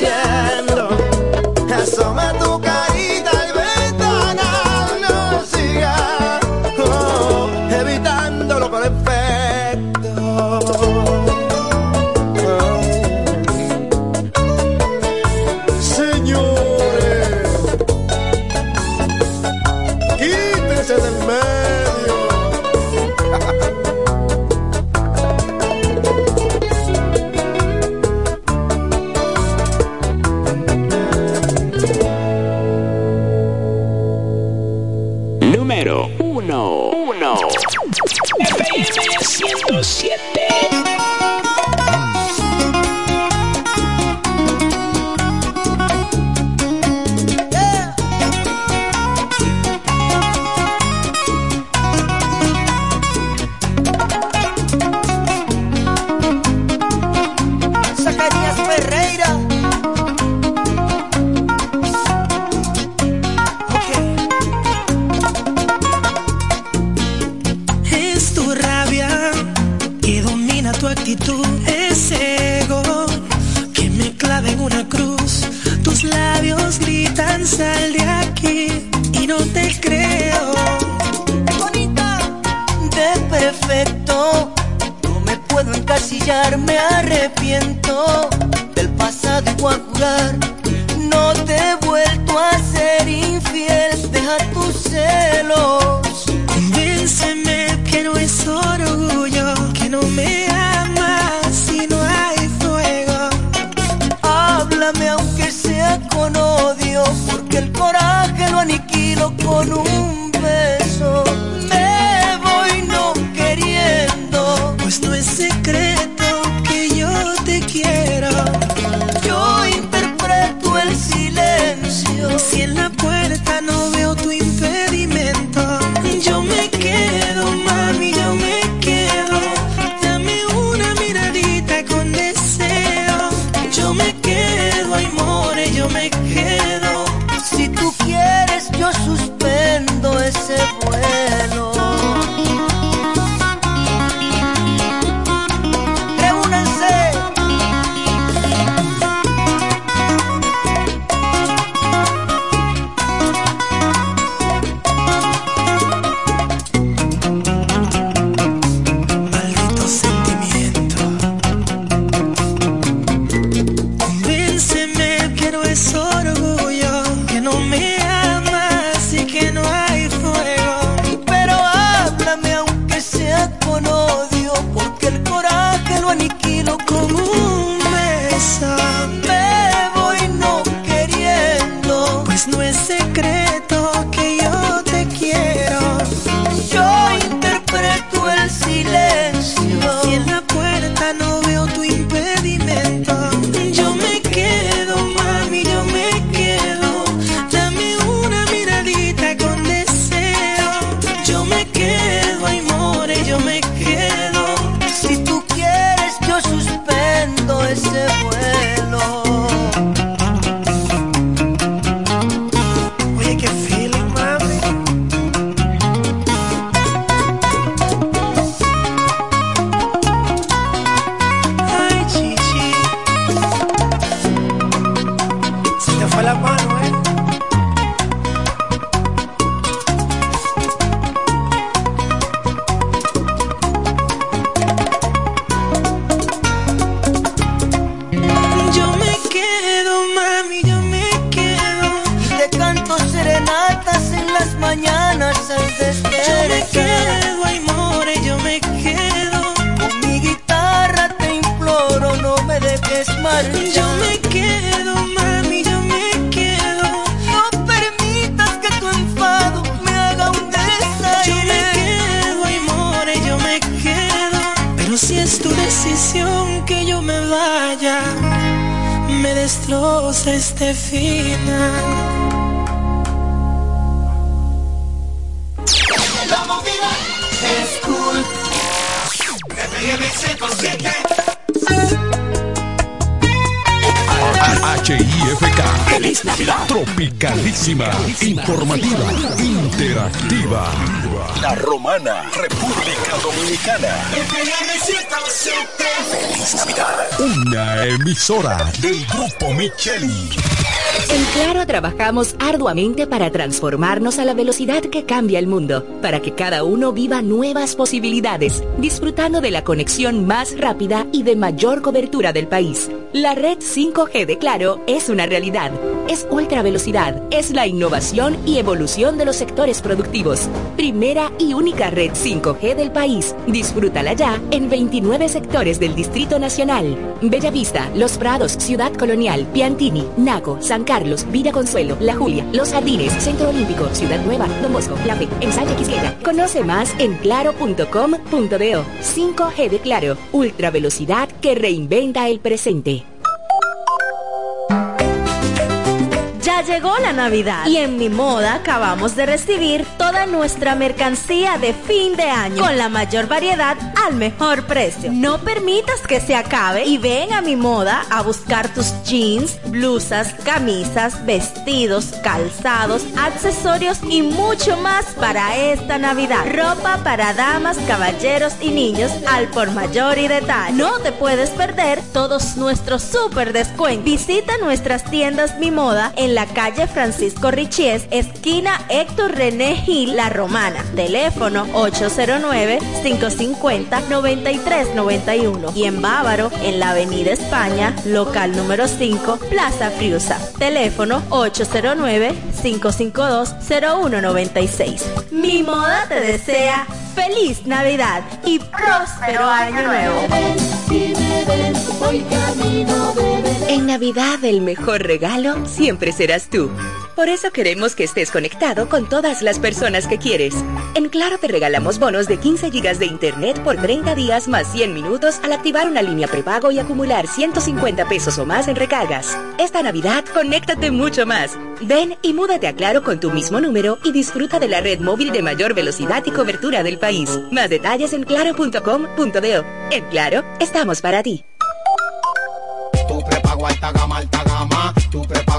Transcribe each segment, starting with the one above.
yeah. Del Grupo Micheli. En Claro trabajamos arduamente para transformarnos a la velocidad que cambia el mundo, para que cada uno viva nuevas posibilidades, disfrutando de la conexión más rápida y de mayor cobertura del país La red 5G de Claro es una realidad. Es ultra velocidad, es la innovación y evolución de los sectores productivos. Primera y única red 5G del país. Disfrútala ya en 29 sectores del Distrito Nacional. Bellavista, Los Prados, Ciudad Colonial, Piantini, Naco, San Carlos, Villa Consuelo, La Julia, Los Jardines, Centro Olímpico, Ciudad Nueva, Don Bosco, La Fe, Ensayo Quisqueya. Conoce más en claro.com.do. 5G de Claro, ultra velocidad que reinventa el presente. Llegó la Navidad y en Mi Moda acabamos de recibir toda nuestra mercancía de fin de año con la mayor variedad al mejor precio. No permitas que se acabe y ven a Mi Moda a buscar tus jeans, blusas, camisas, vestidos, calzados, accesorios y mucho más para esta Navidad. Ropa para damas, caballeros y niños al por mayor y detalle. No te puedes perder todos nuestros super descuentos. Visita nuestras tiendas Mi Moda en la calle Francisco Richies, esquina Héctor René Gil, La Romana. Teléfono 809-550-9391. Y en Bávaro, en la Avenida España, local número 5, Plaza Friusa. Teléfono 809-552-0196. Mi moda te desea feliz Navidad y próspero año nuevo. En Navidad el mejor regalo siempre tú. Por eso queremos que estés conectado con todas las personas que quieres. En Claro te regalamos bonos de 15 GB de Internet por 30 días más 100 minutos al activar una línea prepago y acumular 150 pesos o más en recargas. Esta Navidad, conéctate mucho más. Ven y múdate a Claro con tu mismo número y disfruta de la red móvil de mayor velocidad y cobertura del país. Más detalles en claro.com.do. En Claro, estamos para ti. Tu prepago alta gama, alta gama. Tu prepago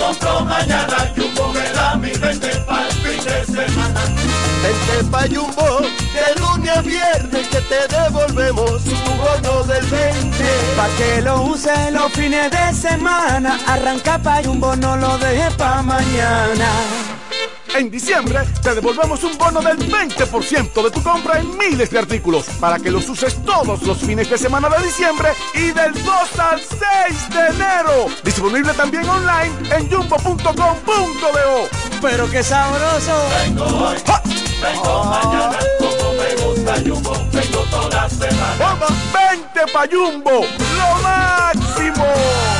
Compro mañana, Jumbo me da mi 20 para el fin de semana. Vente pa' Jumbo, de lunes a viernes que te devolvemos tu bono del 20. Pa' que lo use los fines de semana, arranca pa' Jumbo, no lo deje pa' mañana. En diciembre te devolvemos un bono del 20% de tu compra en miles de artículos para que los uses todos los fines de semana de diciembre y del 2 al 6 de enero. Disponible también online en jumbo.com.do. Pero qué sabroso. Vengo hoy, vengo mañana, como me gusta Jumbo, vengo toda semana. Vamos, 20 pa' Jumbo, lo máximo.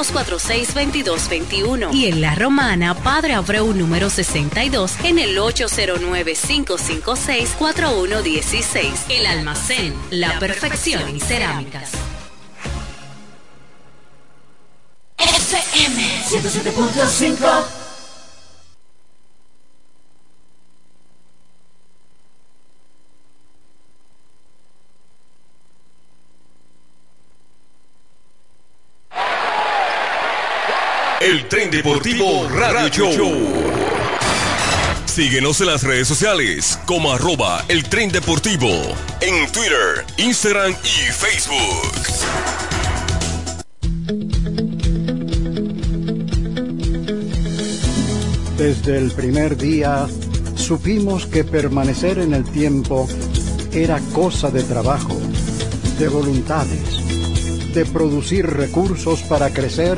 246-2221. Y en La Romana, Padre Abreu número 62 en el 809-556-4116. El almacén, la, perfección en cerámicas. FM 107.5 El Tren Deportivo Radio Show. Síguenos en las redes sociales como arroba el tren deportivo en Twitter, Instagram y Facebook. Desde el primer día supimos que permanecer en el tiempo era cosa de trabajo de voluntades, de producir recursos para crecer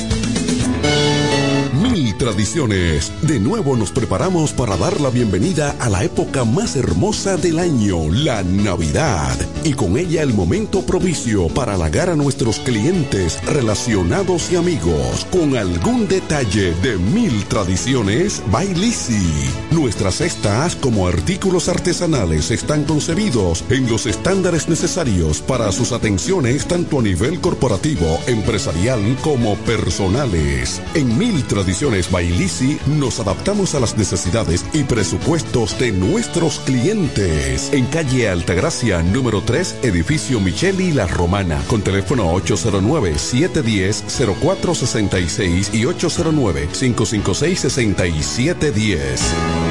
tradiciones. De nuevo nos preparamos para dar la bienvenida a la época más hermosa del año, la Navidad. Y con ella el momento propicio para halagar a nuestros clientes, relacionados y amigos con algún detalle de mil tradiciones Bailisi. Nuestras cestas como artículos artesanales están concebidos en los estándares necesarios para sus atenciones tanto a nivel corporativo, empresarial como personales. En mil tradiciones Bailisi nos adaptamos a las necesidades y presupuestos de nuestros clientes. En calle Altagracia, número 3, edificio Micheli La Romana, con teléfono 809-710-0466 y 809-556-6710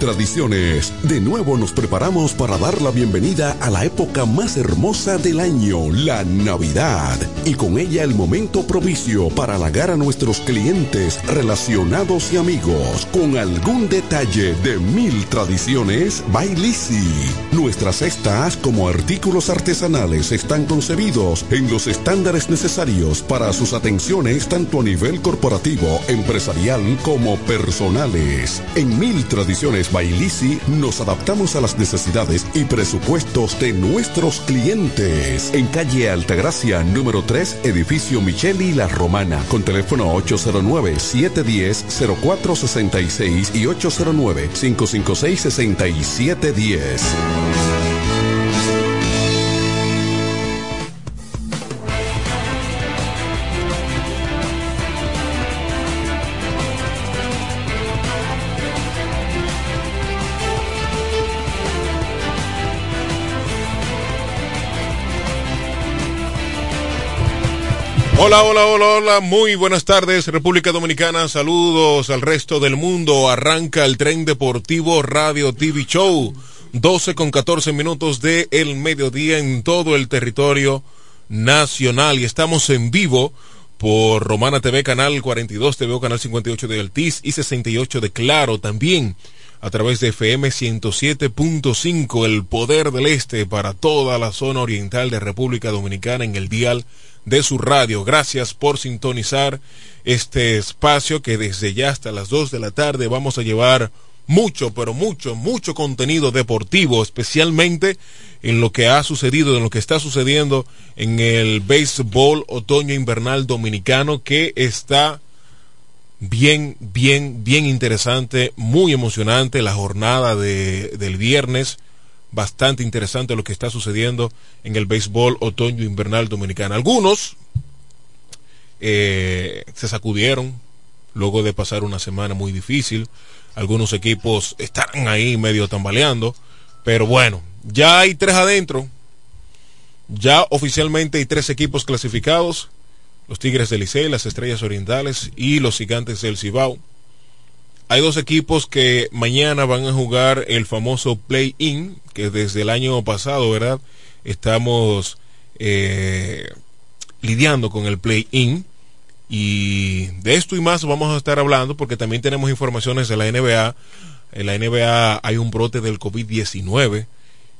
tradiciones. De nuevo nos preparamos para dar la bienvenida a la época más hermosa del año, la Navidad. Y con ella el momento propicio para halagar a nuestros clientes, relacionados y amigos con algún detalle de mil tradiciones Bailisi. Nuestras cestas como artículos artesanales están concebidos en los estándares necesarios para sus atenciones tanto a nivel corporativo, empresarial como personales. En mil tradiciones Bailisi nos adaptamos a las necesidades y presupuestos de nuestros clientes. En calle Altagracia, número 3, edificio Micheli La Romana, con teléfono 809-710-0466 y 809-556-6710. Hola, hola, hola, hola, muy buenas tardes República Dominicana, saludos al resto del mundo, arranca el tren deportivo Radio TV Show, 12 con 14 minutos de el mediodía en todo el territorio nacional. Y estamos en vivo por Romana TV, Canal 42 TV, Canal 58 de Altiz y 68 de Claro. También a través de FM 107.5, el poder del este para toda la zona oriental de República Dominicana en el dial de su radio. Gracias por sintonizar este espacio que desde ya hasta las 2 de la tarde vamos a llevar mucho, pero mucho, mucho contenido deportivo, especialmente en lo que ha sucedido, en lo que está sucediendo en el béisbol otoño invernal dominicano que está bien, bien, bien interesante, muy emocionante la jornada de, del viernes bastante interesante lo que está sucediendo en el béisbol otoño invernal dominicano. Algunos eh, se sacudieron luego de pasar una semana muy difícil. Algunos equipos están ahí medio tambaleando. Pero bueno, ya hay tres adentro. Ya oficialmente hay tres equipos clasificados. Los Tigres del Licey, las Estrellas Orientales y los Gigantes del Cibao. Hay dos equipos que mañana van a jugar el famoso play-in, que desde el año pasado, ¿verdad? Estamos eh, lidiando con el play-in. Y de esto y más vamos a estar hablando porque también tenemos informaciones de la NBA. En la NBA hay un brote del COVID-19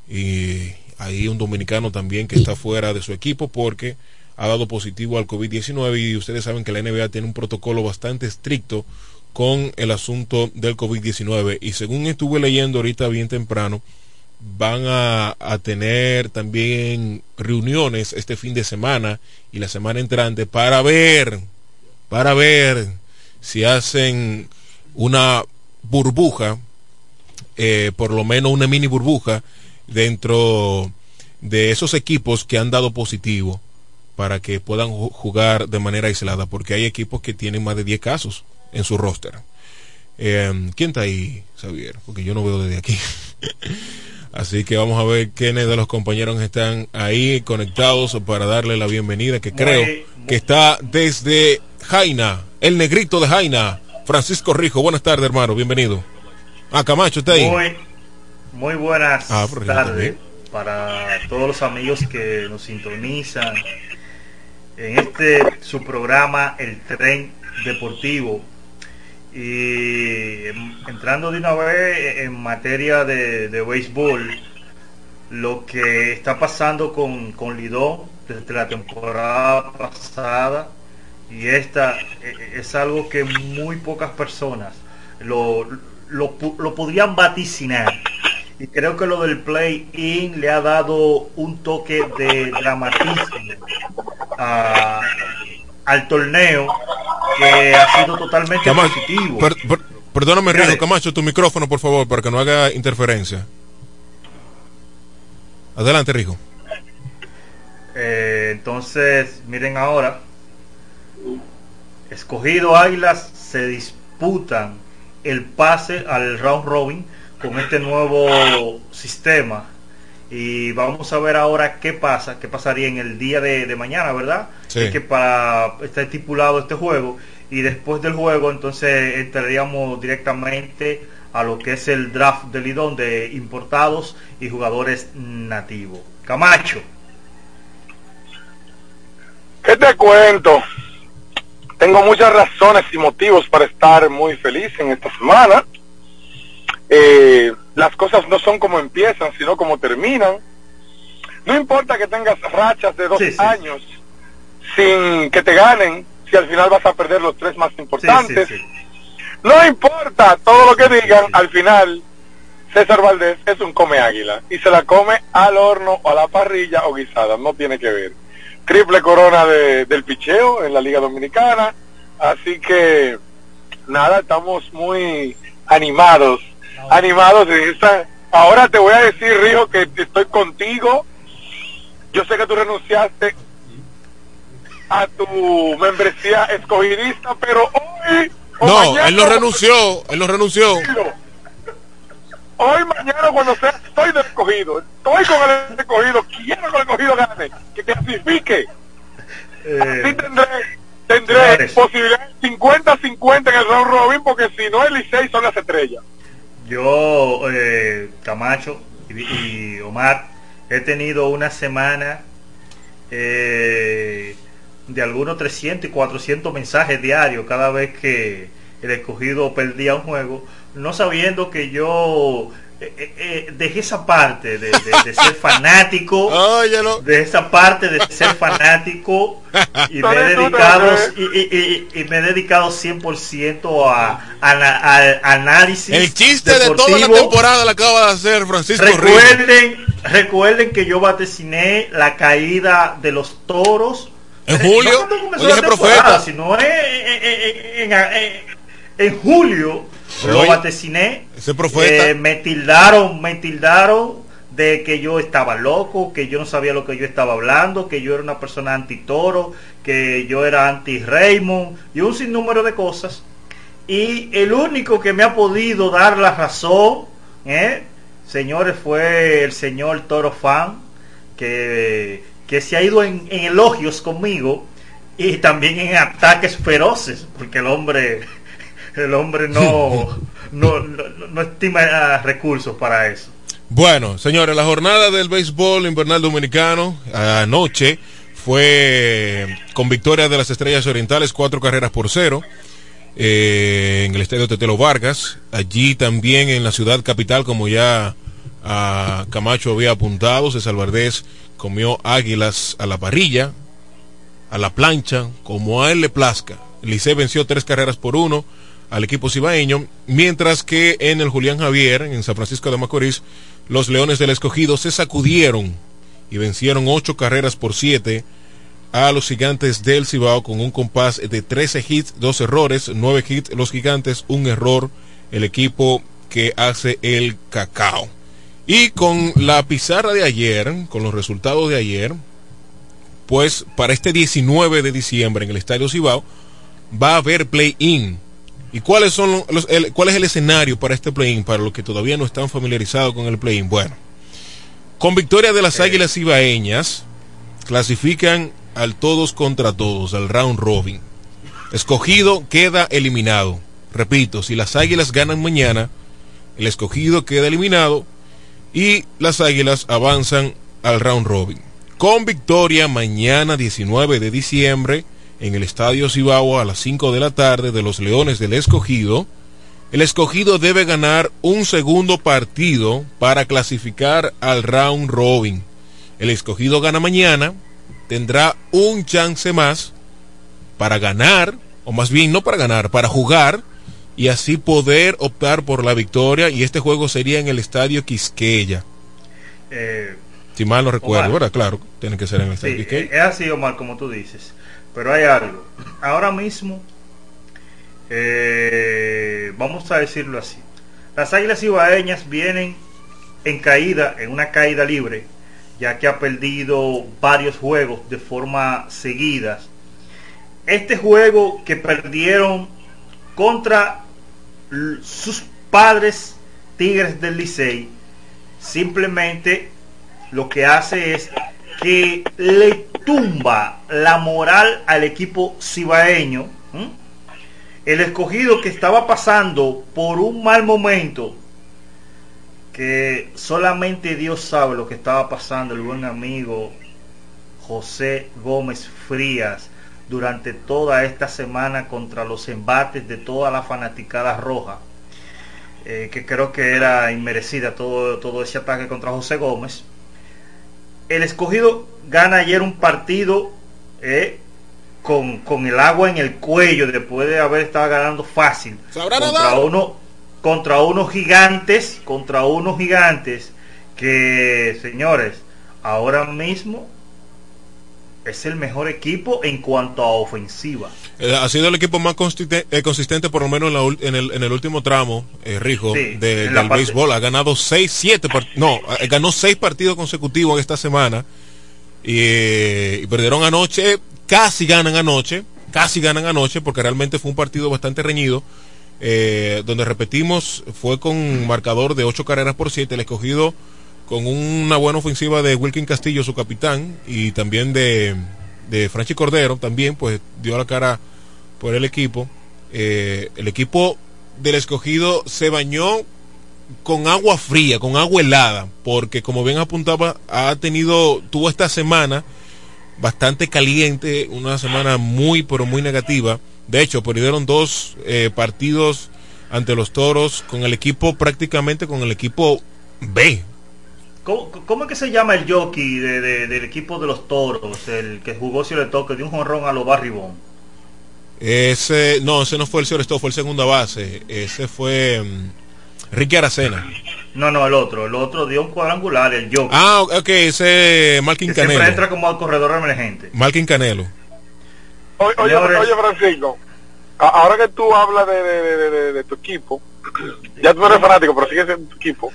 y hay un dominicano también que está fuera de su equipo porque ha dado positivo al COVID-19 y ustedes saben que la NBA tiene un protocolo bastante estricto con el asunto del COVID-19 y según estuve leyendo ahorita bien temprano, van a, a, tener también reuniones este fin de semana y la semana entrante para ver, para ver si hacen una burbuja, eh, por lo menos una mini burbuja dentro de esos equipos que han dado positivo para que puedan jugar de manera aislada, porque hay equipos que tienen más de 10 casos en su roster. Eh, ¿Quién está ahí, Xavier? Porque yo no veo desde aquí. Así que vamos a ver quiénes de los compañeros están ahí conectados para darle la bienvenida, que creo que está desde Jaina, el negrito de Jaina, Francisco Rijo. Buenas tardes, hermano, bienvenido. Ah, Camacho está ahí. Muy, muy buenas ah, tardes para todos los amigos que nos sintonizan en este su programa El Tren Deportivo y entrando de una vez en materia de, de béisbol, lo que está pasando con, con Lidón desde la temporada pasada y esta e, es algo que muy pocas personas lo, lo, lo podrían vaticinar. Y creo que lo del play-in le ha dado un toque de dramatismo a, al torneo que ha sido totalmente Camacho, positivo. Per, per, perdóname, Rijo, Camacho, tu micrófono, por favor, para que no haga interferencia. Adelante, Rijo. Eh, entonces, miren ahora. Escogido Águilas se disputan el pase al round robin con este nuevo sistema y vamos a ver ahora qué pasa, qué pasaría en el día de, de mañana, ¿verdad? Sí. Es que para está estipulado este juego y después del juego entonces entraríamos directamente a lo que es el draft del Lidón de importados y jugadores nativos. Camacho. ¿Qué te cuento? Tengo muchas razones y motivos para estar muy feliz en esta semana. Eh, las cosas no son como empiezan, sino como terminan. No importa que tengas rachas de dos sí, sí. años sin que te ganen, si al final vas a perder los tres más importantes. Sí, no importa todo lo que digan, al final César Valdés es un come águila y se la come al horno o a la parrilla o guisada, no tiene que ver. Triple corona de, del picheo en la Liga Dominicana, así que nada, estamos muy animados animados. Ahora te voy a decir, Rijo, que estoy contigo. Yo sé que tú renunciaste a tu membresía escogidista, pero hoy. no, mañana, él no renunció, él no renunció. Hoy, mañana, cuando sea, estoy del escogido. Estoy con el escogido. Quiero que el escogido gane. Que clasifique. Eh, Así tendré, tendré posibilidades 50-50 en el round robin, porque si no, el Licey son las estrellas yo, eh, Camacho y, Omar, he tenido una semana eh, de algunos 300 y 400 mensajes diarios cada vez que el escogido perdía un juego, no sabiendo que yo eh, eh, eh, dejé esa parte de, de, de ser fanático, de esa parte de ser fanático y me he dedicado y, y, y, me he dedicado 100% a, a, a, a, análisis. El chiste deportivo. de toda la temporada la acaba de hacer Francisco Recuerden, Ríos. recuerden que yo vaticiné la caída de los toros. En julio, no oye, profeta. sino en, en, en, en julio lo vaticiné. Ese profeta. Eh, me tildaron, me tildaron de que yo estaba loco, que yo no sabía lo que yo estaba hablando, que yo era una persona anti-toro, que yo era anti-Raymond y un sinnúmero de cosas. Y el único que me ha podido dar la razón, ¿eh? señores, fue el señor Toro Fan, que, que se ha ido en, en elogios conmigo y también en ataques feroces, porque el hombre el hombre no, no, no, no, estima recursos para eso. Bueno, señores, la jornada del béisbol invernal dominicano anoche fue con victoria de las Estrellas Orientales, cuatro carreras por cero. Eh, en el estadio Tetelo Vargas, allí también en la ciudad capital, como ya a Camacho había apuntado, César Valdés comió águilas a la parrilla, a la plancha, como a él le plazca. Licey venció tres carreras por uno al equipo cibaeño, mientras que en el Julián Javier, en San Francisco de Macorís, los Leones del Escogido se sacudieron y vencieron ocho carreras por siete a los gigantes del Cibao con un compás de 13 hits, dos errores, nueve hits los gigantes, un error el equipo que hace el cacao. Y con la pizarra de ayer, con los resultados de ayer, pues para este 19 de diciembre en el Estadio Cibao va a haber play-in. ¿Y cuáles son los, cuál es el escenario para este play-in? Para los que todavía no están familiarizados con el play-in. Bueno, con victoria de las eh. Águilas Cibaeñas, clasifican al todos contra todos, al round robin. Escogido queda eliminado. Repito, si las Águilas ganan mañana, el escogido queda eliminado y las Águilas avanzan al round robin. Con victoria mañana 19 de diciembre en el Estadio Cibao a las 5 de la tarde de los Leones del Escogido, el escogido debe ganar un segundo partido para clasificar al round robin. El escogido gana mañana, tendrá un chance más para ganar, o más bien no para ganar, para jugar y así poder optar por la victoria. Y este juego sería en el estadio Quisqueya. Eh, si mal no recuerdo, ¿verdad? Claro, tiene que ser en el estadio Quisqueya. Es así, Omar, como tú dices. Pero hay algo. Ahora mismo, eh, vamos a decirlo así. Las águilas ibaeñas vienen en caída, en una caída libre ya que ha perdido varios juegos de forma seguida. Este juego que perdieron contra sus padres Tigres del Licey, simplemente lo que hace es que le tumba la moral al equipo cibaeño. El escogido que estaba pasando por un mal momento que solamente Dios sabe lo que estaba pasando el buen amigo José Gómez Frías durante toda esta semana contra los embates de toda la fanaticada roja, eh, que creo que era inmerecida todo, todo ese ataque contra José Gómez. El escogido gana ayer un partido eh, con, con, el agua en el cuello después de haber estado ganando fácil. Contra uno contra unos gigantes, contra unos gigantes que, señores, ahora mismo es el mejor equipo en cuanto a ofensiva. Eh, ha sido el equipo más eh, consistente, por lo menos en, el, en el, último tramo, eh, Rijo, de, del béisbol. Ha ganado 6, 7, no, ganó 6 partidos consecutivos en esta semana y, perdieron anoche, casi ganan anoche, casi ganan anoche porque realmente fue un partido bastante reñido eh, donde repetimos, fue con marcador de 8 carreras por 7, el escogido con una buena ofensiva de Wilkin Castillo, su capitán, y también de, de Franchi Cordero, también pues dio la cara por el equipo. Eh, el equipo del escogido se bañó con agua fría, con agua helada, porque como bien apuntaba, ha tenido, tuvo esta semana bastante caliente, una semana muy, pero muy negativa de hecho, perdieron dos eh, partidos ante los toros con el equipo prácticamente con el equipo B. ¿Cómo, es que se llama el jockey del equipo de los toros? El que jugó si le toque de un jonrón a los Barribón. Ese, no, ese no fue el señor Esto, fue el segunda base. Ese fue mm, Ricky Aracena. No, no, el otro. El otro dio un cuadrangular, el jockey. Ah, ok, ese Malkin Canelo. Siempre entra como al corredor emergente. Malkin Canelo. Oye, oye, Francisco, ahora que tú hablas de, tu equipo, ya tú eres fanático, pero sigues en tu equipo.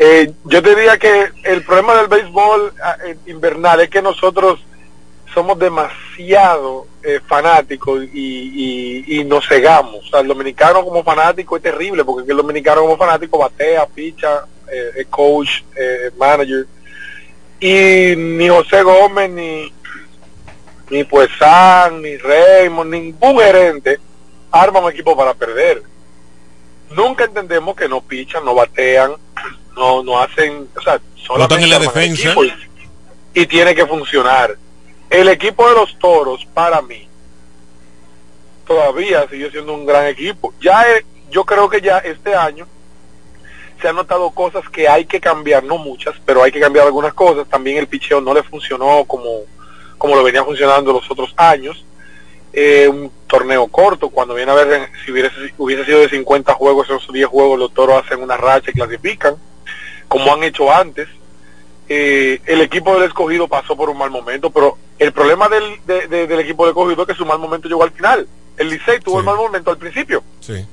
Eh, yo diría que el problema del béisbol ah, eh, invernal es que nosotros somos demasiado eh, fanáticos y, nos cegamos. O sea, el dominicano como fanático es terrible, porque el dominicano como fanático batea, picha, es coach, manager. Y ni José Gómez ni, ni Puesan, ni Raymond, ningún gerente arma un equipo para perder. Nunca entendemos que no pichan, no batean, no, no hacen, o sea, solamente en la defensa. Y, y tiene que funcionar. El equipo de los toros, para mí, todavía sigue siendo un gran equipo. Ya eh, yo creo que ya este año se han notado cosas que hay que cambiar, no muchas, pero hay que cambiar algunas cosas. También el picheo no le funcionó como, como lo venía funcionando los otros años. Eh, un torneo corto, cuando viene a ver si hubiese, hubiese sido de 50 juegos, esos 10 juegos los toros hacen una racha y clasifican, como han hecho antes. Eh, el equipo del escogido pasó por un mal momento, pero el problema del, del equipo del escogido es que su mal momento llegó al final. El Licey tuvo el mal momento al principio. Sí.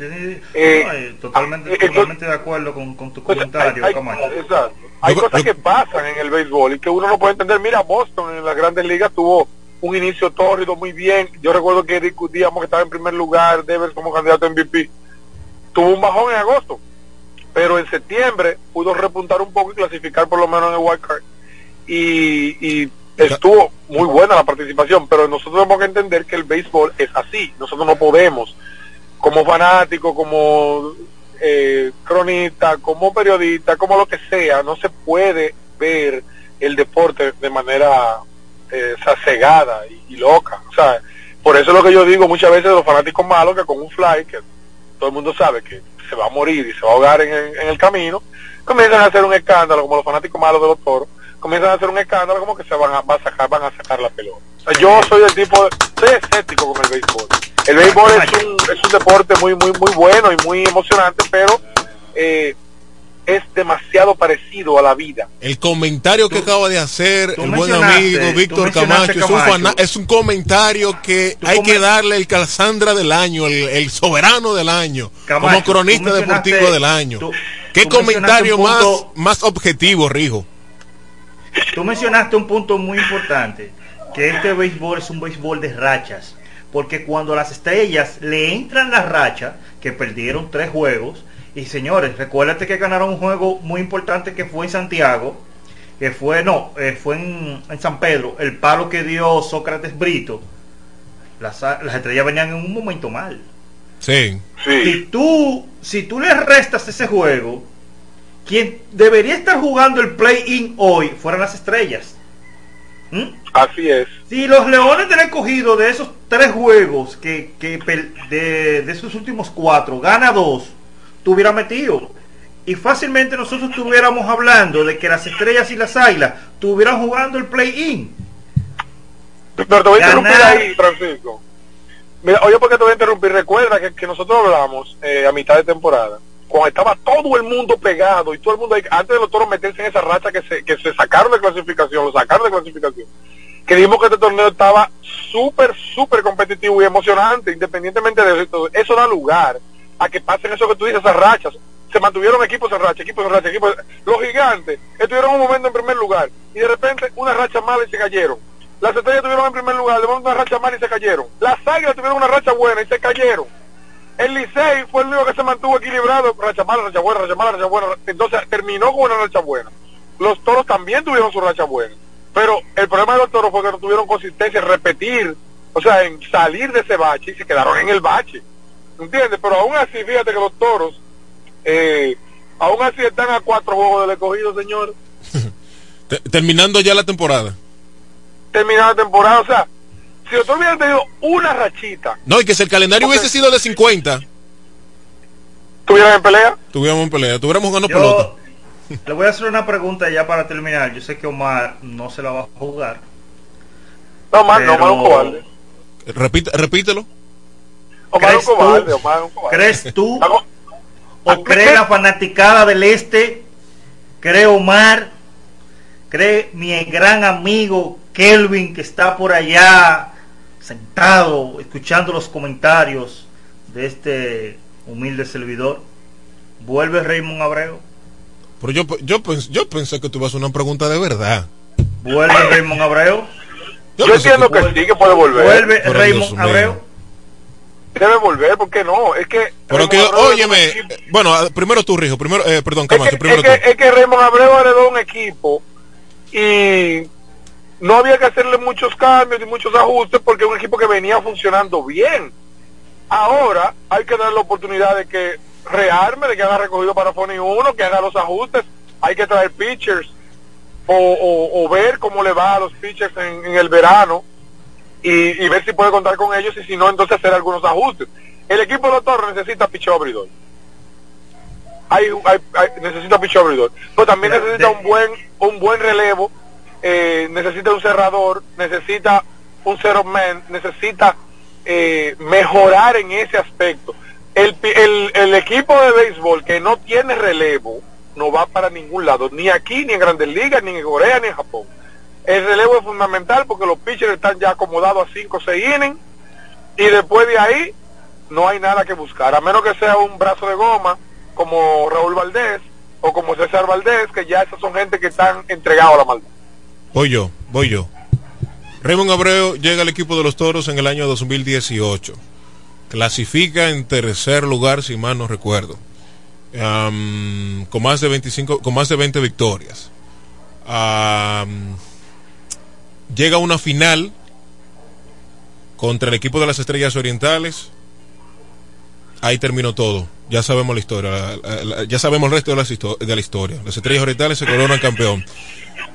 Eh, totalmente, ah, totalmente de acuerdo con, tu pues, comentario, hay, hay cosas que pasan en el béisbol y que uno no puede entender. Mira, Boston en las grandes ligas tuvo un inicio tórrido muy bien. Yo recuerdo que discutíamos que estaba en primer lugar, Devers como candidato a MVP. Tuvo un bajón en agosto, pero en septiembre pudo repuntar un poco y clasificar por lo menos en el wild card. Y, y estuvo muy buena la participación, pero nosotros tenemos que entender que el béisbol es así. Nosotros no podemos, como fanático, como eh, cronista, como periodista, como lo que sea, no se puede ver el deporte de manera eh, cegada y, loca. O sea, por eso es lo que yo digo muchas veces de los fanáticos malos, que con un fly, que todo el mundo sabe que se va a morir y se va a ahogar en, el camino, comienzan a hacer un escándalo, como los fanáticos malos de los toros, comienzan a hacer un escándalo como que se van a, sacar, van a sacar la pelota. O sea, yo soy el tipo, soy escéptico con el béisbol. El béisbol es un, es un deporte muy, muy, muy bueno y muy emocionante, pero eh, es demasiado parecido a la vida. El comentario que acaba de hacer el buen amigo Víctor Camacho, es, un comentario que hay que darle el Calzandra del año, el, soberano del año, como cronista deportivo del año. ¿Qué comentario más, más objetivo, Rijo? Tú mencionaste un punto muy importante, que este béisbol es un béisbol de rachas, porque cuando las estrellas le entran las rachas, que perdieron tres juegos, y señores, recuérdate que ganaron un juego muy importante que fue en Santiago, que fue, no, eh, fue en, San Pedro, el palo que dio Sócrates Brito. Las, estrellas venían en un momento mal. Sí. Si tú, si tú le restas ese juego, quien debería estar jugando el play-in hoy fueran las estrellas. ¿Mm? Así es. Si los Leones del escogido de esos tres juegos que, que de, de esos últimos cuatro gana dos tuviera metido. Y fácilmente nosotros estuviéramos hablando de que las estrellas y las águilas estuvieran jugando el play-in. Pero te voy a interrumpir ahí, Francisco. Mira, oye, porque te voy a interrumpir. Recuerda que, que nosotros hablamos eh, a mitad de temporada, cuando estaba todo el mundo pegado y todo el mundo, antes de los toros meterse en esa racha que se, que se sacaron de clasificación, lo sacaron de clasificación, que dijimos que este torneo estaba súper, súper competitivo y emocionante, independientemente de eso. Eso da lugar a que pasen eso que tú dices, esas rachas. Se mantuvieron equipos en racha, equipos en racha, equipos. Los gigantes estuvieron un momento en primer lugar y de repente una racha mala y se cayeron. Las estrellas estuvieron en primer lugar, de momento una racha mala y se cayeron. Las águilas tuvieron una racha buena y se cayeron. El Licey fue el único que se mantuvo equilibrado, racha mala, racha buena, racha mala, racha buena. Entonces terminó con una racha buena. Los toros también tuvieron su racha buena. Pero el problema de los toros fue que no tuvieron consistencia en repetir, o sea, en salir de ese bache y se quedaron en el bache. ¿Entiendes? Pero aún así, fíjate que los toros, eh, aún así están a cuatro juegos del escogido, señor. Terminando ya la temporada. Terminando la temporada, o sea, si los toros hubieran tenido una rachita. No, y que si el calendario hubiese sido de 50. ¿Tuvieran en pelea? Tuviéramos en pelea, tuviéramos jugando pelota. Le voy a hacer una pregunta ya para terminar. Yo sé que Omar no se la va a jugar. No, Omar, no, Omar un cobarde. Repite, repítelo. ¿Crees tú? ¿O cree la fanaticada del este? ¿Cree Omar? ¿Cree mi gran amigo Kelvin que está por allá sentado escuchando los comentarios de este humilde servidor? ¿Vuelve Raymond Abreu? Pero yo, yo, yo pensé que tú ibas a una pregunta de verdad. ¿Vuelve Raymond Abreu? Yo, entiendo que, sí que puede volver. ¿Vuelve Raymond Abreu? Debe volver, porque no, es que... Pero que, óyeme, bueno, primero tú, Rijo, primero, eh, perdón, Camacho, es que, primero es Que, es que Raymond Abreu heredó un equipo y no había que hacerle muchos cambios y muchos ajustes porque es un equipo que venía funcionando bien. Ahora hay que darle la oportunidad de que rearme, de que haga recogido para Fony 1, que haga los ajustes, hay que traer pitchers. o, ver cómo le va a los pitchers en, el verano y, ver si puede contar con ellos y si no, entonces hacer algunos ajustes. El equipo de los necesita picheo abridor. Hay, necesita picheo abridor. Pero también necesita un buen, un buen relevo, eh, necesita un cerrador, necesita un zero man, necesita eh, mejorar en ese aspecto. El, el, el equipo de béisbol que no tiene relevo, no va para ningún lado, ni aquí, ni en Grandes Ligas, ni en Corea, ni en Japón. El relevo es fundamental porque los pitchers están ya acomodados a 5 o 6 innings y después de ahí no hay nada que buscar, a menos que sea un brazo de goma como Raúl Valdés o como César Valdés, que ya esas son gente que están entregados a la maldad. Voy yo, voy yo. Raymond Abreu llega al equipo de los Toros en el año 2018. Clasifica en tercer lugar, si mal no recuerdo con más de 25, con más de 20 victorias. Llega a una final contra el equipo de las Estrellas Orientales. Ahí terminó todo. Ya sabemos la historia. ya sabemos el resto de la, de la historia. Las Estrellas Orientales se coronan campeón.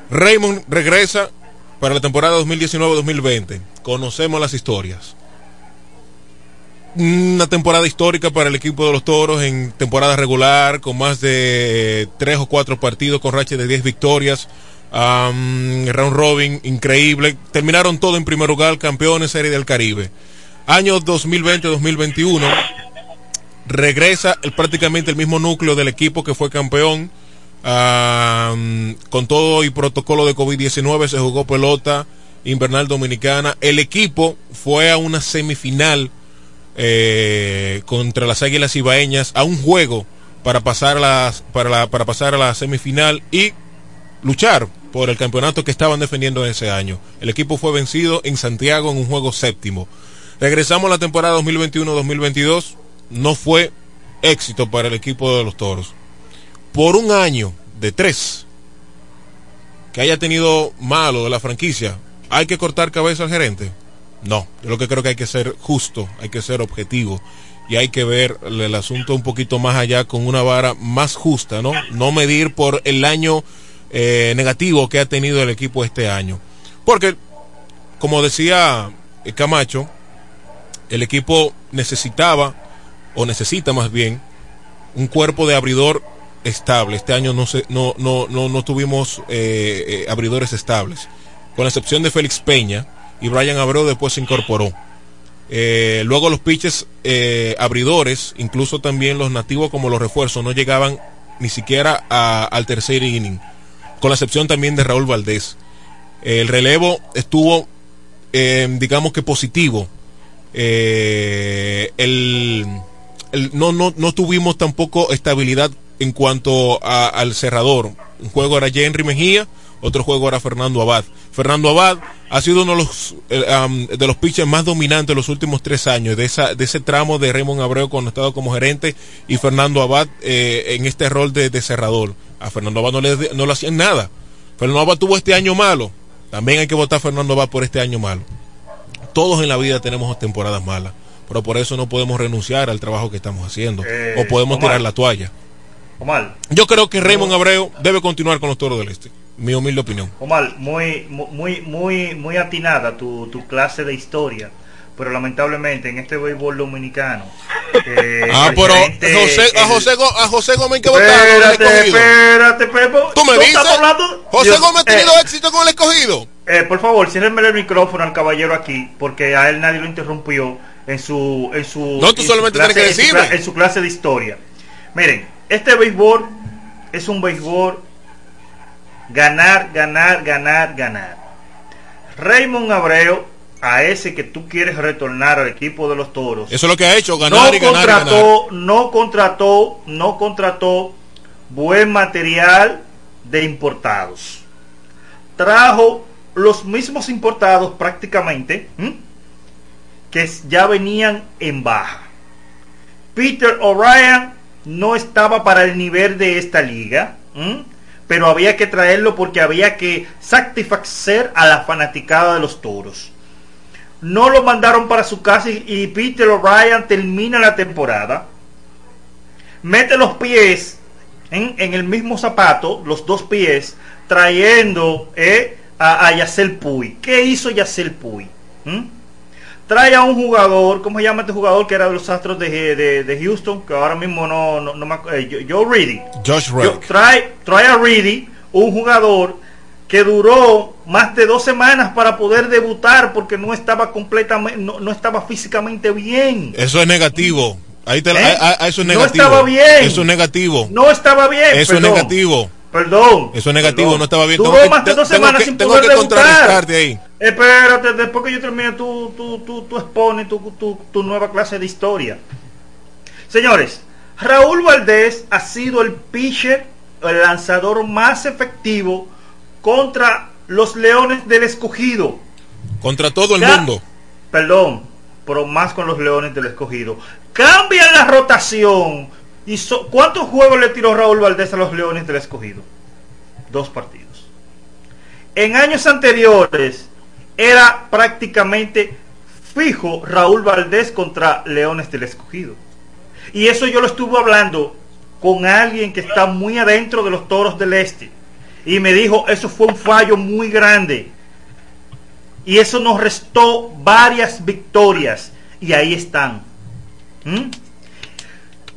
Raymond regresa para la temporada 2019-2020. Conocemos las historias una temporada histórica para el equipo de los Toros en temporada regular, con más de tres o cuatro partidos, con racha de 10 victorias. Round robin increíble. Terminaron todo en primer lugar, campeones Serie del Caribe. Año 2020-2021. Regresa el, prácticamente el mismo núcleo del equipo que fue campeón. con todo y protocolo de COVID-19 se jugó pelota invernal dominicana. El equipo fue a una semifinal eh, contra las Águilas Ibaeñas a un juego para pasar, las, para, la, para pasar a la semifinal y luchar por el campeonato que estaban defendiendo ese año. El equipo fue vencido en Santiago en un juego séptimo. Regresamos a la temporada 2021-2022. No fue éxito para el equipo de los Toros. Por un año de tres que haya tenido malo de la franquicia, ¿hay que cortar cabeza al gerente? No, yo lo que creo que hay que ser justo, hay que ser objetivo y hay que ver el asunto un poquito más allá con una vara más justa, ¿no? No medir por el año eh, negativo que ha tenido el equipo este año. Porque, como decía Camacho, el equipo necesitaba, o necesita más bien, un cuerpo de abridor estable. Este año no, se, no, no, no, no tuvimos eh, eh, abridores estables, con la excepción de Félix Peña y Brian Abreu después se incorporó. Eh, luego los pitches eh, abridores, incluso también los nativos como los refuerzos, no llegaban ni siquiera al tercer inning, con la excepción también de Raúl Valdés. el relevo estuvo, eh, digamos que positivo. El, no, no, no tuvimos tampoco estabilidad en cuanto al cerrador. Un juego era Henry Mejía, otro juego era Fernando Abad. Fernando Abad ha sido uno de los, eh, de los pitchers más dominantes de los últimos tres años, de, esa, de ese tramo de Raymond Abreu cuando estado como gerente y Fernando Abad eh, en este rol de, cerrador. A Fernando Abad no le, no le hacían nada. Fernando Abad tuvo este año malo. También hay que votar a Fernando Abad por este año malo. Todos en la vida tenemos temporadas malas, pero por eso no podemos renunciar al trabajo que estamos haciendo eh, o podemos tirar la toalla. Yo creo que Raymond Abreu debe continuar con los Toros del Este mi humilde opinión. Omar, muy, muy, muy, muy atinada tu, tu clase de historia pero lamentablemente en este béisbol dominicano. Eh, ah, pero José, a, José, a José Gómez que Espérate, espérate, Pepo. ¿Tú me dices? José Gómez ha tenido eh, éxito con el escogido. Eh, por favor, ciérrenme el micrófono al caballero aquí, porque a él nadie lo interrumpió en su. En su no, tú solamente tienes que decirme. en su clase de historia. Miren, este béisbol es un béisbol Ganar, ganar, ganar, ganar. Raymond Abreu, a ese que tú quieres retornar al equipo de los toros. Eso es lo que ha hecho, ganar no y ganar, contrató, No contrató, no contrató buen material de importados. Trajo los mismos importados prácticamente que ya venían en baja. Peter O'Brien no estaba para el nivel de esta liga pero había que traerlo porque había que satisfacer a la fanaticada de los toros. No lo mandaron para su casa y Peter O'Brien termina la temporada. Mete los pies en, el mismo zapato, los dos pies, trayendo eh, a, a Yacel Puy. ¿Qué hizo Yacel Puy? ¿Mm? Trae a un jugador, ¿cómo se llama este jugador que era de los Astros de, de, de Houston? Que ahora mismo no, no, no me acu- eh, Joe Reedy. Josh Yo- trae, trae a Reedy, un jugador que duró más de dos semanas para poder debutar porque no estaba completamente, no, no estaba físicamente bien. Eso es negativo. Ahí te, ¿Eh? a- a- eso es No negativo. estaba bien. Eso es negativo. No estaba bien. Eso perdón. es negativo. Perdón. Eso es negativo, Perdón. no estaba bien. Duró Tengo más de dos semanas que- sin tengo poder que debutar. contrarrestarte ahí. Espérate, después que yo termine, tú, tú, tú, tú expones tu, tu, tu nueva clase de historia. Señores, Raúl Valdés ha sido el pitcher, el lanzador más efectivo contra los Leones del Escogido. Contra todo el mundo. Perdón, pero más con los Leones del Escogido. Cambian la rotación. ¿Y so- ¿Cuántos juegos le tiró Raúl Valdés a los Leones del Escogido? Dos partidos. En años anteriores era prácticamente fijo Raúl Valdés contra Leones del Escogido. Y eso yo lo estuve hablando con alguien que está muy adentro de los Toros del Este. Y me dijo, eso fue un fallo muy grande. Y eso nos restó varias victorias. Y ahí están. ¿Mm?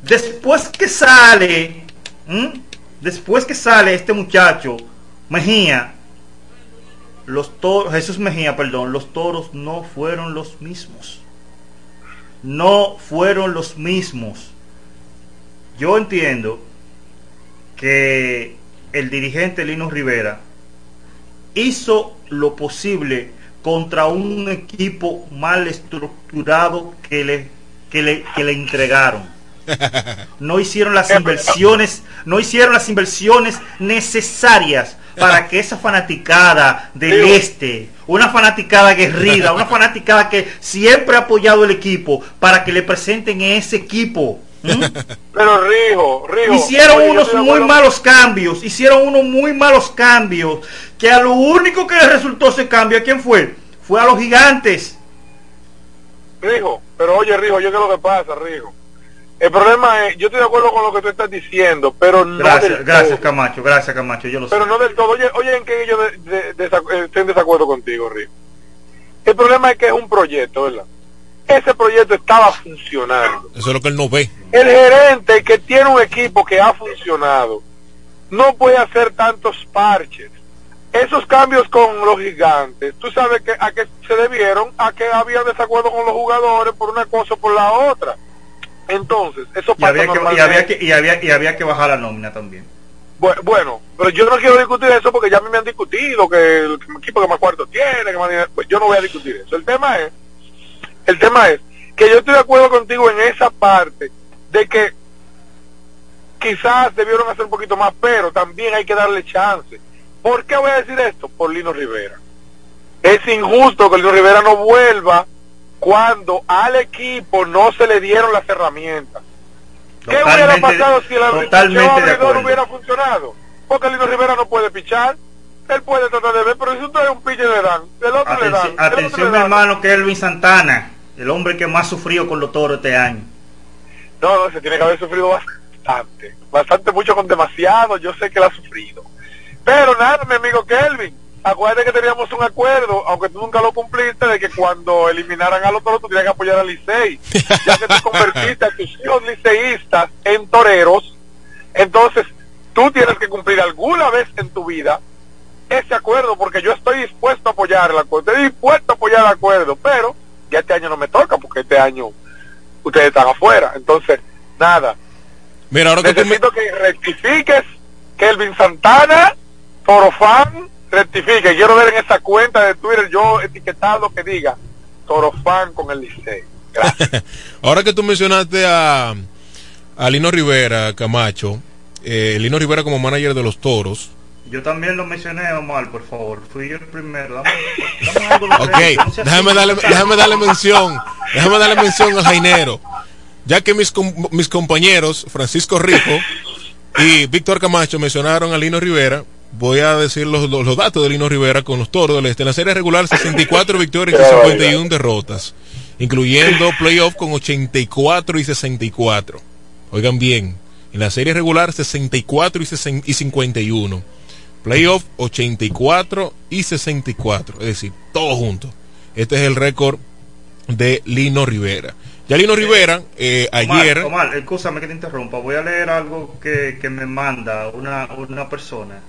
Después que sale, después que sale este muchacho, Mejía, los toros, Jesús Mejía, perdón, los toros no fueron los mismos. No fueron los mismos. Yo entiendo que el dirigente Lino Rivera hizo lo posible contra un equipo mal estructurado que le, que le, que le entregaron. No hicieron las inversiones, no hicieron las inversiones necesarias para que esa fanaticada del este, una fanaticada guerrida, una fanaticada que siempre ha apoyado el equipo, para que le presenten ese equipo. ¿Mm? Pero Rijo, Rijo. Hicieron oye, unos muy malos cambios, hicieron unos muy malos cambios, que a lo único que le resultó ese cambio, ¿a quién fue? Fue a los gigantes. Rijo, pero oye, Rijo, yo qué es lo que pasa, Rijo. El problema es, yo estoy de acuerdo con lo que tú estás diciendo, pero no Gracias, del gracias todo. Camacho, gracias Camacho, yo lo sé. Pero no del todo. Oye, oye ¿en qué yo de, de- desac- eh, estoy en desacuerdo contigo, Rijo? El problema es que es un proyecto, ¿verdad? Ese proyecto estaba funcionando. Eso es lo que él no ve. El gerente que tiene un equipo que ha funcionado no puede hacer tantos parches. Esos cambios con los gigantes, tú sabes que a qué se debieron a que había desacuerdo con los jugadores por una cosa o por la otra. Entonces, eso Y pasa había, que, y, había que, y, había, y había que bajar la nómina también. Bu- Bueno, pero yo no quiero discutir eso porque ya a mí me han discutido que el equipo que más cuarto tiene, que más dinero- pues yo no voy a discutir eso. El tema es, el tema es que yo estoy de acuerdo contigo en esa parte de que quizás debieron hacer un poquito más, pero también hay que darle chance. ¿Por qué voy a decir esto? Por Lino Rivera. Es injusto que Lino Rivera no vuelva cuando al equipo no se le dieron las herramientas. ¿Qué hubiera pasado si abridor acuerdo. hubiera funcionado? Porque Lino Rivera no puede pichar. Él puede tratar de ver, pero si usted es un pitcher le dan, el otro le dan, Atención, otro le mi dan. hermano, que Elvin Santana, el hombre que más sufrió con los toros este año. No, no, se tiene que haber sufrido bastante. Bastante, mucho con demasiado. Yo sé que la ha sufrido. Pero nada, mi amigo Kelvin. Acuérdate que teníamos un acuerdo, aunque tú nunca lo cumpliste, de que cuando eliminaran a los toros tú tenías que apoyar al Licey. Ya que tú convertiste a tus hijos liceístas en toreros, entonces tú tienes que cumplir alguna vez en tu vida ese acuerdo, porque yo estoy dispuesto a apoyar el acuerdo. Estoy dispuesto a apoyar el acuerdo, pero ya este año no me toca, porque este año ustedes están afuera. Entonces, nada. Mira, ahora que tú me... Necesito que rectifiques, Kelvin Santana, Torofan, rectifique. Quiero ver en esa cuenta de Twitter yo etiquetado que diga Torofan con el Licey. Ahora que tú mencionaste a, a Lino Rivera, Camacho, eh, Lino Rivera como manager de los toros. Yo también lo mencioné, Omar, por favor. Fui yo el primero. Dame, dame algo Ok, no déjame darle, déjame darle mención, déjame darle mención al Jainero, ya que mis, com- mis compañeros, Francisco Rijo y Víctor Camacho mencionaron a Lino Rivera, voy a decir los, los, los datos de Lino Rivera con los toros del este. En la serie regular, 64 victorias y 51 derrotas, incluyendo playoff con 84 y 64. Oigan bien, En la serie regular 64 y 51. Playoff 84 y 64. Es decir, todo junto. Este es el récord de Lino Rivera. Ya Lino Rivera, eh, ayer... Omar, escúchame que te interrumpa. Voy a leer algo que, que me manda una, una persona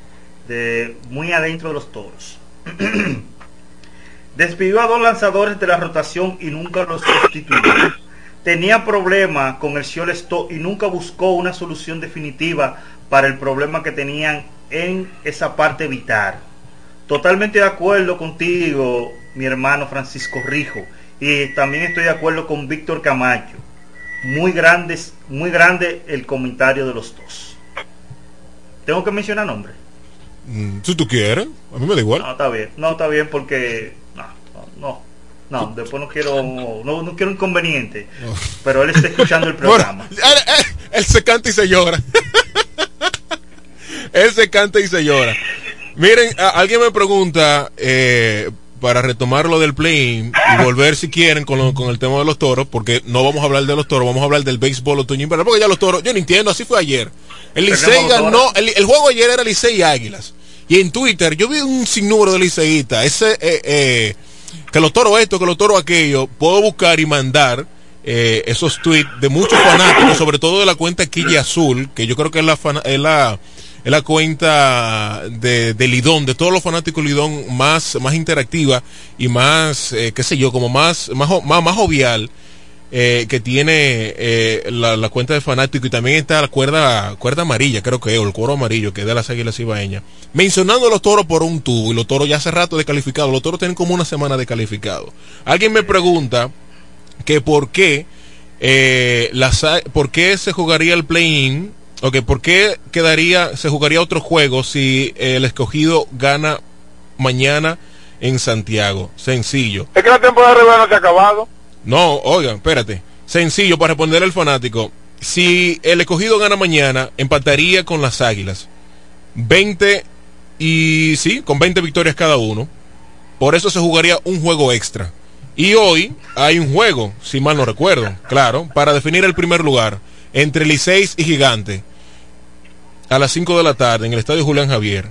muy adentro de los toros. Despidió a dos lanzadores de la rotación y nunca los sustituyó. Tenía problemas con el Stop y nunca buscó una solución definitiva para el problema que tenían en esa parte vital. Totalmente de acuerdo contigo, mi hermano Francisco Rijo. Y también estoy de acuerdo con Víctor Camacho. Muy grandes, muy grande el comentario de los dos. ¿Tengo que mencionar nombre? Mm, si tú quieres, a mí me da igual. No, está bien, no, está bien porque... No, no, no, después no quiero, no, no quiero inconveniente. Pero él está escuchando el programa. él, se canta y se llora. él se canta y se llora. Miren, alguien me pregunta, eh, para retomar lo del play y volver si quieren con, con, el tema de los toros, porque no vamos a hablar de los toros, vamos a hablar del béisbol otoño invernal, porque ya los toros, yo no entiendo, así fue ayer. El Licey ganó, el, el, juego ayer era Licey y Águilas. Y en Twitter yo vi un sinnúmero de liceístas, ese, eh, eh, que los toros esto, que los toros aquello, puedo buscar y mandar eh, esos tweets de muchos fanáticos, sobre todo de la cuenta Quilla Azul, que yo creo que es la, es la, es la cuenta de, de, Lidón, de todos los fanáticos Lidón más, más interactiva y más, eh, qué sé yo, como más, más, más, más jovial eh, que tiene eh, la, cuenta de fanático y también está la cuerda, cuerda amarilla, creo que o el cuero amarillo, que es de las águilas ibaeñas, mencionando los toros por un tubo, y los toros ya hace rato descalificados, los toros tienen como una semana descalificados. Alguien me pregunta que por qué, eh, por qué se jugaría el play-in, o que por qué quedaría, se jugaría otro juego si el escogido gana mañana en Santiago. Sencillo. Es que la temporada regular no se ha acabado. No, oigan, espérate. Sencillo para responder al fanático. Si el escogido gana mañana, empataría con las águilas. 20 y sí, con 20 victorias cada uno. Por eso se jugaría un juego extra. Y hoy hay un juego, si mal no recuerdo, claro, para definir el primer lugar entre Liceis y Gigante. A las 5 de la tarde en el estadio Julián Javier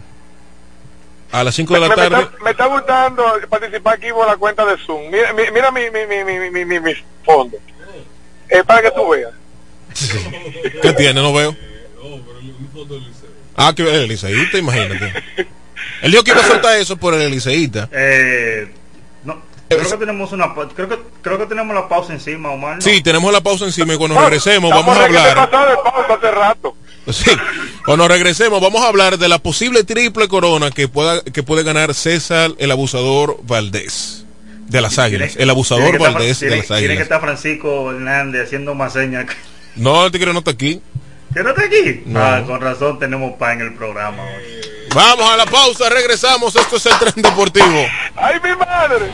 a las 5 de la tarde. Me está, gustando participar aquí por la cuenta de Zoom. Mira, mira mi, mi, mi, mi, mi, mi fondo. Es para que tú veas. ¿Qué tiene? No veo. Ah, que el liceísta, imagínate. Él dijo que iba a soltar eso por el liceísta. Eh, creo que tenemos una creo que creo que tenemos la pausa encima, Omar. ¿no? Sí, tenemos la pausa encima y cuando regresemos vamos a hablar. hace rato. Sí, cuando regresemos vamos a hablar de la posible triple corona que pueda que puede ganar César el abusador Valdés de las Águilas, el abusador Valdés de las Águilas. Tiene que estar Francisco Hernández haciendo más señas. No, el tigre no está aquí. ¿Que no está aquí? No. Ah, con razón tenemos pan en el programa Vamos a la pausa, regresamos. Esto es el tren deportivo. ¡Ay, mi madre!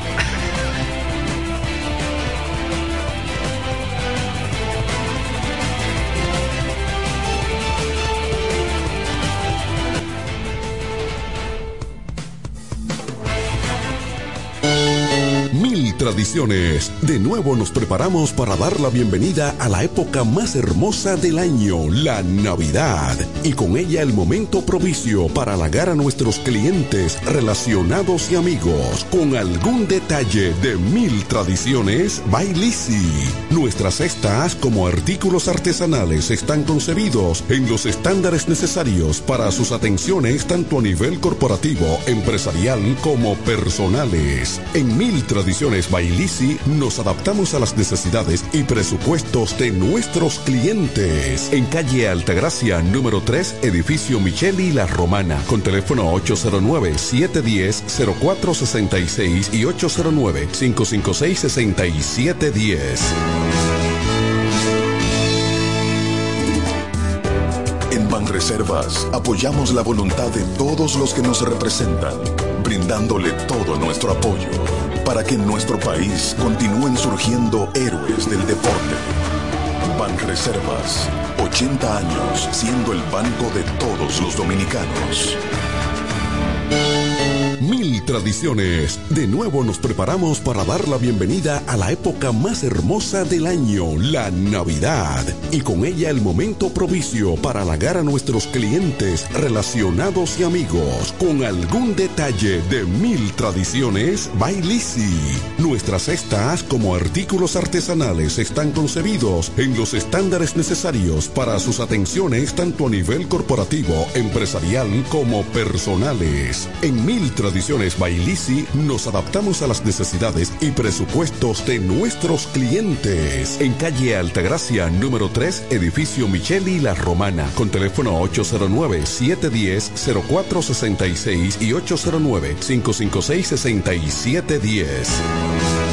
Tradiciones. De nuevo nos preparamos para dar la bienvenida a la época más hermosa del año, la Navidad. Y con ella el momento propicio para halagar a nuestros clientes, relacionados y amigos con algún detalle de Mil Tradiciones Bailisi. Nuestras cestas como artículos artesanales están concebidos en los estándares necesarios para sus atenciones tanto a nivel corporativo, empresarial como personales. En Mil Tradiciones Bailisi nos adaptamos a las necesidades y presupuestos de nuestros clientes. En calle Altagracia, número 3, edificio Micheli La Romana, con teléfono 809-710-0466 y 809-556-6710. En Banreservas apoyamos la voluntad de todos los que nos representan, brindándole todo nuestro apoyo para que en nuestro país continúen surgiendo héroes del deporte. Banreservas, 80 años siendo el banco de todos los dominicanos. Mil Tradiciones. De nuevo nos preparamos para dar la bienvenida a la época más hermosa del año, la Navidad. Y con ella el momento propicio para halagar a nuestros clientes, relacionados y amigos con algún detalle de Mil Tradiciones Bailisi. Nuestras cestas como artículos artesanales están concebidos en los estándares necesarios para sus atenciones tanto a nivel corporativo, empresarial como personales. En Mil Tradiciones Bailisi nos adaptamos a las necesidades y presupuestos de nuestros clientes. En calle Altagracia, número 3, edificio Micheli La Romana, con teléfono 809-710-0466 y 809-556-6710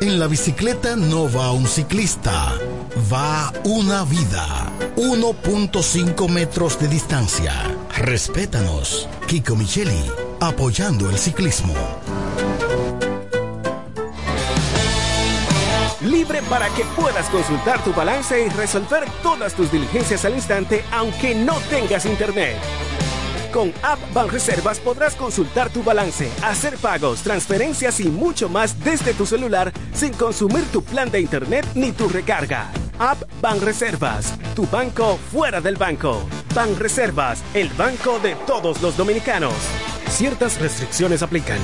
En la bicicleta no va un ciclista, va una vida. 1.5 metros de distancia. Respétanos. Kiko Micheli, apoyando el ciclismo. Libre para que puedas consultar tu balance y resolver todas tus diligencias al instante aunque no tengas internet. Con App Banreservas podrás consultar tu balance, hacer pagos, transferencias y mucho más desde tu celular sin consumir tu plan de internet ni tu recarga. App Banreservas, tu banco fuera del banco. Banreservas, el banco de todos los dominicanos. Ciertas restricciones aplican.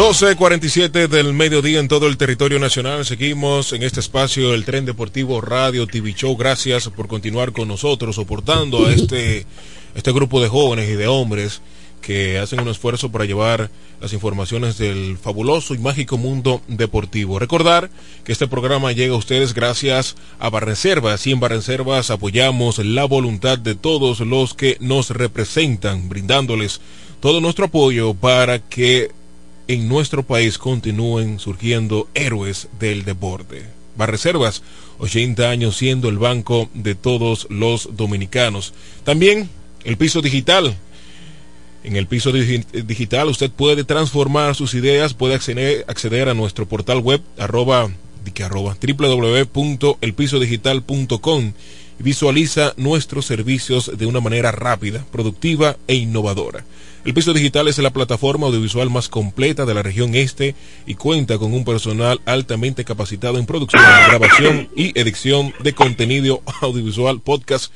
12.47 del mediodía en todo el territorio nacional. Seguimos en este espacio el Tren Deportivo Radio TV Show. Gracias por continuar con nosotros, soportando a este, este grupo de jóvenes y de hombres que hacen un esfuerzo para llevar las informaciones del fabuloso y mágico mundo deportivo. Recordar que este programa llega a ustedes gracias a Barreservas y en Barreservas apoyamos la voluntad de todos los que nos representan, brindándoles todo nuestro apoyo para que en nuestro país continúen surgiendo héroes del deporte. Reservas, 80 años siendo el banco de todos los dominicanos. También el piso digital. En el piso digital usted puede transformar sus ideas, puede acceder, a nuestro portal web arroba, arroba www.elpisodigital.com visualiza nuestros servicios de una manera rápida, productiva e innovadora. El Piso Digital es la plataforma audiovisual más completa de la región este y cuenta con un personal altamente capacitado en producción, grabación y edición de contenido audiovisual, podcast,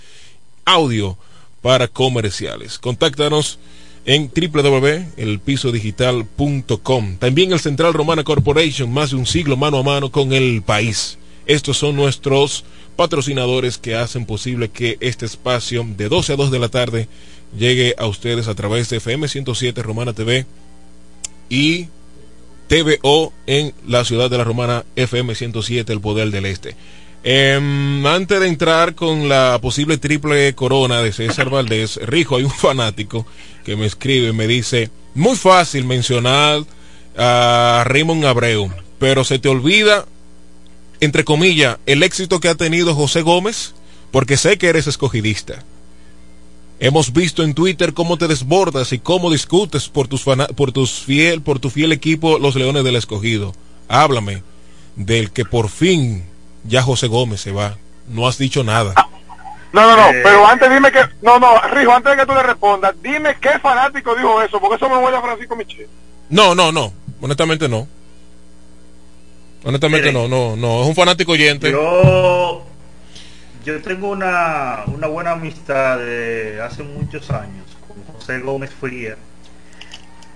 audio para comerciales. Contáctanos en www.elpisodigital.com. También el Central Romana Corporation, más de un siglo mano a mano con el país. Estos son nuestros patrocinadores que hacen posible que este espacio de 12 a 2 de la tarde llegue a ustedes a través de FM 107 Romana TV y TVO en la ciudad de la Romana FM 107 El Poder del Este. Em, antes de entrar con la posible triple corona de César Valdés, Rijo, hay un fanático que me escribe, me dice, muy fácil mencionar a Raymond Abreu, pero se te olvida, entre comillas, el éxito que ha tenido José Gómez, porque sé que eres escogidista. Hemos visto en Twitter cómo te desbordas y cómo discutes por tus por tus fiel por tu fiel equipo los Leones del Escogido. Háblame del que por fin ya José Gómez se va. No has dicho nada. No, no, no, eh. pero antes dime que no, no, Rijo, antes de que tú le respondas, dime qué fanático dijo eso, porque eso me huele a Francisco Michel. No, no, no. Honestamente no. Honestamente no, no, no, es un fanático oyente. Yo yo tengo una, una buena amistad de hace muchos años con José Gómez Fría.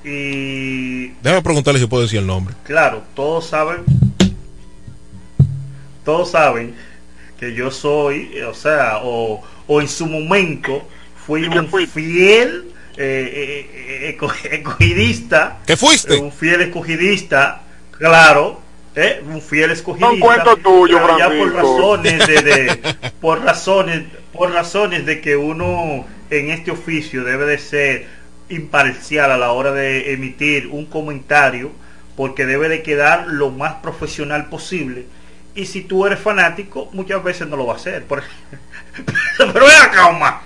Y. Déjame preguntarle si puedo decir el nombre. Claro, todos saben todos saben que yo soy, o sea, o, o en su momento fui un fiel eh, eh, eh escogidista. ¿Qué fuiste? Un fiel escogidista, claro. ¿Eh? Un fiel escogidista. Un cuento tuyo, ya por razones de, de, por razones, por razones de que uno en este oficio debe de ser imparcial a la hora de emitir un comentario, porque debe de quedar lo más profesional posible. Y si tú eres fanático, muchas veces no lo va a hacer. Por... pero ven acá, Omar.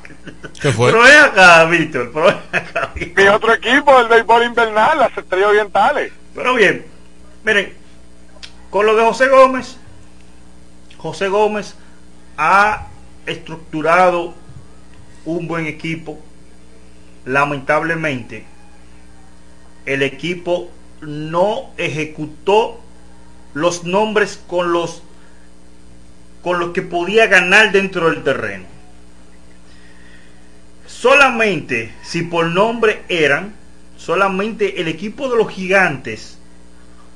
¿Qué fue? Pero ven acá, Víctor. Pero ven acá, Mi otro equipo, el béisbol invernal, las estrellas orientales. Pero bien, miren, con lo de José Gómez, José Gómez ha estructurado un buen equipo. Lamentablemente, el equipo no ejecutó los nombres con los con los que podía ganar dentro del terreno. Solamente si por nombre eran, solamente el equipo de los gigantes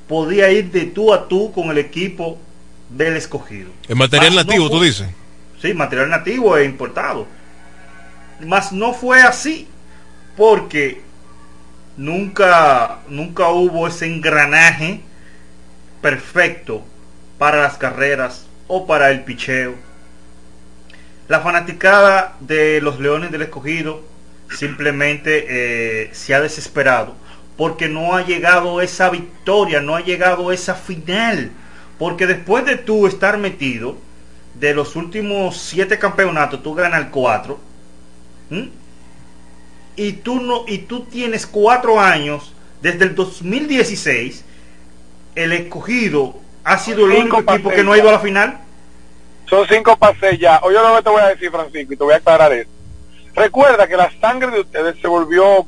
podía ir de tú a tú con el equipo del escogido. ¿El material nativo, tú dices? Sí, material nativo e importado. Mas no fue así, porque nunca, nunca hubo ese engranaje perfecto para las carreras o para el picheo. La fanaticada de los Leones del Escogido simplemente eh, se ha desesperado porque no ha llegado esa victoria, no ha llegado esa final. Porque después de tú estar metido, de los últimos siete campeonatos, tú ganas el cuatro. Y tú no, y tú tienes cuatro años, desde el 2016, el escogido ha sido el único equipo que no ha ido a la final. Son cinco pases ya. Oye, lo que te voy a decir, Francisco, y te voy a aclarar esto. Recuerda que la sangre de ustedes se volvió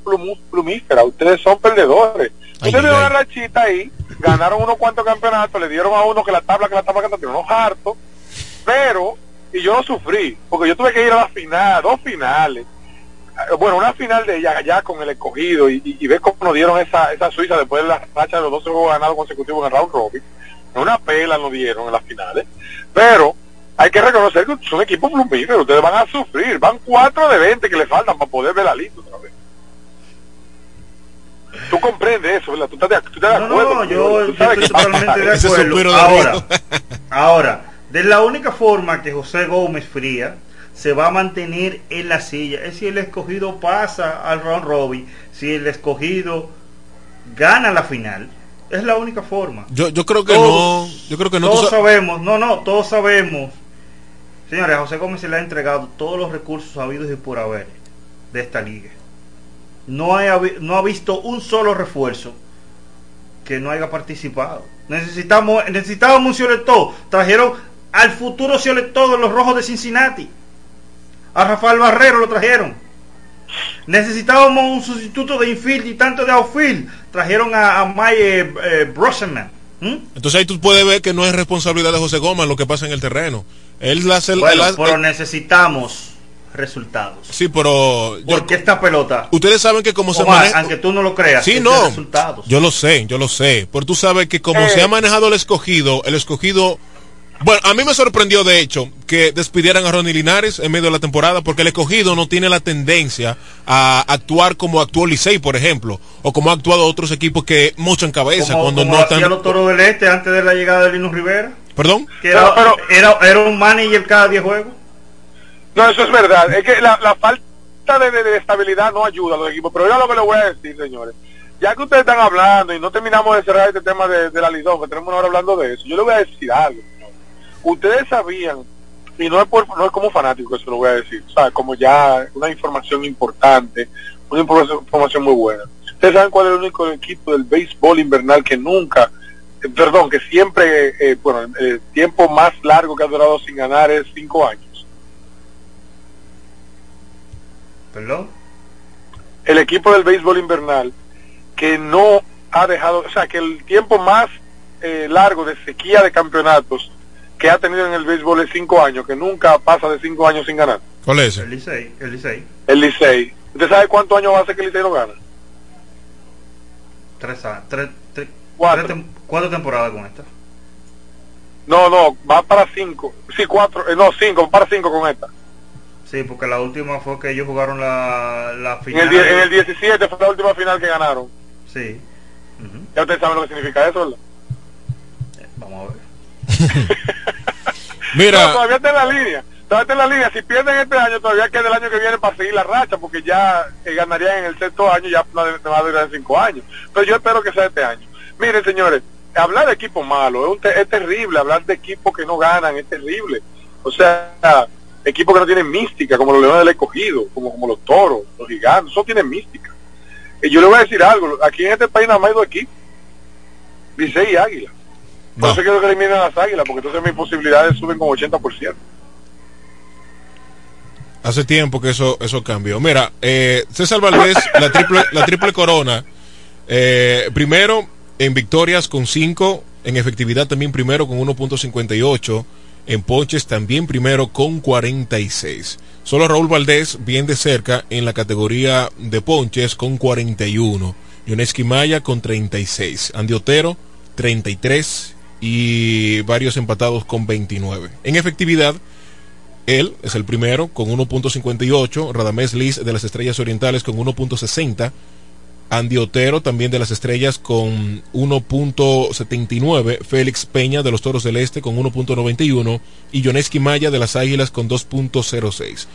plumífera, ustedes son perdedores. ustedes dieron una rachita ahí, ganaron unos cuantos campeonatos, le dieron a uno que la tabla, que la tabla, que la tabla, unos hartos, pero, y yo lo sufrí, porque yo tuve que ir a la final, dos finales, bueno, una final de ella allá con el escogido y, y, ves cómo nos dieron esa, esa Suiza después de la racha de los 12 juegos ganados consecutivos en el round robin. Una pela nos dieron en las finales. Pero hay que reconocer que son equipos plumíferos, ustedes van a sufrir. Van 4 de 20 que le faltan para poder ver la lista otra vez. Tú comprendes eso, ¿verdad? Tú estás de, tú estás de acuerdo. No, yo, yo estoy totalmente de acuerdo. Ahora, ahora, de la única forma que José Gómez Fría se va a mantener en la silla. Es si el escogido pasa al round robin, si el escogido gana la final. Es la única forma. Yo, yo creo que no. Yo creo que no. Todos sabemos, no, no, todos sabemos. Señores, a José Gómez se le ha entregado todos los recursos habidos y por haber de esta liga. No, ha, visto un solo refuerzo que no haya participado. Necesitamos, necesitábamos un todo Trajeron al futuro todo de los rojos de Cincinnati. A Rafael Barrero lo trajeron. Necesitábamos un sustituto de infield y tanto de outfield. Trajeron a, a Mike eh, Entonces ahí tú puedes ver que no es responsabilidad de José Gómez lo que pasa en el terreno. Él hace el, pero necesitamos resultados. Sí, pero porque esta pelota. Ustedes saben que como se maneja, aunque tú no lo creas, sí, no. Resultados. Yo lo sé, yo lo sé. Pero tú sabes que como se ha eh. manejado el escogido, el escogido bueno, a mí me sorprendió de hecho que despidieran a Ronnie Linares en medio de la temporada porque el escogido no tiene la tendencia a actuar como actuó Licey, por ejemplo, o como ha actuado otros equipos que mochan cabeza cuando no están. los toros del este antes de la llegada de Linus Rivera? ¿Perdón? Que era, era, era, un manager cada 10 juegos. No, eso es verdad. Es que la, la falta de, de, estabilidad no ayuda a los equipos. Pero yo lo que le voy a decir, señores. Ya que ustedes están hablando y no terminamos de cerrar este tema de, de la Lidón, que tenemos una hora hablando de eso, yo le voy a decir algo ustedes sabían, y no es, no es como fanático, eso lo voy a decir, o sea, como ya una información importante, una información, muy buena. Ustedes saben cuál es el único equipo del béisbol invernal que nunca, eh, perdón, que siempre, eh, bueno, el tiempo más largo que ha durado sin ganar es cinco años. ¿Perdón? El equipo del béisbol invernal que no ha dejado, o sea, que el tiempo más eh, largo de sequía de campeonatos que ha tenido en el béisbol en cinco años, que nunca pasa de cinco años sin ganar. ¿Cuál es? El Licey. El Licey. El Licey. ¿Usted sabe cuántos años hace que el Licey no gana? Tres, tres, tres, cuatro. cuatro temporadas con esta. No, no, va para cinco. Sí, cuatro, eh, no, cinco, para cinco con esta. Sí, porque la última fue que ellos jugaron la, la En final. el, en el 17 fue la última final que ganaron. Sí. Ya ustedes saben lo que significa eso, ¿verdad? Vamos a ver. Mira. Todavía está en la línea. Todavía está en la línea. Si pierden este año, todavía queda el año que viene para seguir la racha, porque ya eh, ganarían en el sexto año, ya no va a durar cinco años. Pero yo espero que sea este año. Miren, señores, hablar de equipo malo es, te- es terrible. Hablar de equipos que no ganan es terrible. O sea, equipos que no tienen mística, como los Leones del Escogido, como, como los Toros, los Gigantes, eso tienen mística. Y yo le voy a decir algo. Aquí en este país nada más hay dos equipos. Licey y Águila. Por eso quiero que eliminen a las águilas, porque entonces mis posibilidades suben como 80%. Hace tiempo que eso eso cambió. Mira, eh, César Valdés, la triple, la triple corona, eh, primero en victorias con 5, en efectividad también primero con 1.58, en ponches también primero con 46. Solo Raúl Valdés bien de cerca en la categoría de ponches con 41. Yoneski Maya con 36. Andy Otero 33 y varios empatados con 29. En efectividad, él es el primero con 1.58, Radamés Liz de las Estrellas Orientales con 1.60, Andy Otero también de las Estrellas con 1.79, Félix Peña de los Toros del Este con 1.91 y Yoneski Maya de las Águilas con 2.06.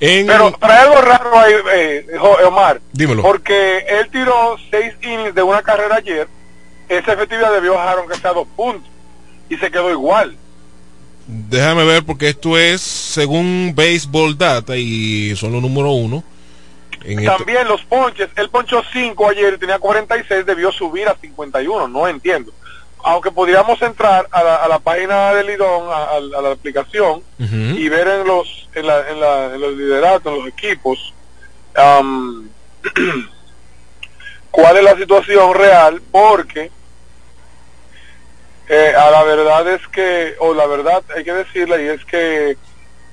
En... Pero trae algo raro ahí, eh, Jo- Omar. Dímelo. Porque él tiró seis innings de una carrera ayer. Esa efectividad debió bajar aunque sea dos puntos. Y se quedó igual. Déjame ver porque esto es según Baseball Data y son los número uno. En También los ponches. Él ponchó 5 ayer y tenía 46. Debió subir a 51. No entiendo. Aunque podríamos entrar a la, a la página del Lidón, a, a- a la aplicación, y ver en los en, la, en, la- en los lideratos, en los equipos, am, cuál es la situación real, porque eh, a la verdad es que, o la verdad hay que decirla, y es que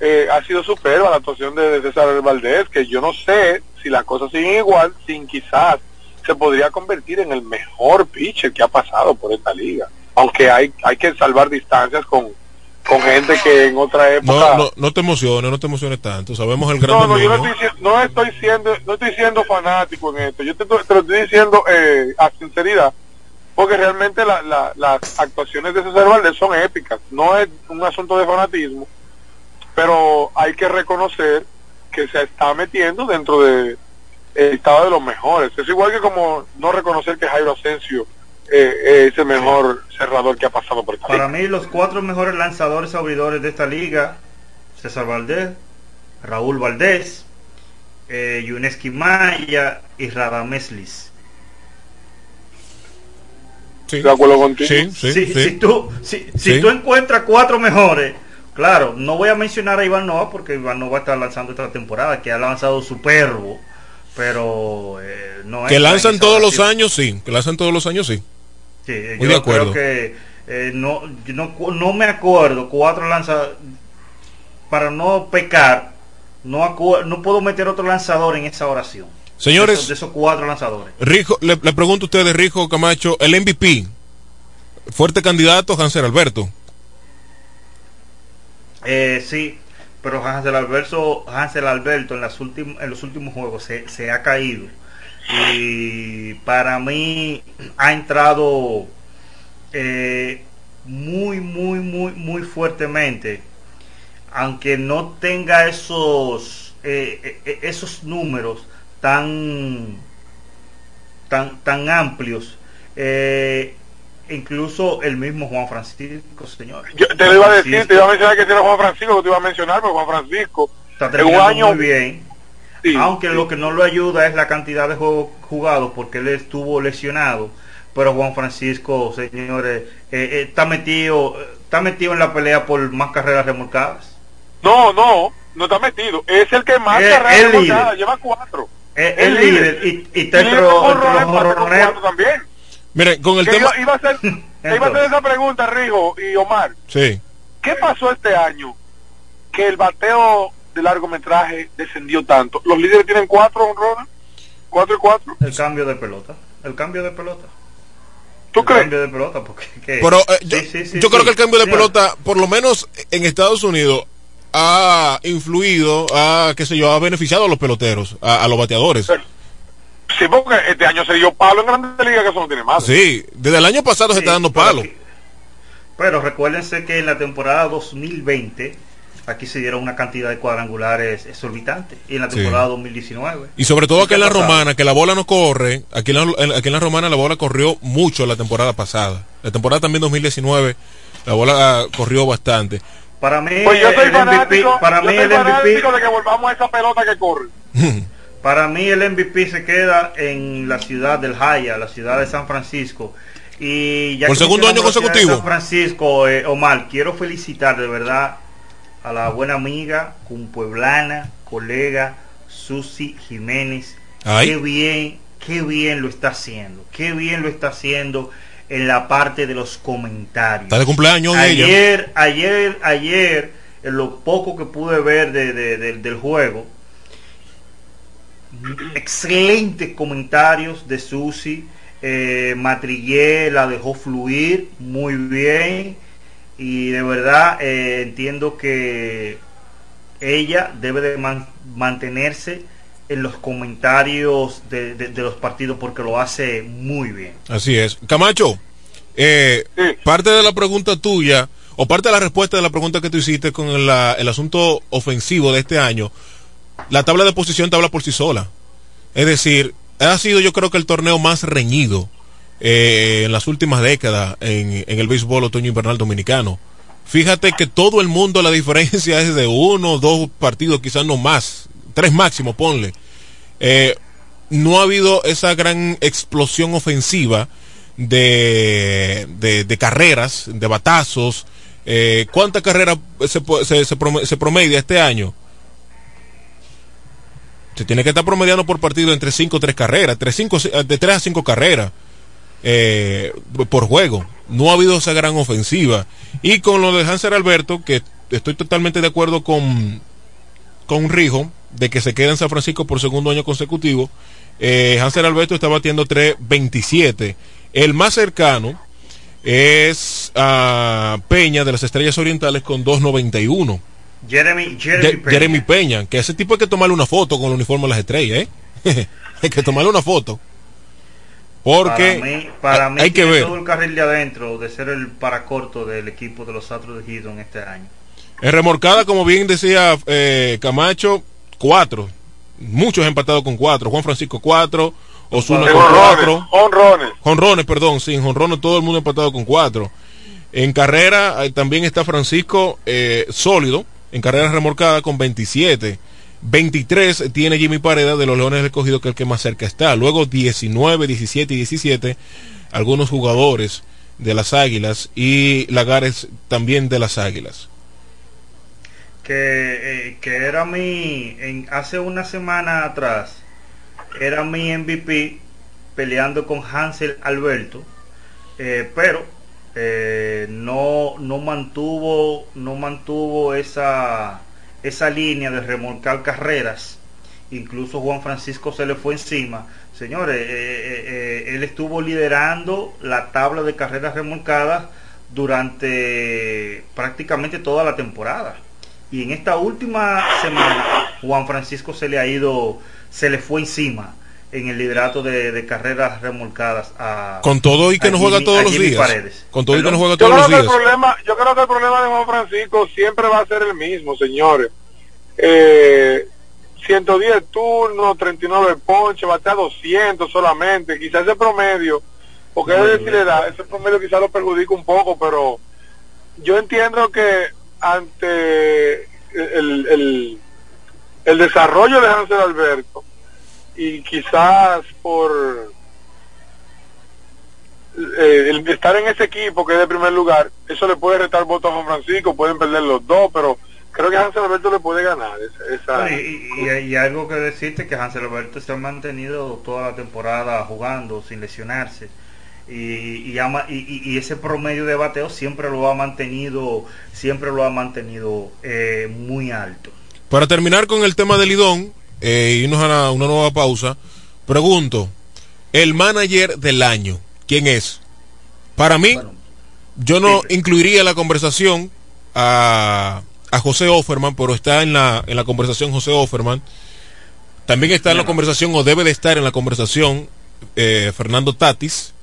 eh, ha sido superba la actuación de, de César Valdés, que yo no sé si las cosas siguen igual, sin quizás se podría convertir en el mejor pitcher que ha pasado por esta liga. Aunque hay, hay que salvar distancias con, con gente que en otra época... no, no, no te emociones, no te emociones tanto. Sabemos el gran No, no, yo no estoy, no estoy siendo, no estoy siendo fanático en esto. Yo te, te lo estoy diciendo eh, a sinceridad, porque realmente la- la- las actuaciones de César Valdés son épicas. No es un asunto de fanatismo, pero hay que reconocer que se está metiendo dentro de el estado de los mejores. Es igual que como no reconocer que Jairo Asensio eh, es el mejor cerrador que ha pasado por esta Para liga. mí los cuatro mejores lanzadores abridores de esta liga, César Valdés, Raúl Valdés, eh, Yuneski Maya y Radamés Liz. De acuerdo contigo. Sí, sí, si, sí. si tú, si, si Sí. tú encuentras cuatro mejores, claro, no voy a mencionar a Iván Nova porque Iván Nova está lanzando esta temporada, que ha lanzado superbo, pero eh, no Que lanzan todos los años, sí. Que lanzan todos los años, sí. Sí, Muy yo de acuerdo. creo que eh, no, yo no, no me acuerdo cuatro lanzadores para no pecar, no acu- no puedo meter otro lanzador en esa oración. Señores. de esos, de esos cuatro lanzadores. Rijo, le, le pregunto a ustedes, Rijo Camacho, el MVP. Fuerte candidato, Hansel Alberto. Eh, sí, pero Hansel Alberto, Hansel Alberto en, las últim- en los últimos juegos se, se ha caído. Y para mí ha entrado eh, muy, muy, muy, muy fuertemente. Aunque no tenga esos, eh, eh, esos números tan, tan, tan amplios. eh, incluso el mismo Juan Francisco, señores. Yo te lo iba a decir, te iba a mencionar que era Juan Francisco, que te iba a mencionar, pero Juan Francisco está en un terminando año muy bien. Aunque lo que no lo ayuda es la cantidad de juegos jugados porque él estuvo lesionado. Pero Juan Francisco, señores, eh, eh, está metido está metido en la pelea por más carreras remolcadas. No, no, no está metido. Es el que más Eh, carreras remolcadas, líder. lleva cuatro. Es El el líder y, y el jonroneros. cuatro también. Miren, con el Que tema. iba, iba a hacer, te iba a hacer esa pregunta, Rijo y Omar. Sí. ¿Qué pasó este año que el bateo de largometraje descendió tanto? Los líderes tienen cuatro honrones, cuatro y cuatro. El cambio de pelota. El cambio de pelota. ¿Tú crees? Cambio de pelota, porque, ¿qué? Pero eh, yo, Sí, sí, sí, yo creo que el cambio de Sí. pelota, por lo menos en Estados Unidos, ha influido, ha, qué sé yo, ha beneficiado a los peloteros, a, a los bateadores. Sí, porque este año se dio palo en Grandes Ligas que eso no tiene más. Sí, desde el año pasado se está dando palo. Pero recuérdense que en la temporada 2020 aquí se dieron una cantidad de cuadrangulares exorbitantes y en la Sí. temporada 2019 Y sobre todo ¿Y aquí en la pasado? romana, que la bola no corre. Aquí en la, aquí en la romana la bola corrió mucho la temporada pasada. La temporada también 2019, la bola corrió bastante. Para mí Pues yo soy el MVP fanático, para yo mí soy el MVP fanático de que volvamos a esa pelota que corre. Para mí el MVP se queda en la ciudad del Jaya, la ciudad de San Francisco. Y ya Por que segundo año consecutivo. San Francisco, eh, Omar, quiero felicitar de verdad a la buena amiga, cumpueblana, colega Susi Jiménez. Ay. Qué bien, qué bien lo está haciendo. Qué bien lo está haciendo en la parte de los comentarios. Está de cumpleaños ella. Ayer, ayer, ayer, en lo poco que pude ver de- de- de- del juego, excelentes comentarios de Susi. Eh, Matrillé la dejó fluir muy bien y de verdad eh, entiendo que ella debe de man- mantenerse en los comentarios de, de- de los partidos porque lo hace muy bien. Así es. Camacho, eh, parte de la pregunta tuya, o parte de la respuesta de la pregunta que tú hiciste con la- el asunto ofensivo de este año, la tabla de posición te habla por sí sola. Es decir, ha sido yo creo que el torneo más reñido eh, en las últimas décadas en, en el béisbol otoño invernal dominicano. Fíjate que todo el mundo la diferencia es de uno o dos partidos, quizás no más, tres máximo, ponle. Eh, no ha habido esa gran explosión ofensiva de, de, carreras, de batazos. Eh, ¿Cuántas carreras se, se, se prome- se promedia este año? Se tiene que estar promediando por partido entre 5 o 3 carreras, entre cinco, de 3 a 5 carreras eh, por juego. No ha habido esa gran ofensiva. Y con lo de Hanser Alberto, que estoy totalmente de acuerdo con, con Rijo, de que se queda en San Francisco por segundo año consecutivo. Eh, Hanser Alberto está batiendo 3.27. El más cercano es a Peña de las Estrellas Orientales con 2.91. Jeremy, Jeremy, Peña. Jeremy Peña, que ese tipo hay que tomarle una foto con el uniforme de las estrellas, ¿eh? hay que tomarle una foto. Porque para mí, para mí hay que ver. todo el carril de adentro de ser el paracorto del equipo de los Astros de Houston este año. En remorcada, como bien decía eh, Camacho, cuatro. Muchos empatados con cuatro. Juan Francisco cuatro. Osuna con cuatro. jonrones. Jonrones, perdón, sí, en jonrones todo el mundo empatado con cuatro. En carrera eh, también está Francisco eh, sólido, en carrera remorcada con 27. 23 tiene Jimmy Pareda de los Leones del Cogido, que es el que más cerca está. Luego 19, 17 y 17, algunos jugadores de las Águilas y Lagares también de las Águilas. Que, eh, que era mi, hace una semana atrás, era mi MVP peleando con Hansel Alberto, eh, pero eh, no, no mantuvo, no mantuvo esa, esa línea de remolcar carreras. Incluso Juan Francisco se le fue encima. Señores, él estuvo liderando la tabla de carreras remolcadas durante prácticamente toda la temporada. Y en esta última semana, Juan Francisco se le ha ido, se le fue encima en el liderato de, de carreras remolcadas a Con todo y que no juega todos los días. Paredes. Con todo y que no juega Yo todos creo los que el días. problema, yo creo que el problema de Juan Francisco siempre va a ser el mismo, señores. Eh, 110 turnos, 39 ponches, batea 200 solamente, quizás ese promedio, porque es decir, ese promedio quizás lo perjudica un poco, pero yo entiendo que ante el, el, el desarrollo de Hansel Alberto y quizás por eh, el estar en ese equipo que es de primer lugar, eso le puede retar votos a Juan Francisco, pueden perder los dos, pero creo que Hansel Alberto le puede ganar esa, esa- y, y- y algo que decirte que Hansel Alberto se ha mantenido toda la temporada jugando sin lesionarse y, y, ama- y- y- y ese promedio de bateo siempre lo ha mantenido siempre lo ha mantenido eh, muy alto Para terminar con el tema del Lidón eh, y irnos a una nueva pausa, pregunto, el manager del año, ¿quién es? Para mí, yo no incluiría la conversación a, a José Offerman, pero está en la, en la conversación José Offerman. También está en la conversación, o debe de estar en la conversación, eh, Fernando Tatis.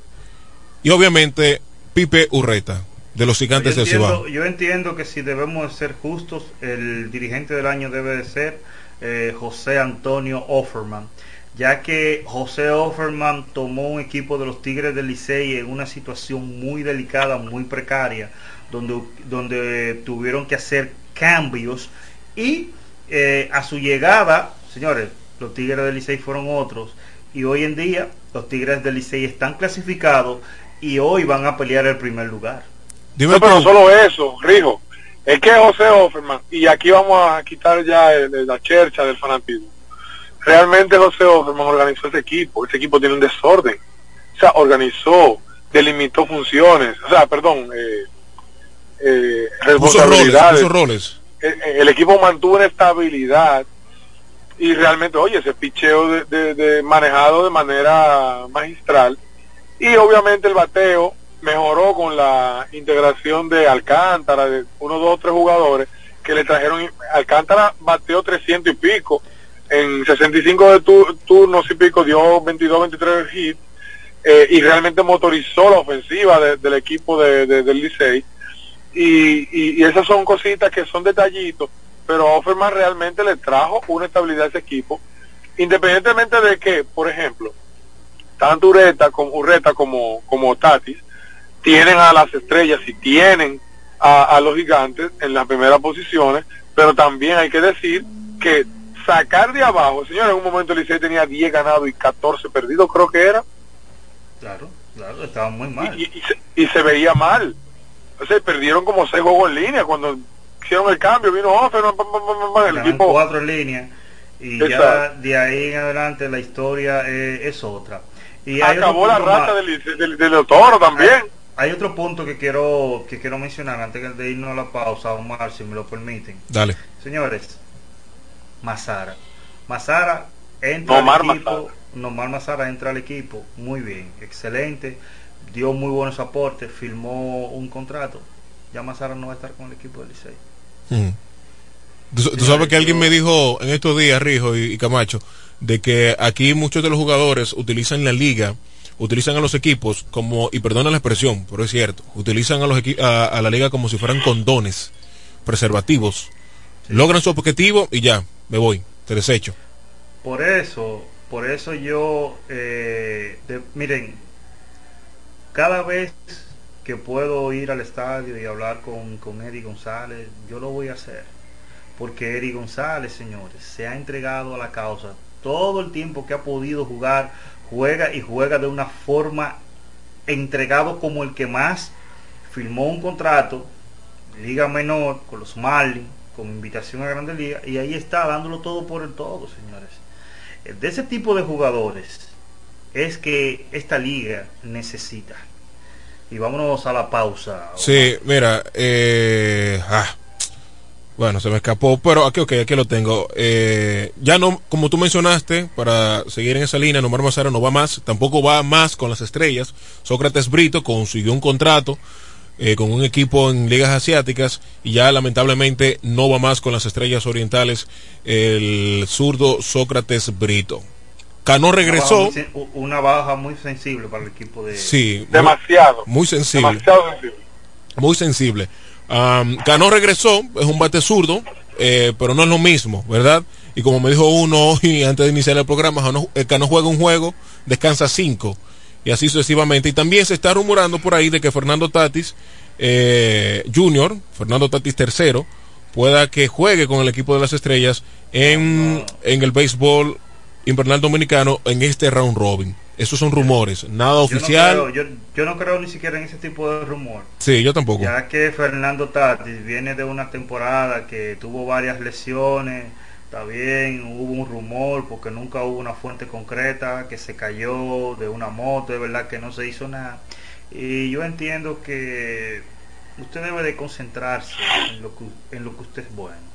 Y obviamente, Pipe Urreta, de los gigantes yo de Ciudad. Yo entiendo que si debemos ser justos, el dirigente del año debe de ser eh, José Antonio Offerman ya que José Offerman tomó un equipo de los Tigres del Licey en una situación muy delicada, muy precaria, donde, donde tuvieron que hacer cambios y eh, a su llegada, señores, los Tigres del Licey fueron otros y hoy en día los Tigres del Licey están clasificados y hoy van a pelear el primer lugar. no, pero no solo eso, Rijo, es que José Offerman, y aquí vamos a quitar ya la chercha del fanatismo, realmente José Offerman organizó ese equipo, ese equipo tiene un desorden, o sea, organizó, delimitó funciones, o sea, perdón, eh, eh, responsabilidades. roles, El, el, equipo mantuvo una estabilidad y realmente, oye, ese picheo de, de, de manejado de manera magistral y obviamente el bateo mejoró con la integración de Alcántara, de uno, dos, tres jugadores que le trajeron. Alcántara bateó 300 y pico, en 65 de tu, turnos y pico dio 22, 23 hits, eh, y realmente motorizó la ofensiva de, del equipo de, de, del Licey. Y, y, y, esas son cositas que son detallitos, pero Offerman realmente le trajo una estabilidad a ese equipo, independientemente de que, por ejemplo, tanto Ureta como, Ureta como, como Tatis, tienen a las estrellas y tienen a, a, los gigantes en las primeras posiciones, pero también hay que decir que sacar de abajo, señor, en un momento el Licey tenía 10 ganados y 14 perdidos, creo que era. Claro, claro, estaba muy mal. Y, y, y, se, y se, veía mal. O sea, perdieron como 6 juegos en línea cuando hicieron el cambio, vino Offer, el equipo. cuatro en línea. Y Exacto. ya de ahí en adelante la historia eh, es otra. Y Acabó la raza del, del, del, toro también. Hay, hay, otro punto que quiero que quiero mencionar antes de irnos a la pausa, Omar, si me lo permiten. Dale. Señores, Mazara. Mazara entra Nomar al equipo. Mazara. Nomar Mazara entra al equipo. Muy bien, excelente. Dio muy buenos aportes, firmó un contrato. Ya Mazara no va a estar con el equipo del Licey. Mm. Tú, tú, sabes que alguien me dijo en estos días, Rijo y, y Camacho, de que aquí muchos de los jugadores utilizan la liga, utilizan a los equipos como, y perdona la expresión, pero es cierto, utilizan a, los a, a la liga como si fueran condones, preservativos. Sí. Logran su objetivo y ya, me voy, te desecho. Por eso, por eso yo, eh, de, miren, cada vez que puedo ir al estadio y hablar con, con Eddie González, yo lo voy a hacer. Porque Eddie González, señores, se ha entregado a la causa todo el tiempo que ha podido jugar, juega y juega de una forma entregado como el que más firmó un contrato, liga menor, con los Marlins, con invitación a Grandes Ligas, y ahí está dándolo todo por el todo, señores. De ese tipo de jugadores es que esta liga necesita. Y vámonos a la pausa. Sí, mira, eh, ah, bueno, se me escapó, pero aquí, ok, aquí lo tengo. Eh, ya no, como tú mencionaste, para seguir en esa línea, Nomar Mazara no va más, tampoco va más con las estrellas. Sócrates Brito consiguió un contrato eh, con un equipo en ligas asiáticas y ya lamentablemente no va más con las estrellas orientales el zurdo Sócrates Brito. Cano regresó. Una baja, muy, una baja muy sensible para el equipo de. Sí, demasiado. Muy sensible. Demasiado sensible. Muy sensible. Um, Cano regresó, es un bate zurdo, eh, pero no es lo mismo, ¿verdad? Y como me dijo uno hoy antes de iniciar el programa, Cano, el Cano juega un juego, descansa cinco, y así sucesivamente. Y también se está rumorando por ahí de que Fernando Tatis eh, Junior, Fernando Tatis tercero, pueda que juegue con el equipo de las estrellas en, en el béisbol invernal dominicano en este round robin. Esos son rumores, nada oficial. Yo no, creo, yo, yo no, creo, ni siquiera en ese tipo de rumor. Sí, yo tampoco. Ya que Fernando Tatis viene de una temporada que tuvo varias lesiones, está bien, hubo un rumor porque nunca hubo una fuente concreta, que se cayó de una moto, de verdad que no se hizo nada. Y yo entiendo que usted debe de concentrarse en lo que, en lo que usted es bueno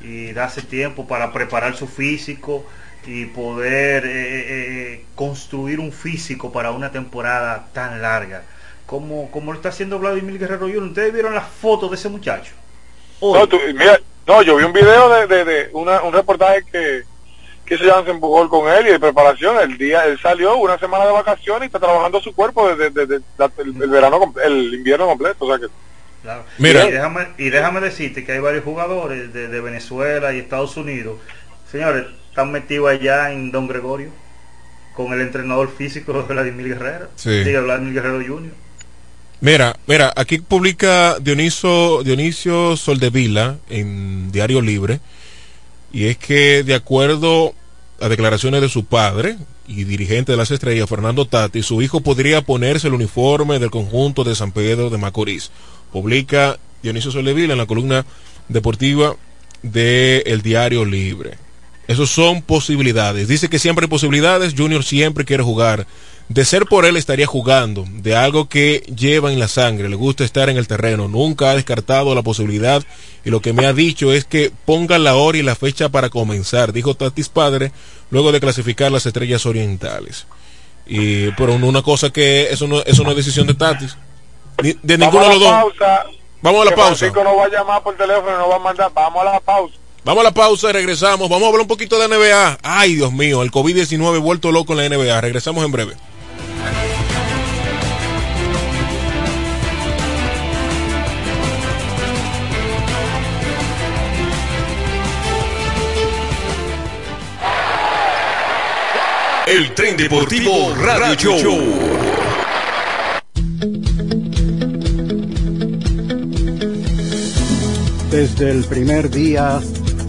y darse tiempo para preparar su físico y poder eh, eh, construir un físico para una temporada tan larga como, como lo está haciendo Vladimir Guerrero Jr. Ustedes vieron las fotos de ese muchacho. No, mira, no, yo vi un video de, de, una, un reportaje que, que se llama empujó con él y de preparación. El día, él salió una semana de vacaciones y está trabajando su cuerpo desde, el, verano, el invierno completo. O sea que Mira. Y déjame, y déjame decirte que hay varios jugadores de, de, Venezuela y Estados Unidos, señores, están metidos allá en Don Gregorio con el entrenador físico de Vladimir Guerrero. Sí. Vladimir Guerrero Jr. Mira, mira, aquí publica Dioniso, Dionisio Soldevila en Diario Libre, y es que de acuerdo a declaraciones de su padre y dirigente de las estrellas, Fernando Tati, su hijo podría ponerse el uniforme del conjunto de San Pedro de Macorís. Publica Dionisio Soldevila en la columna deportiva de El Diario Libre. Esas son posibilidades. Dice que siempre hay posibilidades. Junior siempre quiere jugar de ser por él estaría jugando, de algo que lleva en la sangre, le gusta estar en el terreno, nunca ha descartado la posibilidad y lo que me ha dicho es que ponga la hora y la fecha para comenzar, dijo Tatis padre, luego de clasificar las estrellas orientales. Y pero una cosa que eso no, eso no es decisión de Tatis, de ninguno de los dos. Vamos a la pausa. no va a llamar por teléfono, no va a mandar, vamos a la pausa. Vamos a la pausa y regresamos. Vamos a hablar un poquito de NBA. Ay, Dios mío, el COVID-19 vuelto loco en la NBA. Regresamos en breve. El tren deportivo Radio Show. Desde el primer día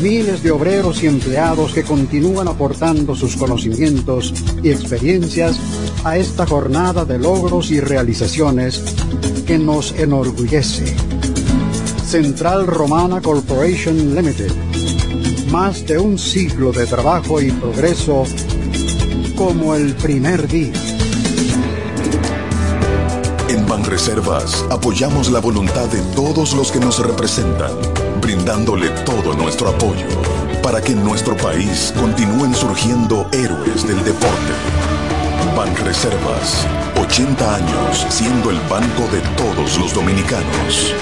Miles de obreros y empleados que continúan aportando sus conocimientos y experiencias a esta jornada de logros y realizaciones que nos enorgullece. Central Romana Corporation Limited. Más de un siglo de trabajo y progreso como el primer día. Banreservas apoyamos la voluntad de todos los que nos representan, brindándole todo nuestro apoyo para que en nuestro país continúen surgiendo héroes del deporte. Banreservas, 80 años siendo el banco de todos los dominicanos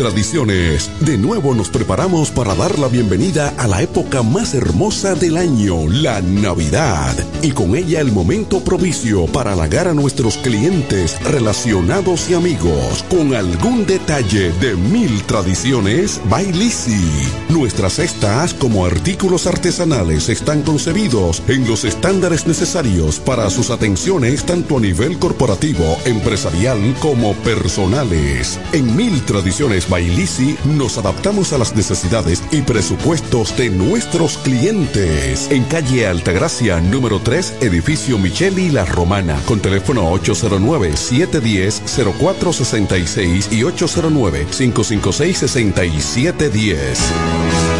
tradiciones. De nuevo nos preparamos para dar la bienvenida a la época más hermosa del año, la Navidad, y con ella el momento propicio para halagar a nuestros clientes, relacionados y amigos con algún detalle de mil tradiciones Bailisi. Nuestras cestas como artículos artesanales están concebidos en los estándares necesarios para sus atenciones tanto a nivel corporativo, empresarial como personales. En mil tradiciones Bailisi nos adaptamos a las necesidades y presupuestos de nuestros clientes. En calle Altagracia, número 3, edificio Micheli La Romana, con teléfono 809-710-0466 y 809-556-6710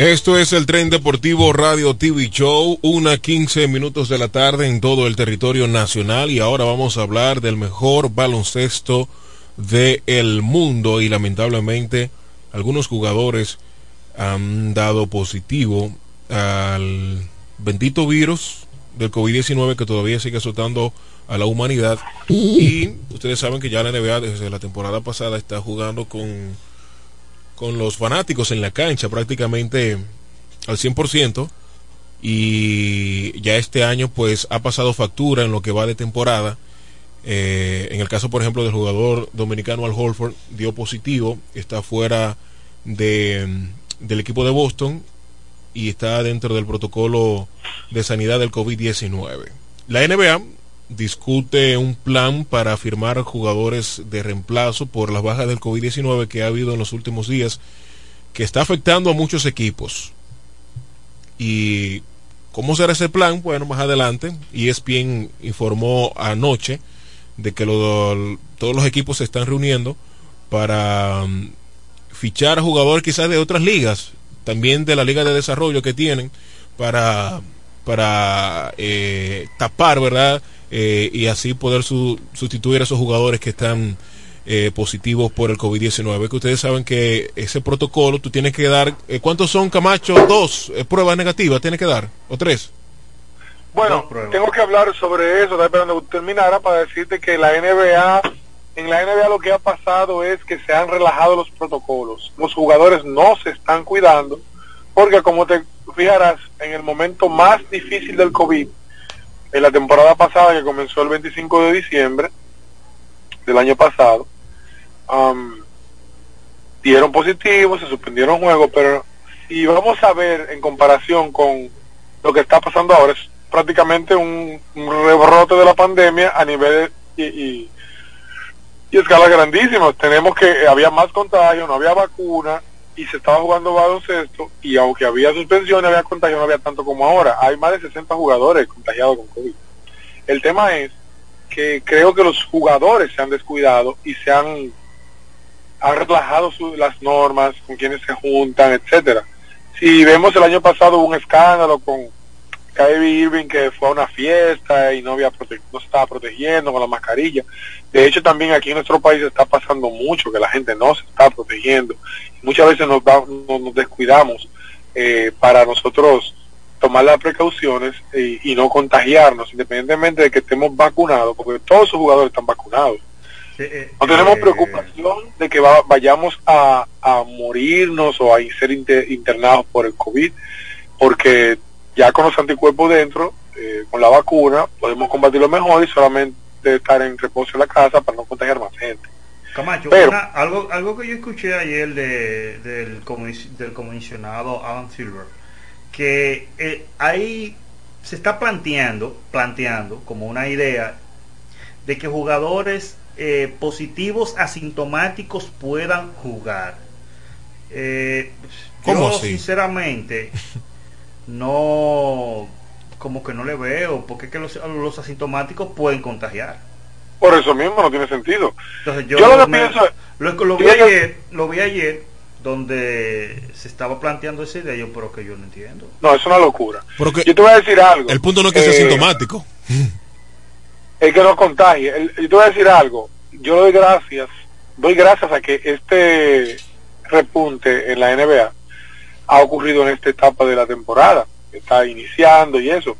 Esto es el tren deportivo Radio TV Show, una 15 minutos de la tarde en todo el territorio nacional y ahora vamos a hablar del mejor baloncesto del mundo y lamentablemente algunos jugadores han dado positivo al bendito virus del COVID-19 que todavía sigue azotando a la humanidad. Y ustedes saben que ya la NBA desde la temporada pasada está jugando con con los fanáticos en la cancha prácticamente al 100% y ya este año pues ha pasado factura en lo que va de temporada. Eh, en el caso por ejemplo del jugador dominicano Al Holford dio positivo, está fuera de, del equipo de Boston y está dentro del protocolo de sanidad del COVID-19. La NBA discute un plan para firmar jugadores de reemplazo por las bajas del COVID-19 que ha habido en los últimos días, que está afectando a muchos equipos. ¿Y cómo será ese plan? Bueno, más adelante, ESPN informó anoche de que todos los equipos se están reuniendo para um, fichar a jugadores quizás de otras ligas, también de la liga de desarrollo que tienen, para, para eh, tapar, ¿verdad? Eh, y así poder sustituir a esos jugadores que están eh, positivos por el COVID-19. Que ustedes saben que ese protocolo tú tienes que dar, eh, ¿cuántos son Camacho? Dos pruebas negativas tienes que dar, o tres. Bueno, tengo que hablar sobre eso, esperando que terminara para decirte que la NBA, en la NBA lo que ha pasado es que se han relajado los protocolos. Los jugadores no se están cuidando, porque como te fijarás, en el momento más difícil del COVID, en la temporada pasada que comenzó el 25 de diciembre del año pasado, dieron positivos, se suspendieron juegos, pero si vamos a ver en comparación con lo que está pasando ahora, es prácticamente un, rebrote de la pandemia a nivel y, y, y escala grandísima. Tenemos que había más contagios, no había vacuna, y se estaba jugando baloncesto y aunque había suspensión, había contagio, no había tanto como ahora. Hay más de 60 jugadores contagiados con COVID. El tema es que creo que los jugadores se han descuidado y se han, han relajado las normas con quienes se juntan, etcétera. Si vemos el año pasado un escándalo con Kyrie Irving que fue a una fiesta y no había no estaba protegiendo con la mascarilla. De hecho, también aquí en nuestro país está pasando mucho que la gente no se está protegiendo. Muchas veces nos, nos descuidamos eh, para nosotros tomar las precauciones y, no contagiarnos, independientemente de que estemos vacunados, porque todos los jugadores están vacunados. Eh, no tenemos eh, preocupación de que vayamos a, a, morirnos o a ser internados por el COVID, porque ya con los anticuerpos dentro, eh, con la vacuna, podemos combatirlo mejor y solamente estar en reposo en la casa para no contagiar más gente. Camacho, algo, algo que yo escuché ayer de, del, del comisionado Alan Silver, que eh, ahí se está planteando, planteando como una idea de que jugadores eh, positivos asintomáticos puedan jugar. Eh, yo sinceramente no, como que no le veo, porque es que los, los asintomáticos pueden contagiar. Por eso mismo no tiene sentido. Entonces yo, lo, lo, vi ayer, lo vi ayer donde se estaba planteando esa idea, yo pero que yo no entiendo. No, es una locura. yo te voy a decir algo. El punto no es que sea asintomático. Es que no contagie. yo te voy a decir algo. Yo doy gracias, doy gracias a que este repunte en la NBA ha ocurrido en esta etapa de la temporada, que está iniciando y eso.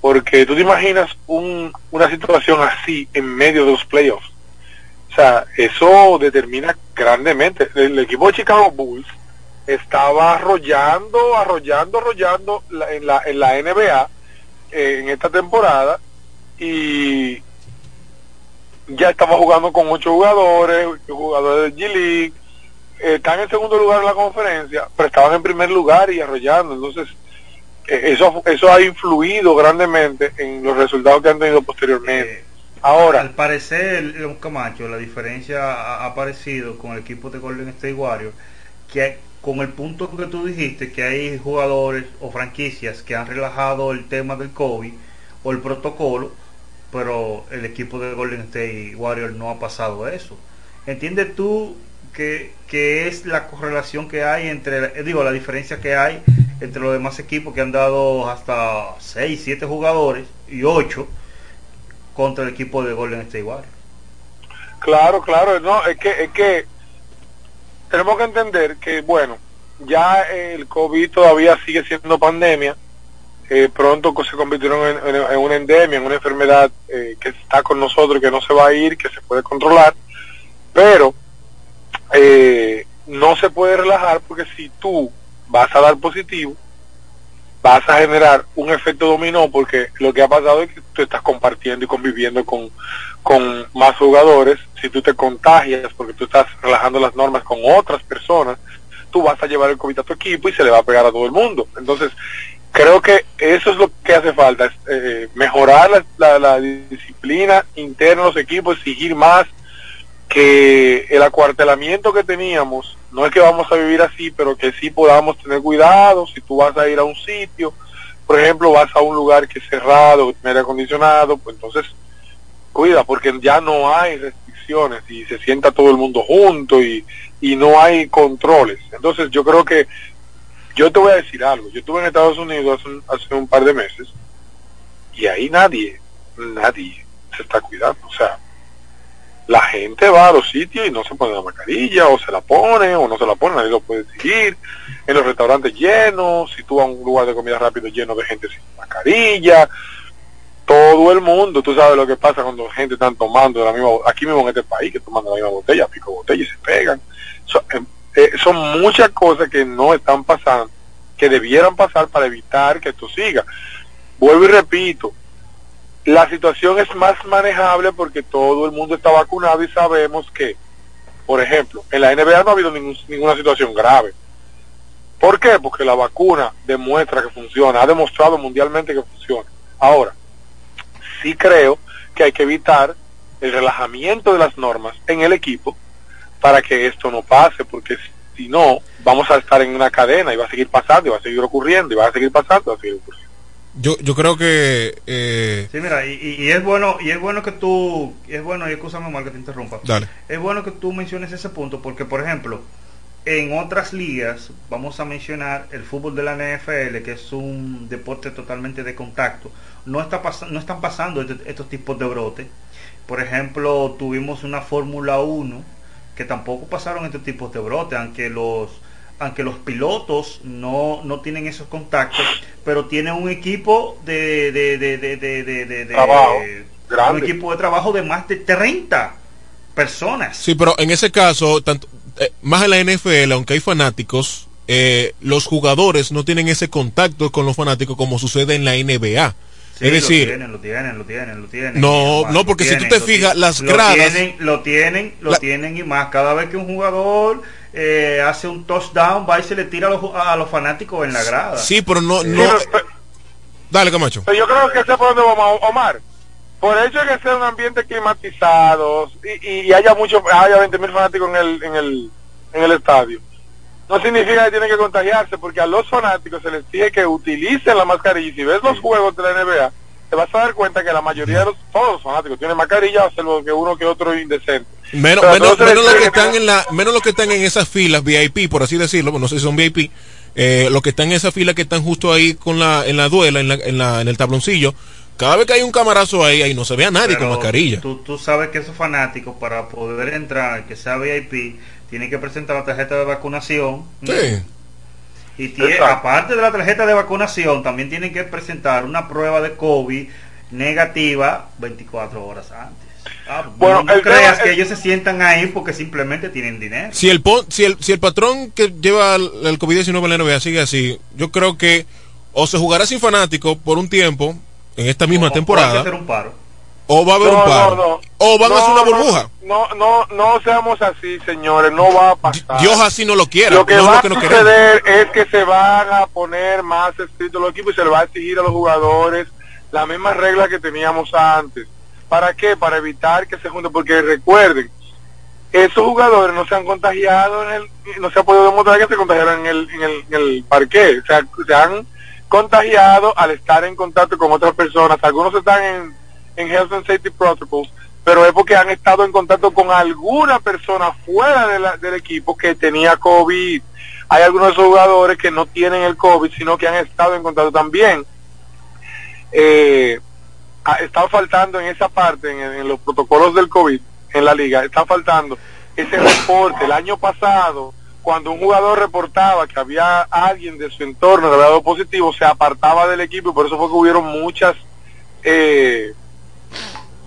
Porque tú te imaginas un, una situación así en medio de los playoffs. O sea, eso determina grandemente. El, equipo de Chicago Bulls estaba arrollando, arrollando, arrollando en, la, en la NBA eh, en esta temporada y ya estaba jugando con ocho jugadores, jugadores de G-League, están en segundo lugar en la conferencia, pero estaban en primer lugar y arrollando. Entonces, eh, eso, eso ha influido grandemente en los resultados que han tenido posteriormente. Ahora, al parecer, un Camacho, la diferencia ha aparecido con el equipo de Golden State Warriors, que con el punto que tú dijiste, que hay jugadores o franquicias que han relajado el tema del COVID o el protocolo, pero el equipo de Golden State Warriors no ha pasado eso. ¿Entiendes tú que, que es la correlación que hay entre, digo, la diferencia que hay entre los demás equipos que han dado hasta 6, 7 jugadores y 8 contra el equipo de Golden State Warriors. Claro, claro, no, es que, es que tenemos que entender que, bueno, ya el COVID todavía sigue siendo pandemia, eh, pronto se convirtieron en, una endemia, en una enfermedad eh, que está con nosotros, que no se va a ir, que se puede controlar, pero eh, no se puede relajar porque si tú vas a dar positivo, vas a generar un efecto dominó porque lo que ha pasado es que tú estás compartiendo y conviviendo con, con más jugadores. Si tú te contagias porque tú estás relajando las normas con otras personas, tú vas a llevar el COVID a tu equipo y se le va a pegar a todo el mundo. Entonces, creo que eso es lo que hace falta, eh, mejorar la, la, disciplina interna de los equipos, exigir más que el acuartelamiento que teníamos, no es que vamos a vivir así, pero que sí podamos tener cuidado, si tú vas a ir a un sitio, por ejemplo, vas a un lugar que es cerrado, que aire acondicionado, pues entonces cuida, porque ya no hay restricciones y se sienta todo el mundo junto y, y no hay controles. Entonces yo creo que, yo te voy a decir algo, yo estuve en Estados Unidos hace hace un par de meses y ahí nadie, nadie se está cuidando, o sea, la gente va a los sitios y no se pone la mascarilla, o se la pone, o no se la pone, nadie lo puede seguir. En los restaurantes llenos, si tú vas a un lugar de comida rápido lleno de gente sin mascarilla, todo el mundo, tú sabes lo que pasa cuando gente está tomando la misma, aquí mismo en este país, que toman la misma botella, pico botella y se pegan. Em, eh, son muchas cosas que no están pasando, que debieran pasar para evitar que esto siga. Vuelvo y repito, la situación es más manejable porque todo el mundo está vacunado y sabemos que, por ejemplo, en la NBA no ha habido ninguna situación grave. ¿Por qué? Porque la vacuna demuestra que funciona, ha demostrado mundialmente que funciona. Ahora, sí creo que hay que evitar el relajamiento de las normas en el equipo para que esto no pase, porque si no, vamos a estar en una cadena y va a seguir pasando, y va a seguir ocurriendo, y va a seguir pasando, y va a seguir ocurriendo. Yo, yo creo que eh... sí mira y, y, es bueno y es bueno que tú es bueno y escúchame mal que te interrumpa. Dale. es bueno que tú menciones ese punto porque por ejemplo en otras ligas vamos a mencionar el fútbol de la NFL que es un deporte totalmente de contacto. No está no están pasando este, estos tipos de brotes. Por ejemplo tuvimos una Fórmula 1 que tampoco pasaron estos tipos de brotes aunque los aunque los pilotos no, no tienen esos contactos, pero tienen un equipo de, de, de, de, de, trabajo, un equipo de trabajo de más de 30 personas. Sí, pero en ese caso, tanto, eh, más en la NFL, aunque hay fanáticos, eh, los jugadores no tienen ese contacto con los fanáticos como sucede en la NBA. Sí, es decir, lo tienen, lo tienen, lo tienen, lo tienen. No, no, porque si tú te fijas, las gradas. Lo tienen, lo tienen, lo tienen y más. Cada vez que un jugador eh, hace un touchdown, va y se le tira a los, a los fanáticos en la grada. Sí, pero no... no Dale, Camacho. Yo creo que sé por dónde vamos, Omar. Por el hecho de que sea un ambiente climatizado y, y haya mucho, haya 20 mil fanáticos en el, en, el, en el estadio, no significa que tienen que contagiarse, porque a los fanáticos se les exige que utilicen la mascarilla. Y si ves los juegos de la NBA, te vas a dar cuenta que la mayoría de los, todos los fanáticos tienen mascarilla, salvo que uno que otro indecente. Menos, menos, menos los que están en la, menos los que están en esas filas VIP, por así decirlo, no sé si son VIP, eh, los que están en esa fila que están justo ahí con la, en la duela, en, la, en, la, en el tabloncillo, cada vez que hay un camarazo ahí, ahí no se ve a nadie Pero con mascarilla. Tú, tú sabes que esos fanáticos, para poder entrar, que sea VIP, tienen que presentar la tarjeta de vacunación. Sí. Y tiene, aparte de la tarjeta de vacunación, también tienen que presentar una prueba de COVID negativa 24 horas antes. Ah, bueno, no, creas que ellos se sientan ahí porque simplemente tienen dinero. Si el, si el, si el patrón que lleva el, el COVID-19 en la NBA sigue así, yo creo que o se jugará sin fanático por un tiempo en esta misma o, temporada. O, hacer un paro. O va a haber no, un paro. No, o van a hacer una burbuja. No, no, no seamos así, señores, no va a pasar. Dios así no lo quiera. Lo que va que a suceder es que se van a poner más estrictos los equipos y se le va a exigir a los jugadores las mismas reglas que teníamos antes. ¿Para qué? Para evitar que se junten, porque recuerden, esos jugadores no se han contagiado en el, no se ha podido demostrar que se contagiaron en el, en el, en el parque, o sea, se han contagiado al estar en contacto con otras personas, algunos están en, en Health and Safety Protocols, pero es porque han estado en contacto con alguna persona fuera del equipo que tenía COVID. Hay algunos de esos jugadores que no tienen el COVID, sino que han estado en contacto también. Eh, está faltando en esa parte, en, los protocolos del COVID en la liga, está faltando ese reporte. El año pasado, cuando un jugador reportaba que había alguien de su entorno que había dado positivo, se apartaba del equipo y por eso fue que hubieron muchas, eh,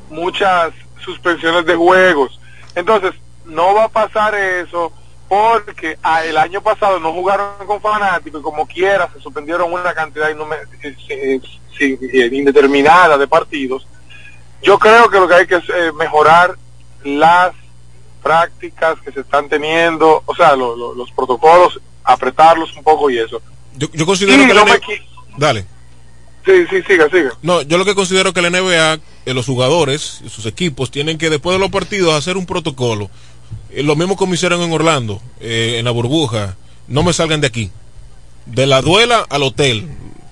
muchas suspensiones de juegos. Entonces, no va a pasar eso porque ah, el año pasado no jugaron con fanáticos y como quiera se suspendieron una cantidad indeterminada de partidos. Yo creo que lo que hay que es eh, mejorar las prácticas que se están teniendo, o sea, los protocolos, apretarlos un poco y eso. Yo, considero que... Dale. Sí, sí, siga, siga. No, yo lo que considero que la NBA, eh, los jugadores, sus equipos, tienen que después de los partidos hacer un protocolo. Eh, lo mismo como hicieron en Orlando, eh, en la burbuja. No me salgan de aquí. De la duela al hotel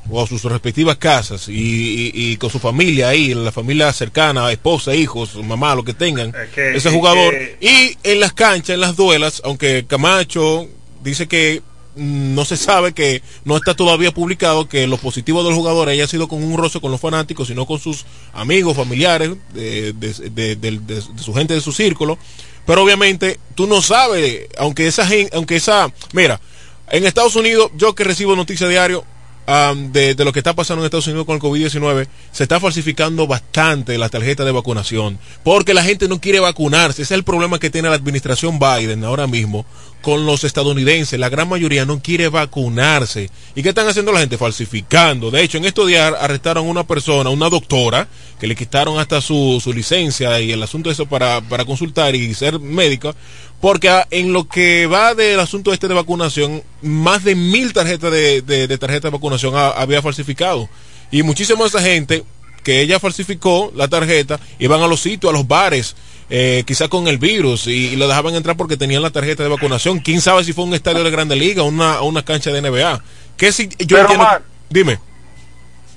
o a sus respectivas casas y, con su familia ahí, la familia cercana, esposa, hijos, mamá, lo que tengan, ese jugador. Y en las canchas, en las duelas, aunque Camacho dice que no se sabe que no está todavía publicado que los positivos del jugador haya sido con un roce con los fanáticos, sino con sus amigos, familiares, de, de, su gente de su círculo. Pero obviamente tú no sabes, aunque esa gente, aunque esa, mira, en Estados Unidos, yo que recibo noticias diario, de, lo que está pasando en Estados Unidos con el COVID-19, se está falsificando bastante la tarjeta de vacunación, porque la gente no quiere vacunarse. Ese es el problema que tiene la administración Biden ahora mismo con los estadounidenses. La gran mayoría no quiere vacunarse. ¿Y qué están haciendo la gente? Falsificando. De hecho, en estos días arrestaron a una persona, una doctora, que le quitaron hasta su, su licencia y el asunto eso para, para consultar y ser médica, porque en lo que va del asunto este de vacunación, más de mil tarjetas de, de, tarjeta de vacunación había falsificado. Y muchísima esa gente que ella falsificó la tarjeta, iban a los sitios, a los bares, eh, quizás con el virus, y, lo dejaban entrar porque tenían la tarjeta de vacunación. ¿Quién sabe si fue un estadio de Grande Liga o una, una cancha de NBA? ¿Qué si, yo dime.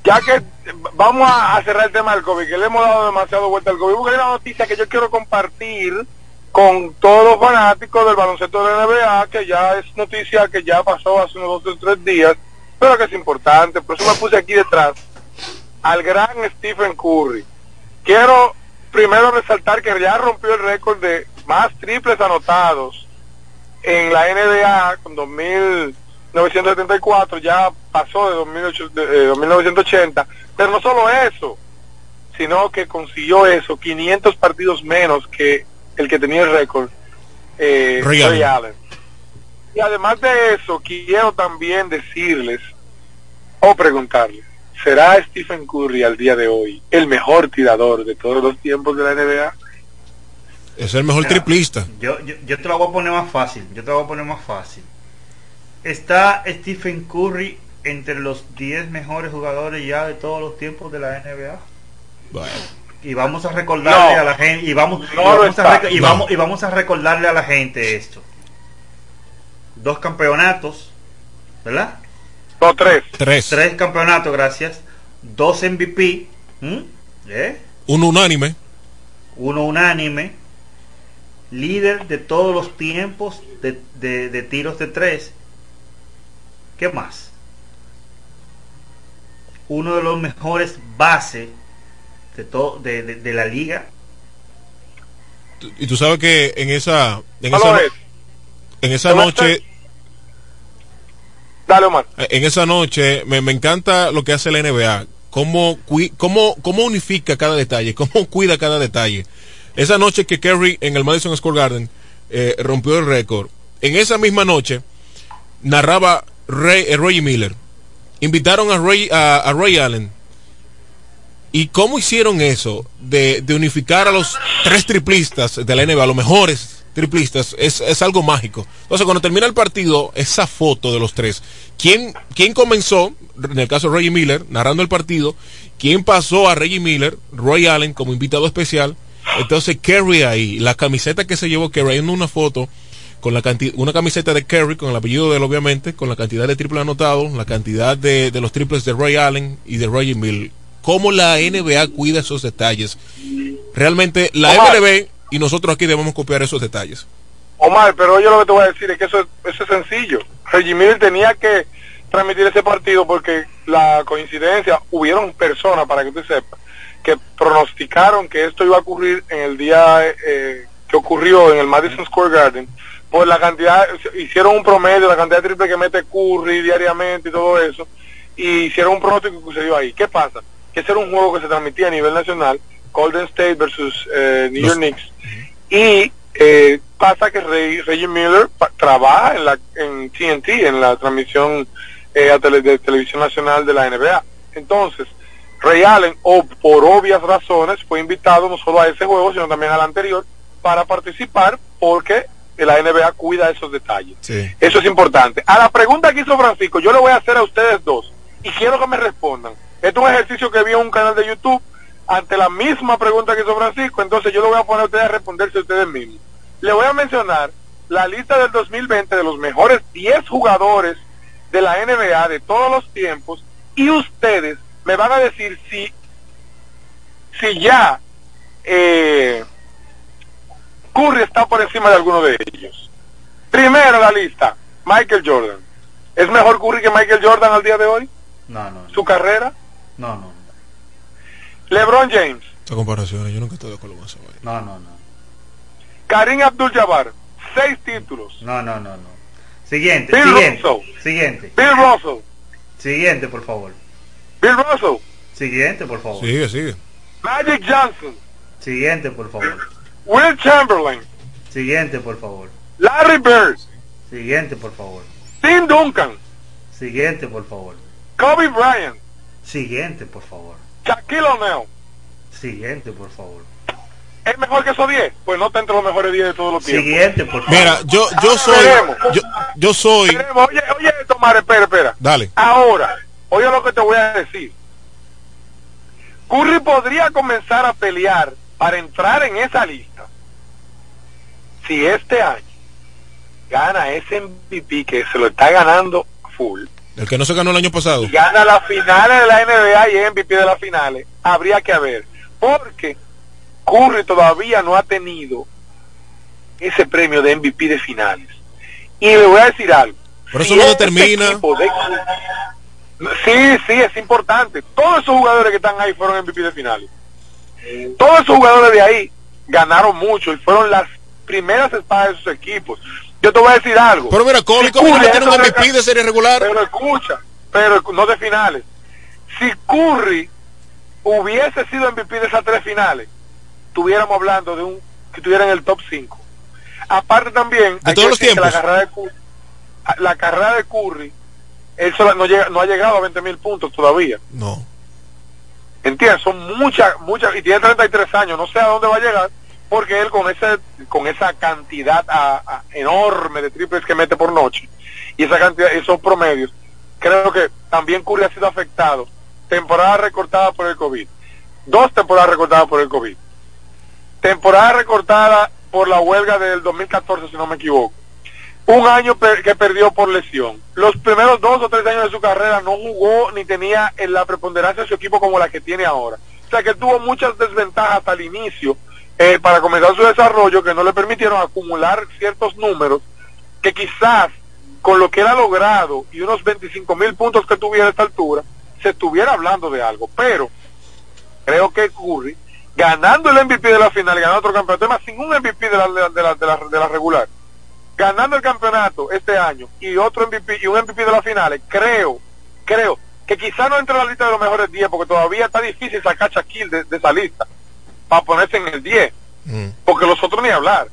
Ya que vamos a, cerrar el tema del COVID, que le hemos dado demasiado vuelta al COVID, porque hay una noticia que yo quiero compartir con todos los fanáticos del baloncesto de la NBA, que ya es noticia que ya pasó hace unos dos o tres días, pero que es importante, por eso me puse aquí detrás, al gran Stephen Curry. Quiero primero resaltar que ya rompió el récord de más triples anotados en la NBA con 2.974, ya pasó de, 2008, de 1980, pero no solo eso, sino que consiguió eso, 500 partidos menos que el que tenía el récord, eh, Allen. Y además de eso, quiero también decirles o preguntarles, ¿será Stephen Curry al día de hoy el mejor tirador de todos los tiempos de la NBA? Es el mejor triplista. Yo, yo, te lo voy a poner más fácil. Yo te lo voy a poner más fácil. Está Stephen Curry entre los 10 mejores jugadores ya de todos los tiempos de la NBA. Bueno y vamos a recordarle a la gente y vamos, y, vamos a, y, vamos, y vamos a recordarle a la gente esto. Dos campeonatos verdad no tres. Tres. Tres campeonatos gracias. Dos MVP ¿Eh? uno unánime. Uno unánime. Líder de todos los tiempos de, de tiros de tres. Qué más uno de los mejores bases de, todo, de, de, la liga. Y tú sabes que en esa en esa, en esa noche Dale, Omar. En esa noche me, me encanta lo que hace la NBA. Cómo, cómo, cómo unifica cada detalle, cómo cuida cada detalle. Esa noche que Kerry en el Madison Square Garden eh, rompió el récord. En esa misma noche narraba Ray, eh, Roy Miller. Invitaron a Ray, a, a Ray Allen ¿Y cómo hicieron eso de, unificar a los tres triplistas de la NBA, los mejores triplistas? Es, algo mágico. Entonces, cuando termina el partido, esa foto de los tres, ¿quién, quién comenzó, en el caso de Reggie Miller, narrando el partido? ¿Quién pasó a Reggie Miller, Roy Allen, como invitado especial? Entonces, Kerry ahí, la camiseta que se llevó Kerry en una foto con la cantidad, una camiseta de Kerry con el apellido de él obviamente, con la cantidad de triples anotados, la cantidad de, de, los triples de Roy Allen y de Reggie Miller cómo la NBA cuida esos detalles. Realmente la MLB y nosotros aquí debemos copiar esos detalles. Omar, pero yo lo que te voy a decir es que eso, eso es sencillo. Reggie Miller tenía que transmitir ese partido porque la coincidencia, hubieron personas, para que usted sepa, que pronosticaron que esto iba a ocurrir en el día eh, que ocurrió en el Madison Square Garden, por la cantidad, hicieron un promedio, la cantidad de triple que mete Curry diariamente y todo eso, y hicieron un pronóstico que sucedió ahí. ¿Qué pasa? Que ese era un juego que se transmitía a nivel nacional, Golden State versus eh, New York Knicks, y eh, pasa que Reggie Miller trabaja en la en TNT, en la transmisión eh, de televisión nacional de la NBA. Entonces, Ray Allen, o por obvias razones, fue invitado no solo a ese juego, sino también al anterior, para participar porque la NBA cuida esos detalles. Eso es importante. A la pregunta que hizo Francisco, yo le voy a hacer a ustedes dos y quiero que me respondan. Esto es un ejercicio que vi en un canal de YouTube ante la misma pregunta que hizo Francisco, entonces yo le voy a poner a ustedes a responderse ustedes mismos. Le voy a mencionar la lista del 2020 de los mejores 10 jugadores de la NBA de todos los tiempos y ustedes me van a decir si, si ya eh, Curry está por encima de alguno de ellos. Primero la lista, Michael Jordan. ¿Es mejor Curry que Michael Jordan al día de hoy? No, no. ¿Su carrera? No, no. LeBron James. Esta comparación, yo nunca estoy de acuerdo con eso. No, no, no. Karim Abdul-Jabbar, seis títulos. No, no, no, no. Siguiente, Bill siguiente. Russell. Siguiente. Bill Russell. Siguiente, por favor. Bill Russell. Siguiente, por favor. Sigue, sigue. Magic Johnson. Siguiente, por favor. Will Chamberlain. Siguiente, por favor. Larry Bird. Siguiente, por favor. Tim Duncan. Siguiente, por favor. Kobe Bryant. Siguiente, por favor. Shaquille O'Neal. Siguiente, por favor. ¿Es mejor que esos 10? Pues no está entre los mejores 10 de todos los tiempos. Siguiente, por favor. Mira, yo, yo Ahora soy. Yo, yo soy. Veremos. Oye, oye, Tomar, espera, espera. Dale. Ahora, oye lo que te voy a decir. Curry podría comenzar a pelear para entrar en esa lista si este año gana ese MVP que se lo está ganando full El que no se ganó el año pasado. gana las finales de la NBA y es MVP de las finales, habría que ver. Porque Curry todavía no ha tenido ese premio de MVP de finales. Y le voy a decir algo. Por eso Si no este determina. de- Sí, sí, es importante. Todos esos jugadores que están ahí fueron MVP de finales. Todos esos jugadores de ahí ganaron mucho y fueron las primeras espadas de sus equipos. Yo te voy a decir algo. Pero mira, Kobe, Si Curry tiene un MVP de serie regular. Pero escucha, pero no de finales. Si Curry hubiese sido MVP de esas tres finales, estuviéramos hablando de un que estuviera en el top 5. Aparte también, De todos los que la tiempos. carrera de Curry, la carrera de Curry, él solo- no, llega, no ha llegado a 20 mil puntos todavía. No. ¿Entiendes? Son muchas, muchas, y tiene 33 años, no sé a dónde va a llegar, porque él con ese, con esa cantidad enorme de triples que mete por noche, y esa cantidad, esos promedios, creo que también Curry ha sido afectado. Temporada recortada por el COVID. Dos temporadas recortadas por el COVID. Temporada recortada por la huelga del 2014, si no me equivoco. Un año per- que perdió por lesión. Los primeros dos o tres años de su carrera no jugó ni tenía en la preponderancia de su equipo como la que tiene ahora. O sea que tuvo muchas desventajas al inicio eh, para comenzar su desarrollo que no le permitieron acumular ciertos números que quizás con lo que él ha logrado y unos 25 mil puntos que tuviera a esta altura, se estuviera hablando de algo. Pero creo que Curry, ganando el MVP de la final, ganando otro campeonato, además sin un MVP de la, de la, de la, regular, ganando el campeonato este año y otro MVP y un MVP de las finales, creo, creo que quizá no entre en la lista de los mejores 10 porque todavía está difícil sacar Shaquille de, de esa lista para ponerse en el 10, porque los otros ni hablar.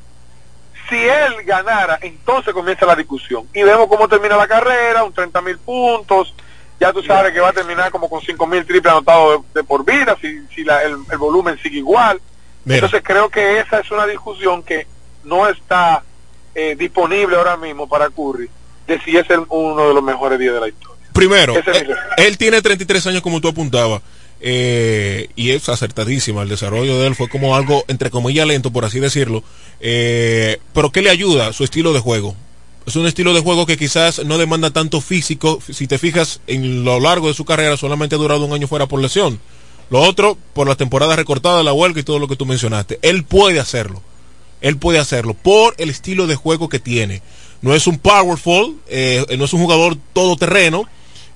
Si él ganara, entonces comienza la discusión y vemos cómo termina la carrera, un 30 mil puntos, ya tú sabes que va a terminar como con 5 mil triples anotados de, de por vida, si, si la- el, el volumen sigue igual. Mira. Entonces creo que esa es una discusión que no está eh, disponible ahora mismo para Curry, de si es el- uno de los mejores días de la historia. Primero, es él, mi él tiene 33 años como tú apuntabas. Eh, y es acertadísima. El desarrollo de él fue como algo, entre comillas, lento, por así decirlo. eh, pero ¿qué le ayuda? Su estilo de juego. Es un estilo de juego que quizás no demanda tanto físico. Si te fijas, en lo largo de su carrera solamente ha durado un año fuera por lesión. Lo otro, por la temporada recortada, la huelga y todo lo que tú mencionaste. Él puede hacerlo. Él puede hacerlo por el estilo de juego que tiene. No es un powerful, eh, no es un jugador todoterreno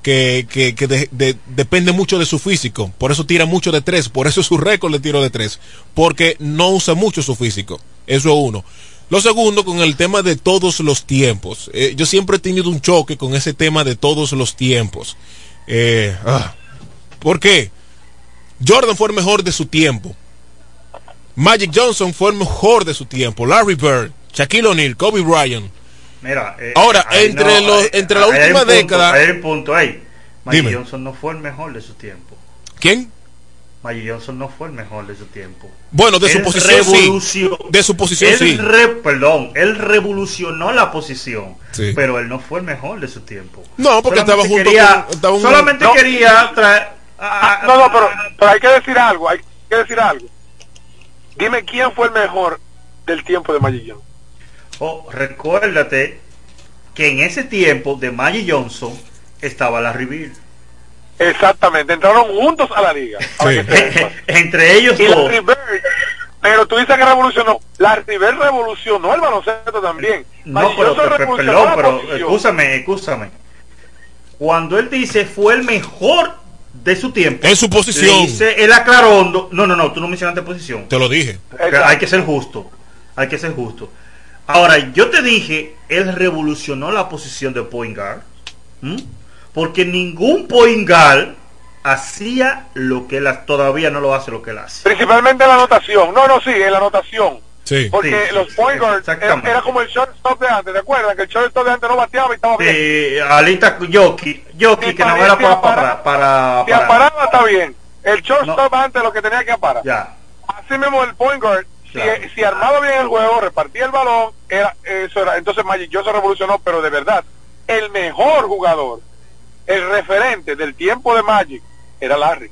que, depende mucho de su físico. Por eso tira mucho de tres. Por eso es su récord de tiro de tres. Porque no usa mucho su físico. Eso es uno. Lo segundo, con el tema de todos los tiempos. Eh, yo siempre he tenido un choque con ese tema de todos los tiempos. Eh, ah, ¿Por qué? Jordan fue el mejor de su tiempo. Magic Johnson fue el mejor de su tiempo. Larry Bird, Shaquille O'Neal, Kobe Bryant. Mira, eh, Ahora, entre, los, entre la última década. Hay un punto ahí. Magic Johnson no fue el mejor de su tiempo. ¿Quién? Magic Johnson no fue el mejor de su tiempo. Bueno, de su posición sí. De su posición sí. perdón, él revolucionó la posición, pero él no fue el mejor de su tiempo. No, porque estaba junto con, Solamente quería traer. Ah, no, no, pero, pero hay que decir algo, hay que decir algo. Dime quién fue el mejor del tiempo de Magic Johnson. Oh, recuérdate que en ese tiempo de Magic Johnson estaba la Bird. Exactamente, entraron juntos a la liga. Entre ellos y dos. pero tú dices que revolucionó. La Bird revolucionó el baloncesto también. No, pero, pero, perdón, pero escúchame, escúchame. Cuando él dice fue el mejor de su tiempo. En su posición. Dice, él aclaró No, no, no, tú no mencionaste posición. Te lo dije. Hay que ser justo. Hay que ser justo. Ahora, yo te dije, él revolucionó la posición de point guard. Porque ningún point guard hacía lo que él todavía no lo hace lo que él hace. Principalmente en la anotación. No, no, sí, en la anotación. Sí. Porque los point guards era, como el shortstop de antes, ¿te acuerdas? Que el shortstop de antes no bateaba y estaba bien. Sí, Alita Yoki, Yoki que no era para, para, para, Si aparaba está bien. El shortstop antes lo que tenía que aparar. Ya. Así mismo el point guard, si, si, armaba bien el juego, repartía el balón, era eso era. Entonces Magic se revolucionó, pero de verdad, el mejor jugador, el referente del tiempo de Magic, era Larry.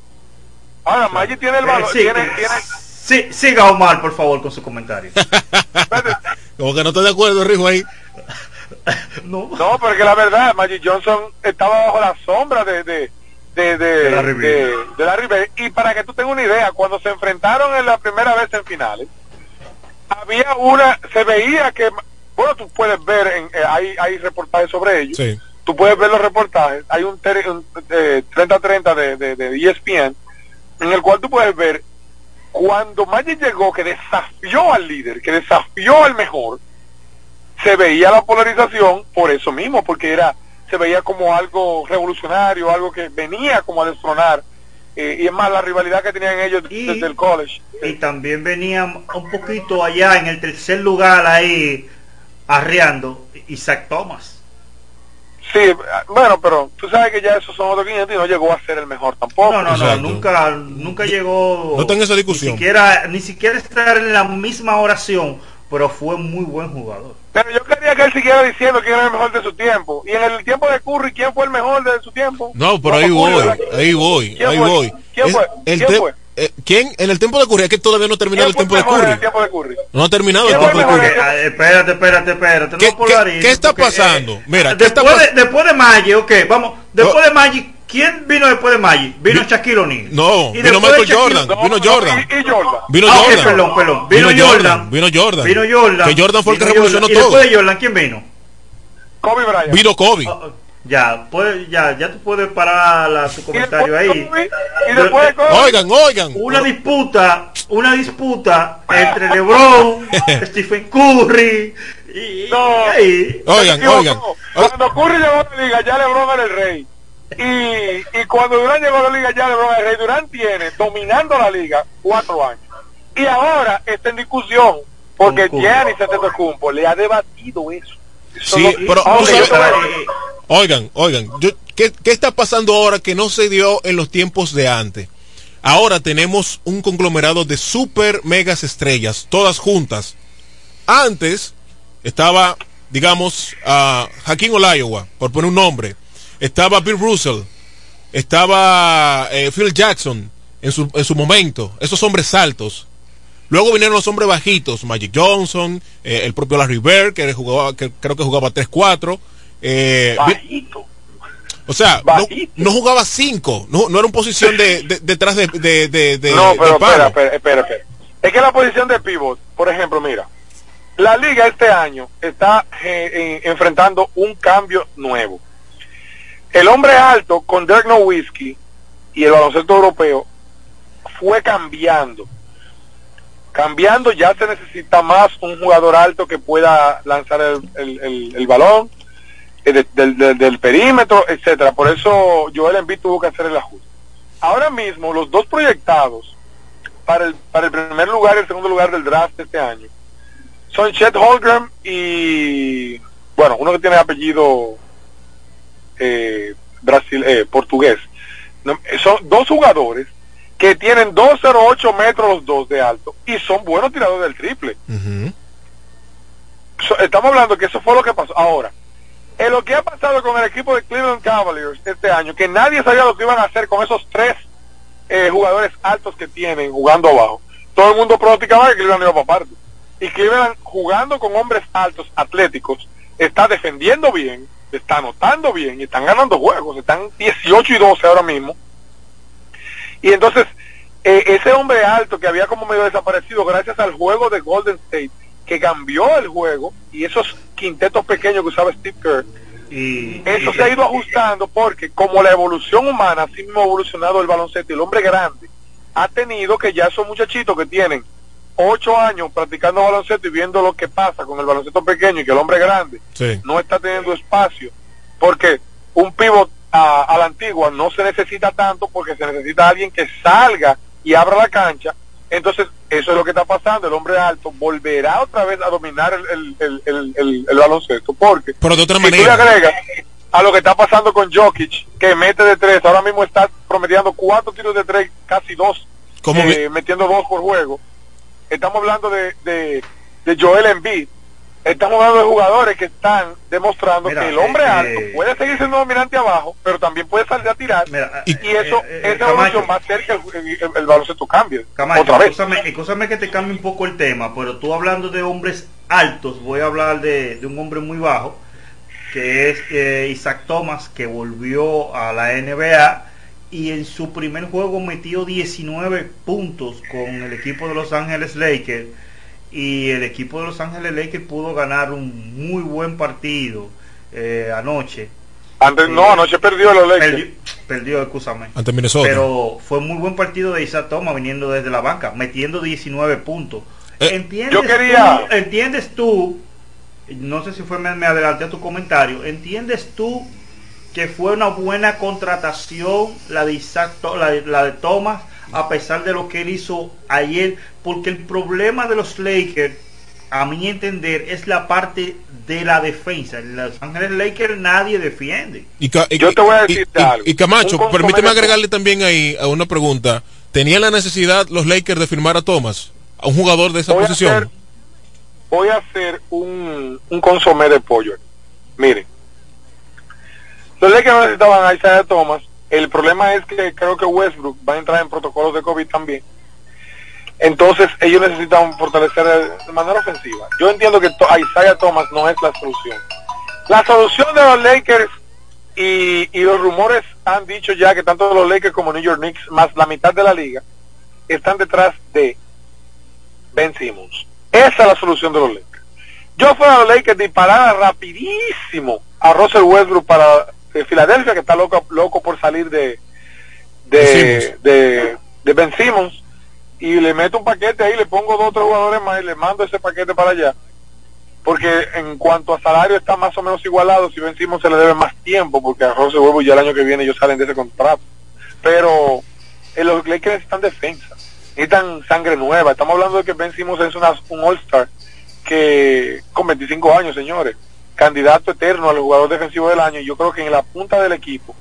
Ahora, Magic tiene el balón, tiene, tiene Sí, siga Omar, por favor, con su comentario. Como que no estoy de acuerdo, Rijo, ahí. no. no, porque la verdad, Magic Johnson estaba bajo la sombra de, de, de, de, la River. Y para que tú tengas una idea, cuando se enfrentaron en la primera vez en finales, había una, se veía que, bueno, tú puedes ver, en, eh, hay, hay reportajes sobre ello. Sí. Tú puedes ver los reportajes. Hay un, 30-30 de, de, de ESPN, en el cual tú puedes ver cuando Magic llegó, que desafió al líder, que desafió al mejor, se veía la polarización por eso mismo, porque era se veía como algo revolucionario, algo que venía como a destronar. Y es más, la rivalidad que tenían ellos desde el college. Y también venían un poquito allá en el tercer lugar ahí, arreando, Isaac Thomas. Sí, bueno, pero tú sabes que ya esos son otros 500 y no llegó a ser el mejor tampoco. No, no, no, nunca, nunca llegó. No tengo esa discusión. Ni siquiera, ni siquiera estar en la misma oración, pero fue muy buen jugador. Pero yo quería que él siguiera diciendo quién era el mejor de su tiempo. Y en el tiempo de Curry, ¿quién fue el mejor de su tiempo? No, pero ahí voy, ahí voy, ahí voy. ¿Quién fue? ¿Quién fue? Eh, ¿Quién? En el tiempo de Curry, es que todavía no ha terminado el tiempo de, Curry. No ha terminado el tiempo de Curry. espérate, espérate, espérate. ¿Qué, ¿qué, está pasando? Mira, después, de, después de Magic, ok, vamos. Después de Magic, ¿quién vino después de Magic? Vino Shaquille O'Neal. No, vino Michael Jordan. vino Jordan. Y, Jordan. Vino ah, Jordan. perdón, perdón. Vino, Jordan. Vino Jordan. Vino Jordan. Que Jordan fue el que revolucionó todo. ¿Y después de Jordan quién vino? Kobe Bryant. Vino Kobe. Ah, ya, pues, ya, ya tú puedes parar la, su comentario ahí. Y después, oigan, oigan. Una disputa, una disputa entre LeBron, Stephen Curry y, no, oigan, oigan. Cuando Curry llegó a la liga, ya LeBron era el rey. Y, y cuando Durán llegó a la liga, ya LeBron el rey. Durán tiene dominando la liga cuatro años. Y ahora está en discusión porque Giannis Antetokounmpo le ha debatido eso. Sí, pero oigan, oigan, ¿qué, está pasando ahora que no se dio en los tiempos de antes? Ahora tenemos un conglomerado de super megas estrellas, todas juntas. Antes estaba, digamos, uh, Hakeem Olajuwon, por poner un nombre. Estaba Bill Russell. Estaba eh, Phil Jackson en su, en su momento. Esos hombres altos. Luego vinieron los hombres bajitos, Magic Johnson, eh, el propio Larry Bird, que, jugaba, que creo que jugaba 3-4. Eh, Bajito. O sea, no, jugaba cinco, no, no era una posición de, detrás de, de, No, pero espera, espera, espera, Es que la posición de pivot, por ejemplo, mira, la liga este año está eh, enfrentando un cambio nuevo. El hombre alto con Dirk Nowitzki y el baloncesto europeo fue cambiando. Cambiando ya se necesita más un jugador alto que pueda lanzar el, balón eh, del, perímetro, etcétera. Por eso Joel Embiid tuvo que hacer el ajuste. Ahora mismo los dos proyectados para el, para el primer lugar y el segundo lugar del draft este año son Chet Holgram y bueno, uno que tiene apellido eh, Brasil, eh, portugués. Eh, son dos jugadores que tienen 2.08 metros los dos de alto y son buenos tiradores del triple. estamos hablando que eso fue lo que pasó. Ahora, en lo que ha pasado con el equipo de Cleveland Cavaliers este año, que nadie sabía lo que iban a hacer con esos tres eh, jugadores altos que tienen jugando abajo. Todo el mundo pronosticaba que Cleveland iba para parte. Y Cleveland jugando con hombres altos, atléticos, está defendiendo bien, está anotando bien y están ganando juegos, están 18 y 12 ahora mismo. Y entonces, eh, ese hombre alto que había como medio desaparecido gracias al juego de Golden State, que cambió el juego, y esos quintetos pequeños que usaba Steve Kerr, y, eso se ha ido ajustando porque como la evolución humana, así mismo ha evolucionado el baloncesto y el hombre grande, ha tenido que ya esos muchachitos que tienen ocho años practicando baloncesto y viendo lo que pasa con el baloncesto pequeño y que el hombre grande no está teniendo espacio, porque un pivot a, la antigua no se necesita tanto porque se necesita alguien que salga y abra la cancha. Entonces, eso es lo que está pasando. El hombre alto volverá otra vez a dominar el, el, el, el baloncesto. Porque Pero de otra si manera. tú le agregas a lo que está pasando con Jokic, que mete de tres, ahora mismo está promediando cuatro tiros de tres, casi dos, eh, metiendo dos por juego estamos hablando de, de, de Joel Embiid, estamos hablando de jugadores que están demostrando que el hombre eh, alto eh, puede seguir siendo dominante abajo, pero también puede salir a tirar. y, eso, eh, esa evolución va a hacer que el, baloncesto cambie. otra vez. Escúchame, que te cambie un poco el tema, pero tú hablando de hombres altos, voy a hablar de, de un hombre muy bajo, que es Isaac Thomas, que volvió a la NBA y en su primer juego metió 19 puntos con el equipo de Los Ángeles Lakers y el equipo de Los Ángeles Lakers pudo ganar un muy buen partido eh, anoche. Antes, no, eh, anoche perdió los Lakers. Perdió, perdió escúchame. Ante Minnesota. Pero fue muy buen partido de Isaac Thomas viniendo desde la banca, metiendo 19 puntos. Eh, ¿Entiendes, yo quería... tú, ¿Entiendes tú? No sé si fue me, me adelanté a tu comentario. ¿Entiendes tú que fue una buena contratación la de la, de Thomas, a pesar de lo que él hizo ayer, porque el problema de los Lakers, a mi entender, es la parte de la defensa. En Los Ángeles Lakers nadie defiende. Y, Yo te voy a decir algo. Y Camacho, permíteme agregarle también ahí a una pregunta. ¿Tenía la necesidad los Lakers de firmar a Thomas? A un jugador de esa posición. voy a hacer un, un consomé de pollo. Miren, los Lakers necesitaban a Isaiah Thomas. El problema es que creo que Westbrook va a entrar en protocolos de COVID también. Entonces ellos necesitan fortalecer de manera ofensiva. Yo entiendo que Isaiah Thomas no es la solución. La solución de los Lakers y, y, los rumores han dicho ya que tanto los Lakers como New York Knicks, más la mitad de la liga, están detrás de Ben Simmons. Esa es la solución de los Lakers. Yo fuera a los Lakers disparara rapidísimo a Russell Westbrook para de Filadelfia, que está loco, loco por salir de de, de, de, Ben Simmons, y le meto un paquete ahí, le pongo dos o tres jugadores más y le mando ese paquete para allá. Porque en cuanto a salario está más o menos igualado, si Ben Simmons se le debe más tiempo, porque a Rose Huevo ya el año que viene ellos salen de ese contrato. Pero en los Lakers necesitan defensa, necesitan sangre nueva. Estamos hablando de que Ben Simmons es una, un All-Star que con 25 años, señores candidato eterno al jugador defensivo del año. Yo creo que en la punta del equipo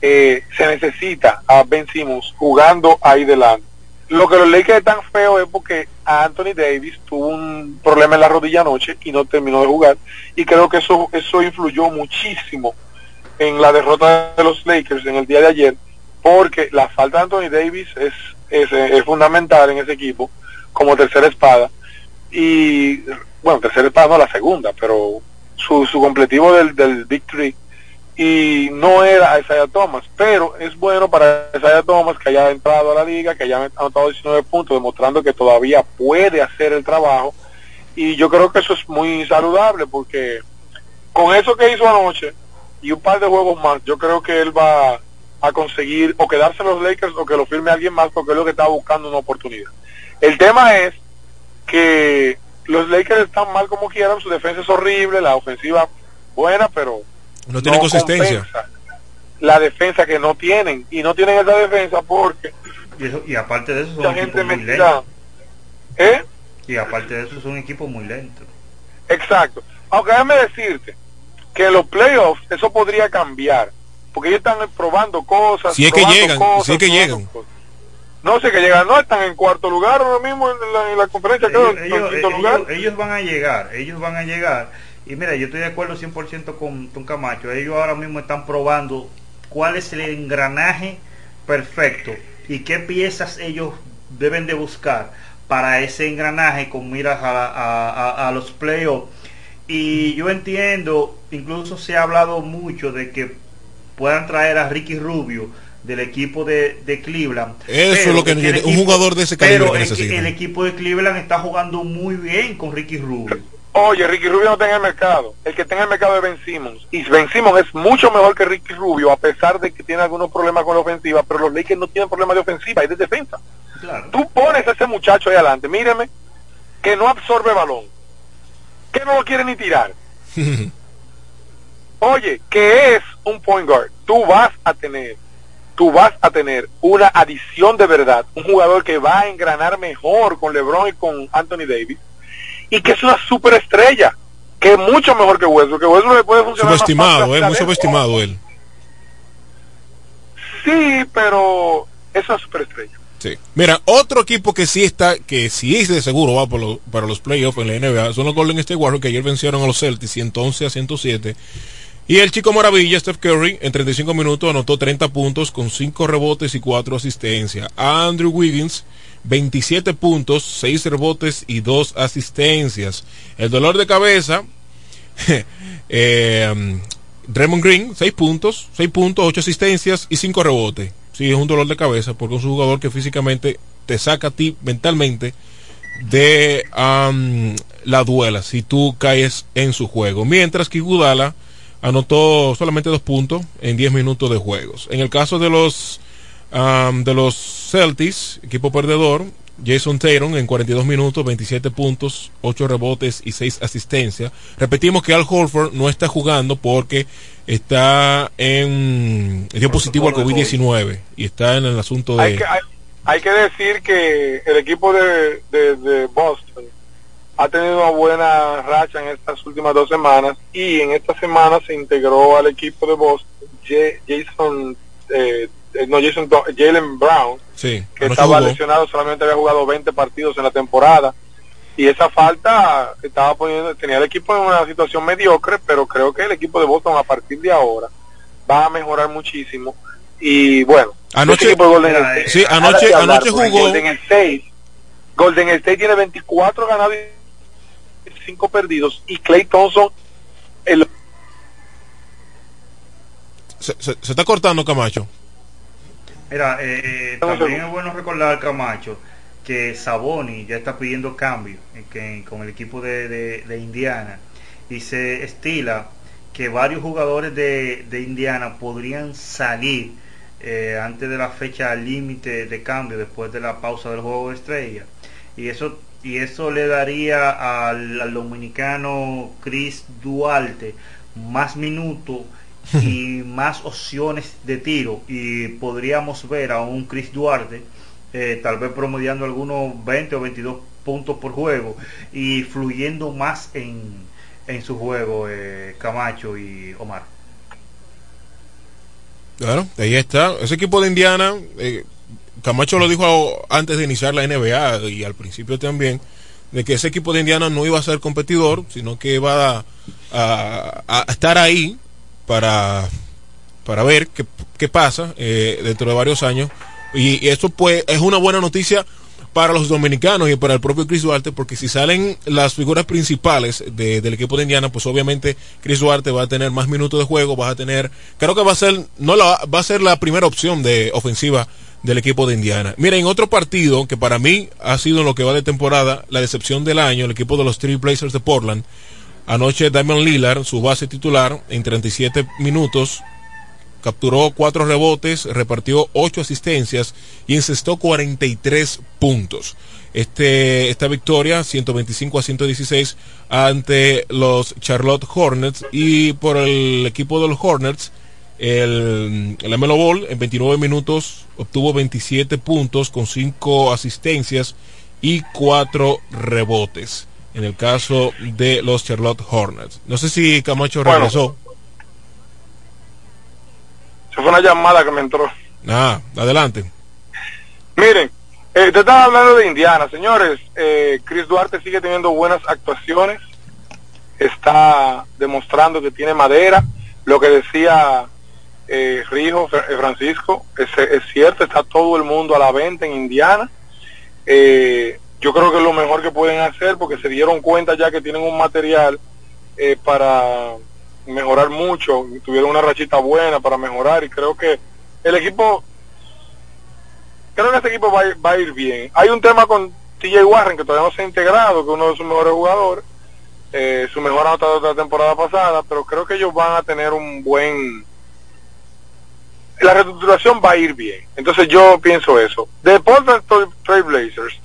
eh, se necesita a Ben Simmons jugando ahí delante. Lo que los Lakers es tan feo es porque Anthony Davis tuvo un problema en la rodilla anoche y no terminó de jugar. Y creo que eso, eso influyó muchísimo en la derrota de los Lakers en el día de ayer, porque la falta de Anthony Davis es, es, es fundamental en ese equipo como tercera espada. Y bueno, tercera espada no la segunda, pero su, su completivo del, del Victory y no era Isaiah Thomas, pero es bueno para Isaiah Thomas que haya entrado a la liga, que haya anotado 19 puntos, demostrando que todavía puede hacer el trabajo y yo creo que eso es muy saludable porque con eso que hizo anoche y un par de juegos más, yo creo que él va a conseguir o quedarse en los Lakers o que lo firme alguien más porque es lo que está buscando una oportunidad. El tema es que los Lakers están mal como quieran, su defensa es horrible, la ofensiva buena, pero no tienen consistencia. La defensa que no tienen y no tienen esa defensa porque y, aparte de eso son equipos muy lentos. ¿Eh? Y aparte de eso son equipos muy lentos. Exacto. Aunque déjame decirte que en los playoffs eso podría cambiar porque ellos están probando cosas. Si es que llegan, si es que llegan. No sé que llegan, no están en cuarto lugar ahora mismo en la, conferencia, ellos, ellos, ellos, van a llegar, ellos van a llegar. Y mira, yo estoy de acuerdo 100% con Tom Camacho. Ellos ahora mismo están probando cuál es el engranaje perfecto y qué piezas ellos deben de buscar para ese engranaje con miras a, a, a los playoffs. Y yo entiendo, incluso se ha hablado mucho de que puedan traer a Ricky Rubio del equipo de, de Cleveland. Eso es lo que, un jugador de ese calibre pero el, equipo de Cleveland está jugando muy bien con Ricky Rubio. Oye, Ricky Rubio no está en el mercado. El que está en el mercado es Ben Simmons. Y Ben Simmons es mucho mejor que Ricky Rubio, a pesar de que tiene algunos problemas con la ofensiva, pero los Lakers no tienen problemas de ofensiva, y de defensa. Tú pones a ese muchacho ahí adelante, míreme, que no absorbe balón, que no lo quiere ni tirar. Oye, que es un point guard. Tú vas a tener tú vas a tener una adición de verdad, un jugador que va a engranar mejor con LeBron y con Anthony Davis, y que es una superestrella, que es mucho mejor que Westbrook, que Westbrook le puede funcionar subestimado, es muy subestimado él. Sí, pero es una superestrella. Sí. Mira, otro equipo que sí está, que sí es de seguro va por para los playoffs en la NBA, son los Golden State Warriors que ayer vencieron a los Celtics 111 a 107 y el chico maravilla, Steph Curry, en 35 minutos anotó 30 puntos con 5 rebotes y 4 asistencias. Andrew Wiggins, 27 puntos, 6 rebotes y 2 asistencias. El dolor de cabeza, eh, Raymond Green, 6 puntos, 6 puntos, 8 asistencias y 5 rebotes. Sí, es un dolor de cabeza porque es un jugador que físicamente te saca a ti mentalmente de la duela si tú caes en su juego. Mientras que Gudala anotó solamente dos puntos en 10 minutos de juegos. En el caso de los de los Celtics, equipo perdedor, Jason Taylor en 42 minutos, 27 puntos, 8 rebotes y 6 asistencias. Repetimos que Al Holford no está jugando porque está en dio positivo al COVID-19 y está en el asunto de... Hay que, hay, que decir que el equipo de, de Boston ha tenido una buena racha en estas últimas dos semanas y en esta semana se integró al equipo de Boston Jason eh, eh, no Jason Jalen Brown que estaba lesionado solamente había jugado 20 partidos en la temporada. Y esa falta estaba poniendo tenía el equipo en una situación mediocre pero creo que el equipo de Boston a partir de ahora va a mejorar muchísimo. Y bueno anoche este Golden State, sí, anoche, anoche jugó Golden State Golden State tiene 24 ganados cinco perdidos y Clay Thompson el... se, se, está cortando Camacho. Mira eh, también es bueno recordar Camacho que Saboni ya está pidiendo cambio que, con el equipo de, de, Indiana. Y se estila que varios jugadores de, de Indiana podrían salir eh, antes de la fecha límite de cambio después de la pausa del juego de estrella y eso y eso le daría al, dominicano Chris Duarte más minutos y más opciones de tiro y podríamos ver a un Chris Duarte eh, tal vez promediando algunos 20 o 22 puntos por juego y fluyendo más en, en su juego eh, Camacho y Omar. Claro, ahí está. Ese equipo de Indiana, eh, Camacho lo dijo antes de iniciar la NBA y al principio también, de que ese equipo de Indiana no iba a ser competidor, sino que iba a, estar ahí para, para ver qué, pasa eh, dentro de varios años. Y, eso pues es una buena noticia para los dominicanos y para el propio Chris Duarte, porque si salen las figuras principales del equipo de Indiana, pues obviamente Chris Duarte va a tener más minutos de juego, va a tener, creo que va a ser, no la, va a ser la primera opción de ofensiva del equipo de Indiana. Mira, en otro partido que para mí ha sido lo que va de temporada, la decepción del año, el equipo de los Three Blazers de Portland, anoche Diamond Lillard, su base titular, en 37 minutos, capturó cuatro rebotes, repartió ocho asistencias y encestó 43 puntos. Este, esta victoria, 125 a 116, ante los Charlotte Hornets y por el equipo de los Hornets, el, el Melo Ball en 29 minutos obtuvo 27 puntos con 5 asistencias y 4 rebotes. En el caso de los Charlotte Hornets. No sé si Camacho regresó fue una llamada que me entró. Ah, adelante. Miren, eh, te estaba hablando de Indiana, señores. Eh, Chris Duarte sigue teniendo buenas actuaciones. Está demostrando que tiene madera. Lo que decía eh, Rijo eh, Francisco es, es, cierto, está todo el mundo a la venta en Indiana. yo creo que es lo mejor que pueden hacer porque se dieron cuenta ya que tienen un material para mejorar mucho, tuvieron una rachita buena para mejorar y creo que el equipo, creo que este equipo va, va a ir bien. Hay un tema con TJ Warren que todavía no se ha integrado, que es uno de sus mejores jugadores, eh, su mejor anotador de la temporada pasada, pero creo que ellos van a tener un buen... La reestructuración va a ir bien. Entonces yo pienso eso. De Portland Trail Blazers,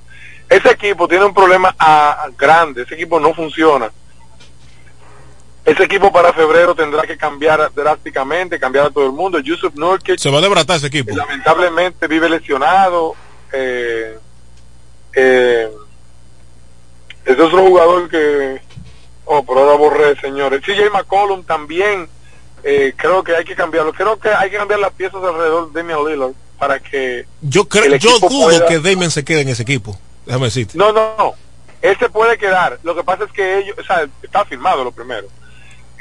ese equipo tiene un problema a, grande, ese equipo no funciona ese equipo para febrero tendrá que cambiar drásticamente, cambiar a todo el mundo. Yusuf Nurkic se va a debratar ese equipo. Lamentablemente vive lesionado. Eh, eh, es otro jugador que, oh, por ahora borré, señores. CJ McCollum también, eh, creo que hay que cambiarlo. Creo que hay que cambiar las piezas alrededor de Damian Lillard para que. Yo creo, yo dudo que Damian se quede en ese equipo. Déjame decirte. No, no, no. Él se puede quedar. Lo que pasa es que ellos, o sea, está firmado lo primero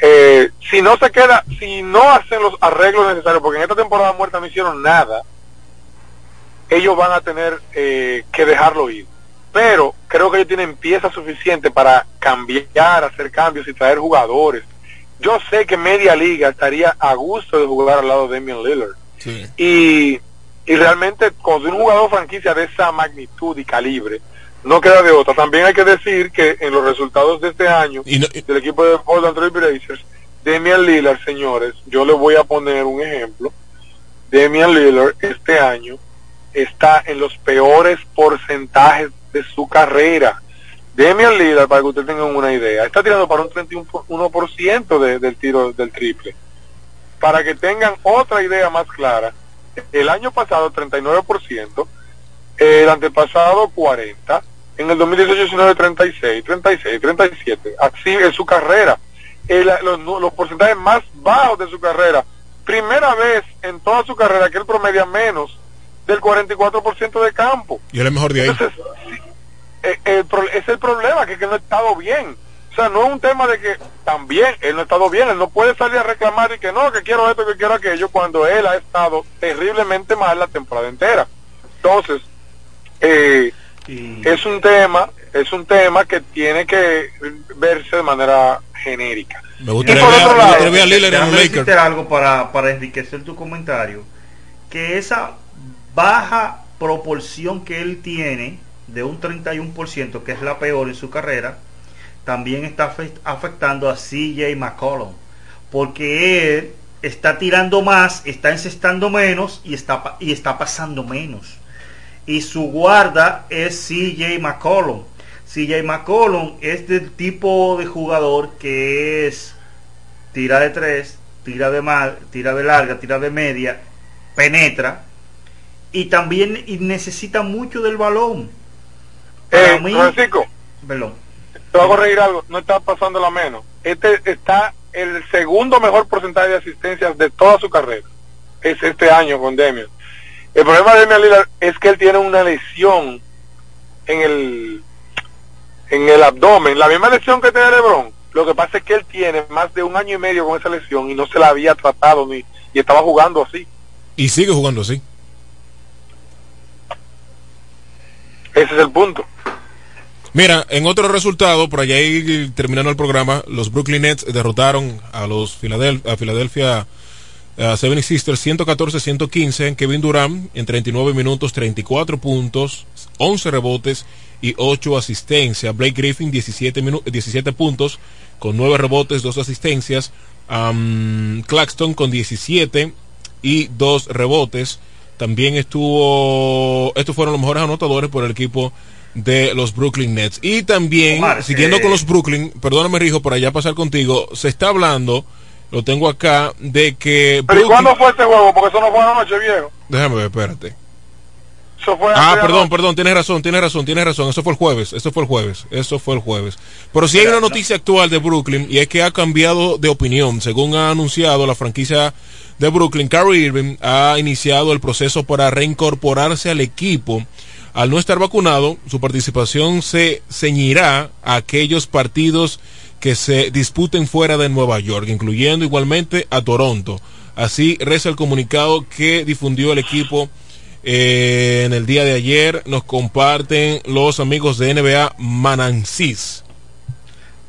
eh, si no se queda, si no hacen los arreglos necesarios, porque en esta temporada muerta no hicieron nada, ellos van a tener eh, que dejarlo ir. Pero creo que ellos tienen piezas suficientes para cambiar, hacer cambios y traer jugadores. Yo sé que media liga estaría a gusto de jugar al lado de Damian Lillard. Y, y realmente con un jugador franquicia de esa magnitud y calibre, no queda de otra. También hay que decir que en los resultados de este año del equipo de Portland Trail Blazers, Demian Lillard, señores, yo le voy a poner un ejemplo. Demian Lillard este año está en los peores porcentajes de su carrera. Demian Lillard, para que ustedes tengan una idea, está tirando para un 31% de, del tiro del triple. Para que tengan otra idea más clara, el año pasado 39%, el antepasado 40, en el 2018-19 36, 36, 37, así en su carrera, los, porcentajes más bajos de su carrera, primera vez en toda su carrera que él promedia menos del 44% de campo. Y él es mejor de ahí. Entonces, eh, es el problema, que, que no ha estado bien. O sea, no es un tema de que también él no ha estado bien, él no puede salir a reclamar y que no, que quiero esto, que quiero aquello, cuando él ha estado terriblemente mal la temporada entera. Entonces, eh, es un tema, es un tema que tiene que verse de manera genérica. Me gustaría ver, algo para, para enriquecer tu comentario, que esa baja proporción que él tiene de un 31%, que es la peor en su carrera, también está afectando a CJ McCollum, porque él está tirando más, está encestando menos y está, y está pasando menos y su guarda es CJ McCollum. CJ McCollum es del tipo de jugador que es tira de tres, tira de mal, tira de larga, tira de media, penetra y también necesita mucho del balón. Eh, Francisco, perdón. Te voy a corregir algo, no está pasando la menos. Este está el segundo mejor porcentaje de asistencias de toda su carrera. Es este año con Demian. El problema de Damian Lillard es que él tiene una lesión en el en el abdomen, la misma lesión que tiene LeBron. Lo que pasa es que él tiene más de un año y medio con esa lesión y no se la había tratado ni y estaba jugando así. Y sigue jugando así. Ese es el punto. Mira, en otro resultado, por allá ahí terminando el programa, los Brooklyn Nets derrotaron a los Philadelphia, a Philadelphia uh, 76ers 114-115. Kevin Durant en 39 minutos, 34 puntos, 11 rebotes y 8 asistencias. Blake Griffin 17, 17 puntos con 9 rebotes, 2 asistencias. Um, Claxton con 17 y 2 rebotes. También estuvo, estos fueron los mejores anotadores por el equipo de los Brooklyn Nets. Y también, Omar, siguiendo eh, con los Brooklyn, perdóname Rijo, por allá pasar contigo, se está hablando, lo tengo acá, de que... ¿Pero Brooklyn- cuándo fue este juego? Porque eso no fue anoche, viejo. Déjame ver, espérate. Eso fue Ah, perdón, anoche. perdón, tienes razón, tienes razón, tienes razón. Eso fue el jueves, eso fue el jueves, eso fue el jueves. Pero sí hay una noticia actual de Brooklyn y es que ha cambiado de opinión. Según ha anunciado la franquicia de Brooklyn, Kyrie Irving ha iniciado el proceso para reincorporarse al equipo. Al no estar vacunado, su participación se ceñirá a aquellos partidos que se disputen fuera de Nueva York, incluyendo igualmente a Toronto. Así reza el comunicado que difundió el equipo eh, en el día de ayer. Nos comparten los amigos de NBA Manansís.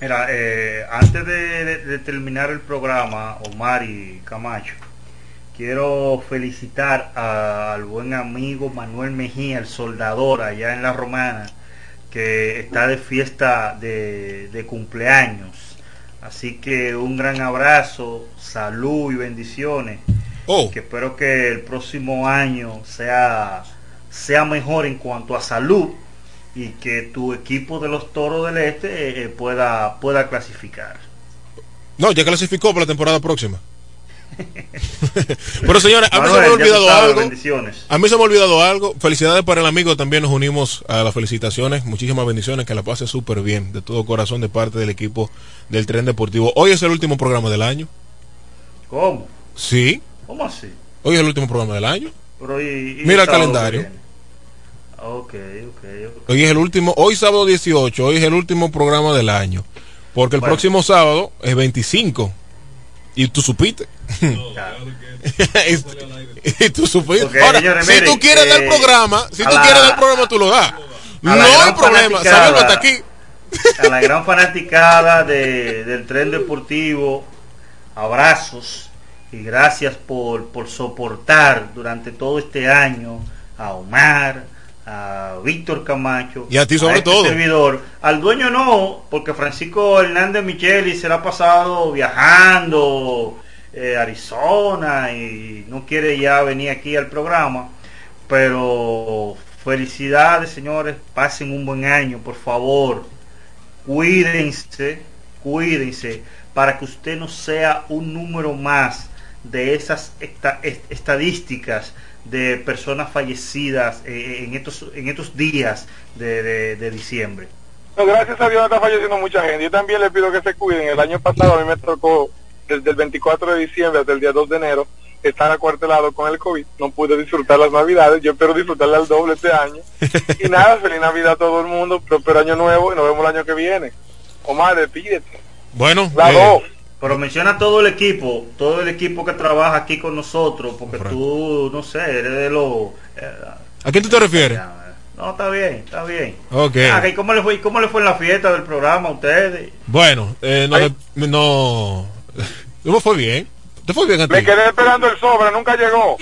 Mira, eh, antes de terminar el programa, Omar y Camacho, quiero felicitar a- al buen amigo Manuel Mejía, el soldador allá en La Romana, que está de fiesta de, de cumpleaños. Así que un gran abrazo, salud y bendiciones. Oh. Que espero que el próximo año sea, sea mejor en cuanto a salud y que tu equipo de los Toros del Este eh, pueda, pueda clasificar. No, ya clasificó para la temporada próxima. Pero señores, a mí se me ha olvidado algo. bendiciones. A mí se me ha olvidado algo. Felicidades para el amigo. También nos unimos a las felicitaciones. Muchísimas bendiciones. Que la pase súper bien. De todo corazón de parte del equipo del Tren Deportivo. Hoy es el último programa del año. ¿Cómo? Sí. ¿Cómo así? Hoy es el último programa del año. Pero y- y Mira el calendario. que viene? Ok, ok, ok. Hoy es el último, hoy sábado 18, hoy es el último programa del año. Porque el Bueno. próximo sábado es 25. Y tú supiste. y, y tú supiste. Ahora, señores, si tú quieres dar eh, programa, si a tú la- quieres dar programa, tú lo das. No hay problema. Sábelo hasta aquí. a la gran fanaticada de- del tren deportivo, abrazos y gracias por, por soportar durante todo este año a Omar, a Víctor Camacho Y a ti sobre este todo. servidor. Al dueño no, porque Francisco Hernández Micheli se la ha pasado viajando eh, Arizona y no quiere ya venir aquí al programa. Pero felicidades señores, pasen un buen año, por favor cuídense, cuídense, para que usted no sea un número más de esas esta- est- estadísticas de personas fallecidas eh, en estos en estos días de, de- diciembre. Gracias a Dios no está falleciendo mucha gente. Yo también le pido que se cuiden. El año pasado a mí me tocó desde el 24 de diciembre hasta el día 2 de enero estar acuartelado con el COVID. No pude disfrutar las navidades. Yo espero disfrutarla al doble este año. Y nada, feliz Navidad a todo el mundo. Próspero año nuevo y nos vemos el año que viene. Omar, despídete. Bueno, La eh. Pero menciona todo el equipo, todo el equipo que trabaja aquí con nosotros, porque tú, no sé, eres de los... eh, ¿a quién tú te refieres? no, está bien, está bien. Ok. Ah, ¿y ¿cómo, le fue, ¿Cómo le fue en la fiesta del programa a ustedes? Bueno, eh, no, no, no me fue bien. ¿Te fue bien a ti? Me quedé esperando el sobre, nunca llegó.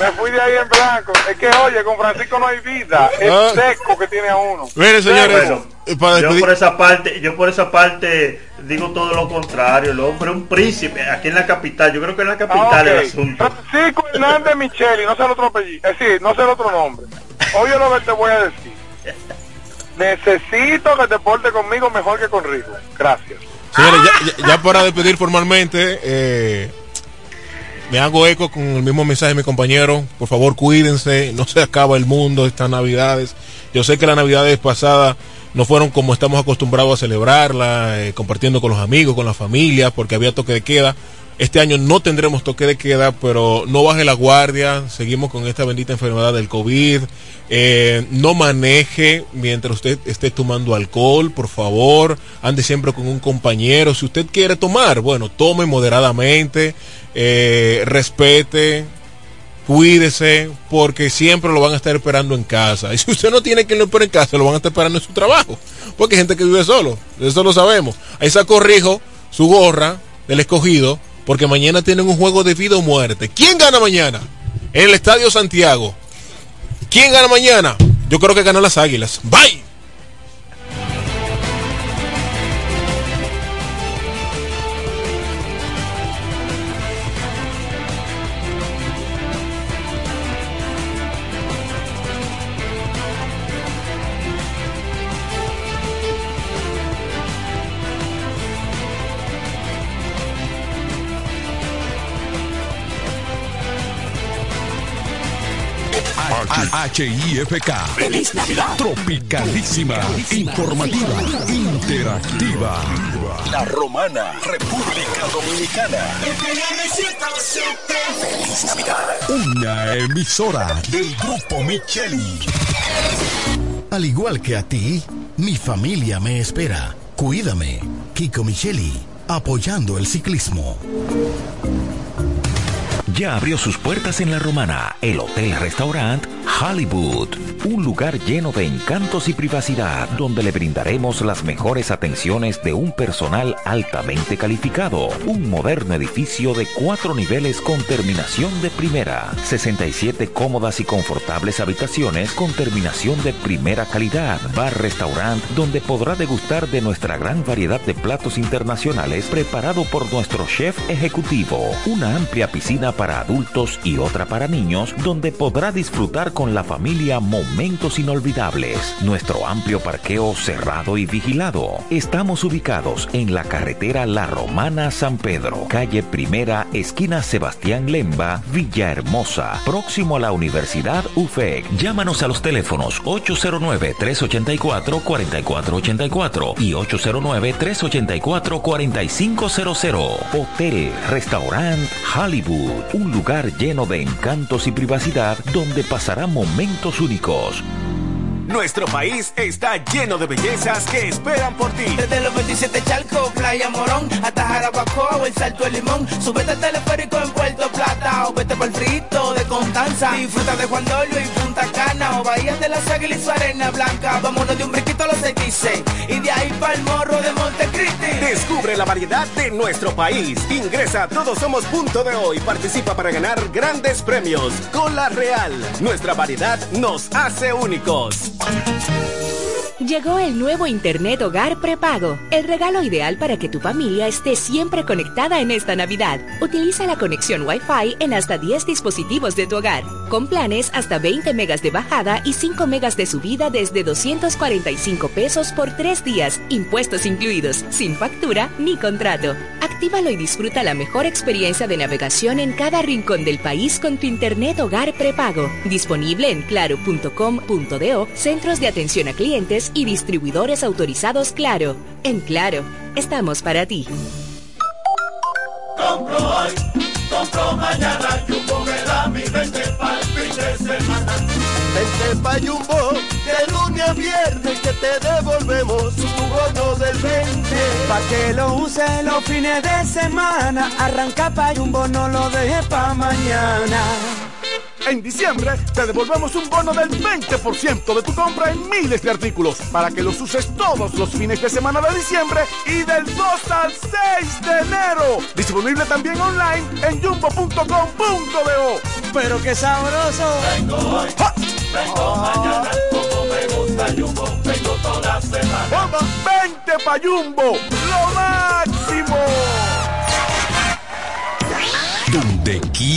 me fui de ahí en blanco. Es que, oye, con Francisco no hay vida. Es Ah. seco que tiene a uno. Mire, señores, Bueno, eh, para yo por esa parte, yo por esa parte digo todo lo contrario. El hombre es un príncipe aquí en la capital. Yo creo que en la capital Ah, el asunto. Francisco Hernández Micheli, no sé el otro apellido. Es decir, no sé el otro nombre. Oye lo que te voy a decir. Necesito que te porte conmigo mejor que con Rico. Gracias. Señores, ya, para despedir formalmente, eh, me hago eco con el mismo mensaje de mi compañero. Por favor, cuídense, no se acaba el mundo estas navidades. Yo sé que las navidades pasadas no fueron como estamos acostumbrados a celebrarla, eh, compartiendo con los amigos, con la familia, porque había toque de queda. Este año no tendremos toque de queda, pero no baje la guardia. Seguimos con esta bendita enfermedad del COVID. Eh, no maneje mientras usted esté tomando alcohol, por favor. Ande siempre con un compañero. Si usted quiere tomar, bueno, tome moderadamente, eh, respete, cuídese porque siempre lo van a estar esperando en casa. Y si usted no tiene que lo esperar en casa, lo van a estar esperando en su trabajo. Porque hay gente que vive solo, eso lo sabemos. Ahí se corrijo su gorra del escogido porque mañana tienen un juego de vida o muerte. ¿Quién gana mañana? En el Estadio Santiago. ¿Quién gana mañana? Yo creo que ganan las Águilas. Bye. HIFK. Feliz Navidad. Tropicalísima. Informativa. Interactiva. La Romana. República Dominicana. Feliz Navidad. Una emisora del Grupo Micheli. Al igual que a ti, mi familia me espera. Cuídame. Kiko Micheli. Apoyando el ciclismo ya abrió sus puertas en La Romana, el Hotel Restaurant Hollywood, un lugar lleno de encantos y privacidad donde le brindaremos las mejores atenciones de un personal altamente calificado, un moderno edificio de cuatro niveles con terminación de primera, 67 cómodas y confortables habitaciones con terminación de primera calidad, bar-restaurant donde podrá degustar de nuestra gran variedad de platos internacionales preparado por nuestro chef ejecutivo, una amplia piscina para adultos y otra para niños, donde podrá disfrutar con la familia momentos inolvidables. Nuestro amplio parqueo cerrado y vigilado. Estamos ubicados en la carretera La Romana San Pedro, calle Primera, esquina Sebastián Lemba, Villahermosa, próximo a la Universidad UFEC. Llámanos a los teléfonos 809-384-4484 y 809-384-4500. Hotel, Restaurant Hollywood un lugar lleno de encantos y privacidad donde pasarán momentos únicos. Nuestro país está lleno de bellezas que esperan por ti. Desde los 27 Chalco, Playa Morón, hasta Jarabacoa o el Salto de Limón. Súbete al teleférico en Puerto Plata o vete por el frito de Constanza. Disfruta de Juan Dolio y Punta Cana o Bahía de las Águilas y su arena blanca. Vámonos de un briquito a los dice y de ahí para el morro de Montecristi. Descubre la variedad de nuestro país. Ingresa a Todos Somos Punto de Hoy. Participa para ganar grandes premios. Con la Real, nuestra variedad nos hace únicos. Thank you. Llegó el nuevo Internet Hogar Prepago, el regalo ideal para que tu familia esté siempre conectada en esta Navidad. Utiliza la conexión Wi-Fi en hasta 10 dispositivos de tu hogar, con planes hasta 20 megas de bajada y 5 megas de subida desde 245 pesos por 3 días, impuestos incluidos, sin factura ni contrato. Actívalo y disfruta la mejor experiencia de navegación en cada rincón del país con tu Internet Hogar Prepago, disponible en claro.com.do, centros de atención a clientes y distribuidores autorizados Claro. En Claro, estamos para ti. Compro hoy, compro mañana, Jumbo me da mi 20 para el fin de semana. Vente pa' Jumbo, de lunes a viernes que te devolvemos tu bono del 20. Pa' que lo use los fines de semana, arranca pa' Jumbo, no lo deje pa' mañana. En diciembre te devolvemos un bono del 20% de tu compra en miles de artículos para que los uses todos los fines de semana de diciembre y del 2 al 6 de enero. Disponible también online en jumbo.com.do. Pero qué sabroso. Vengo hoy, vengo mañana, como me gusta Jumbo, vengo toda semana. Vamos, 20 pa' Jumbo, lo máximo.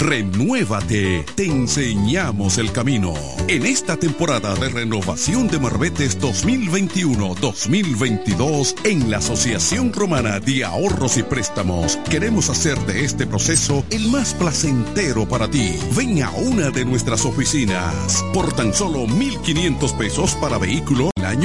Renuévate, te enseñamos el camino. En esta temporada de renovación de Marbetes 2021-2022, en la Asociación Romana de Ahorros y Préstamos, queremos hacer de este proceso el más placentero para ti. Ven a una de nuestras oficinas por tan solo 1.500 pesos para vehículo al año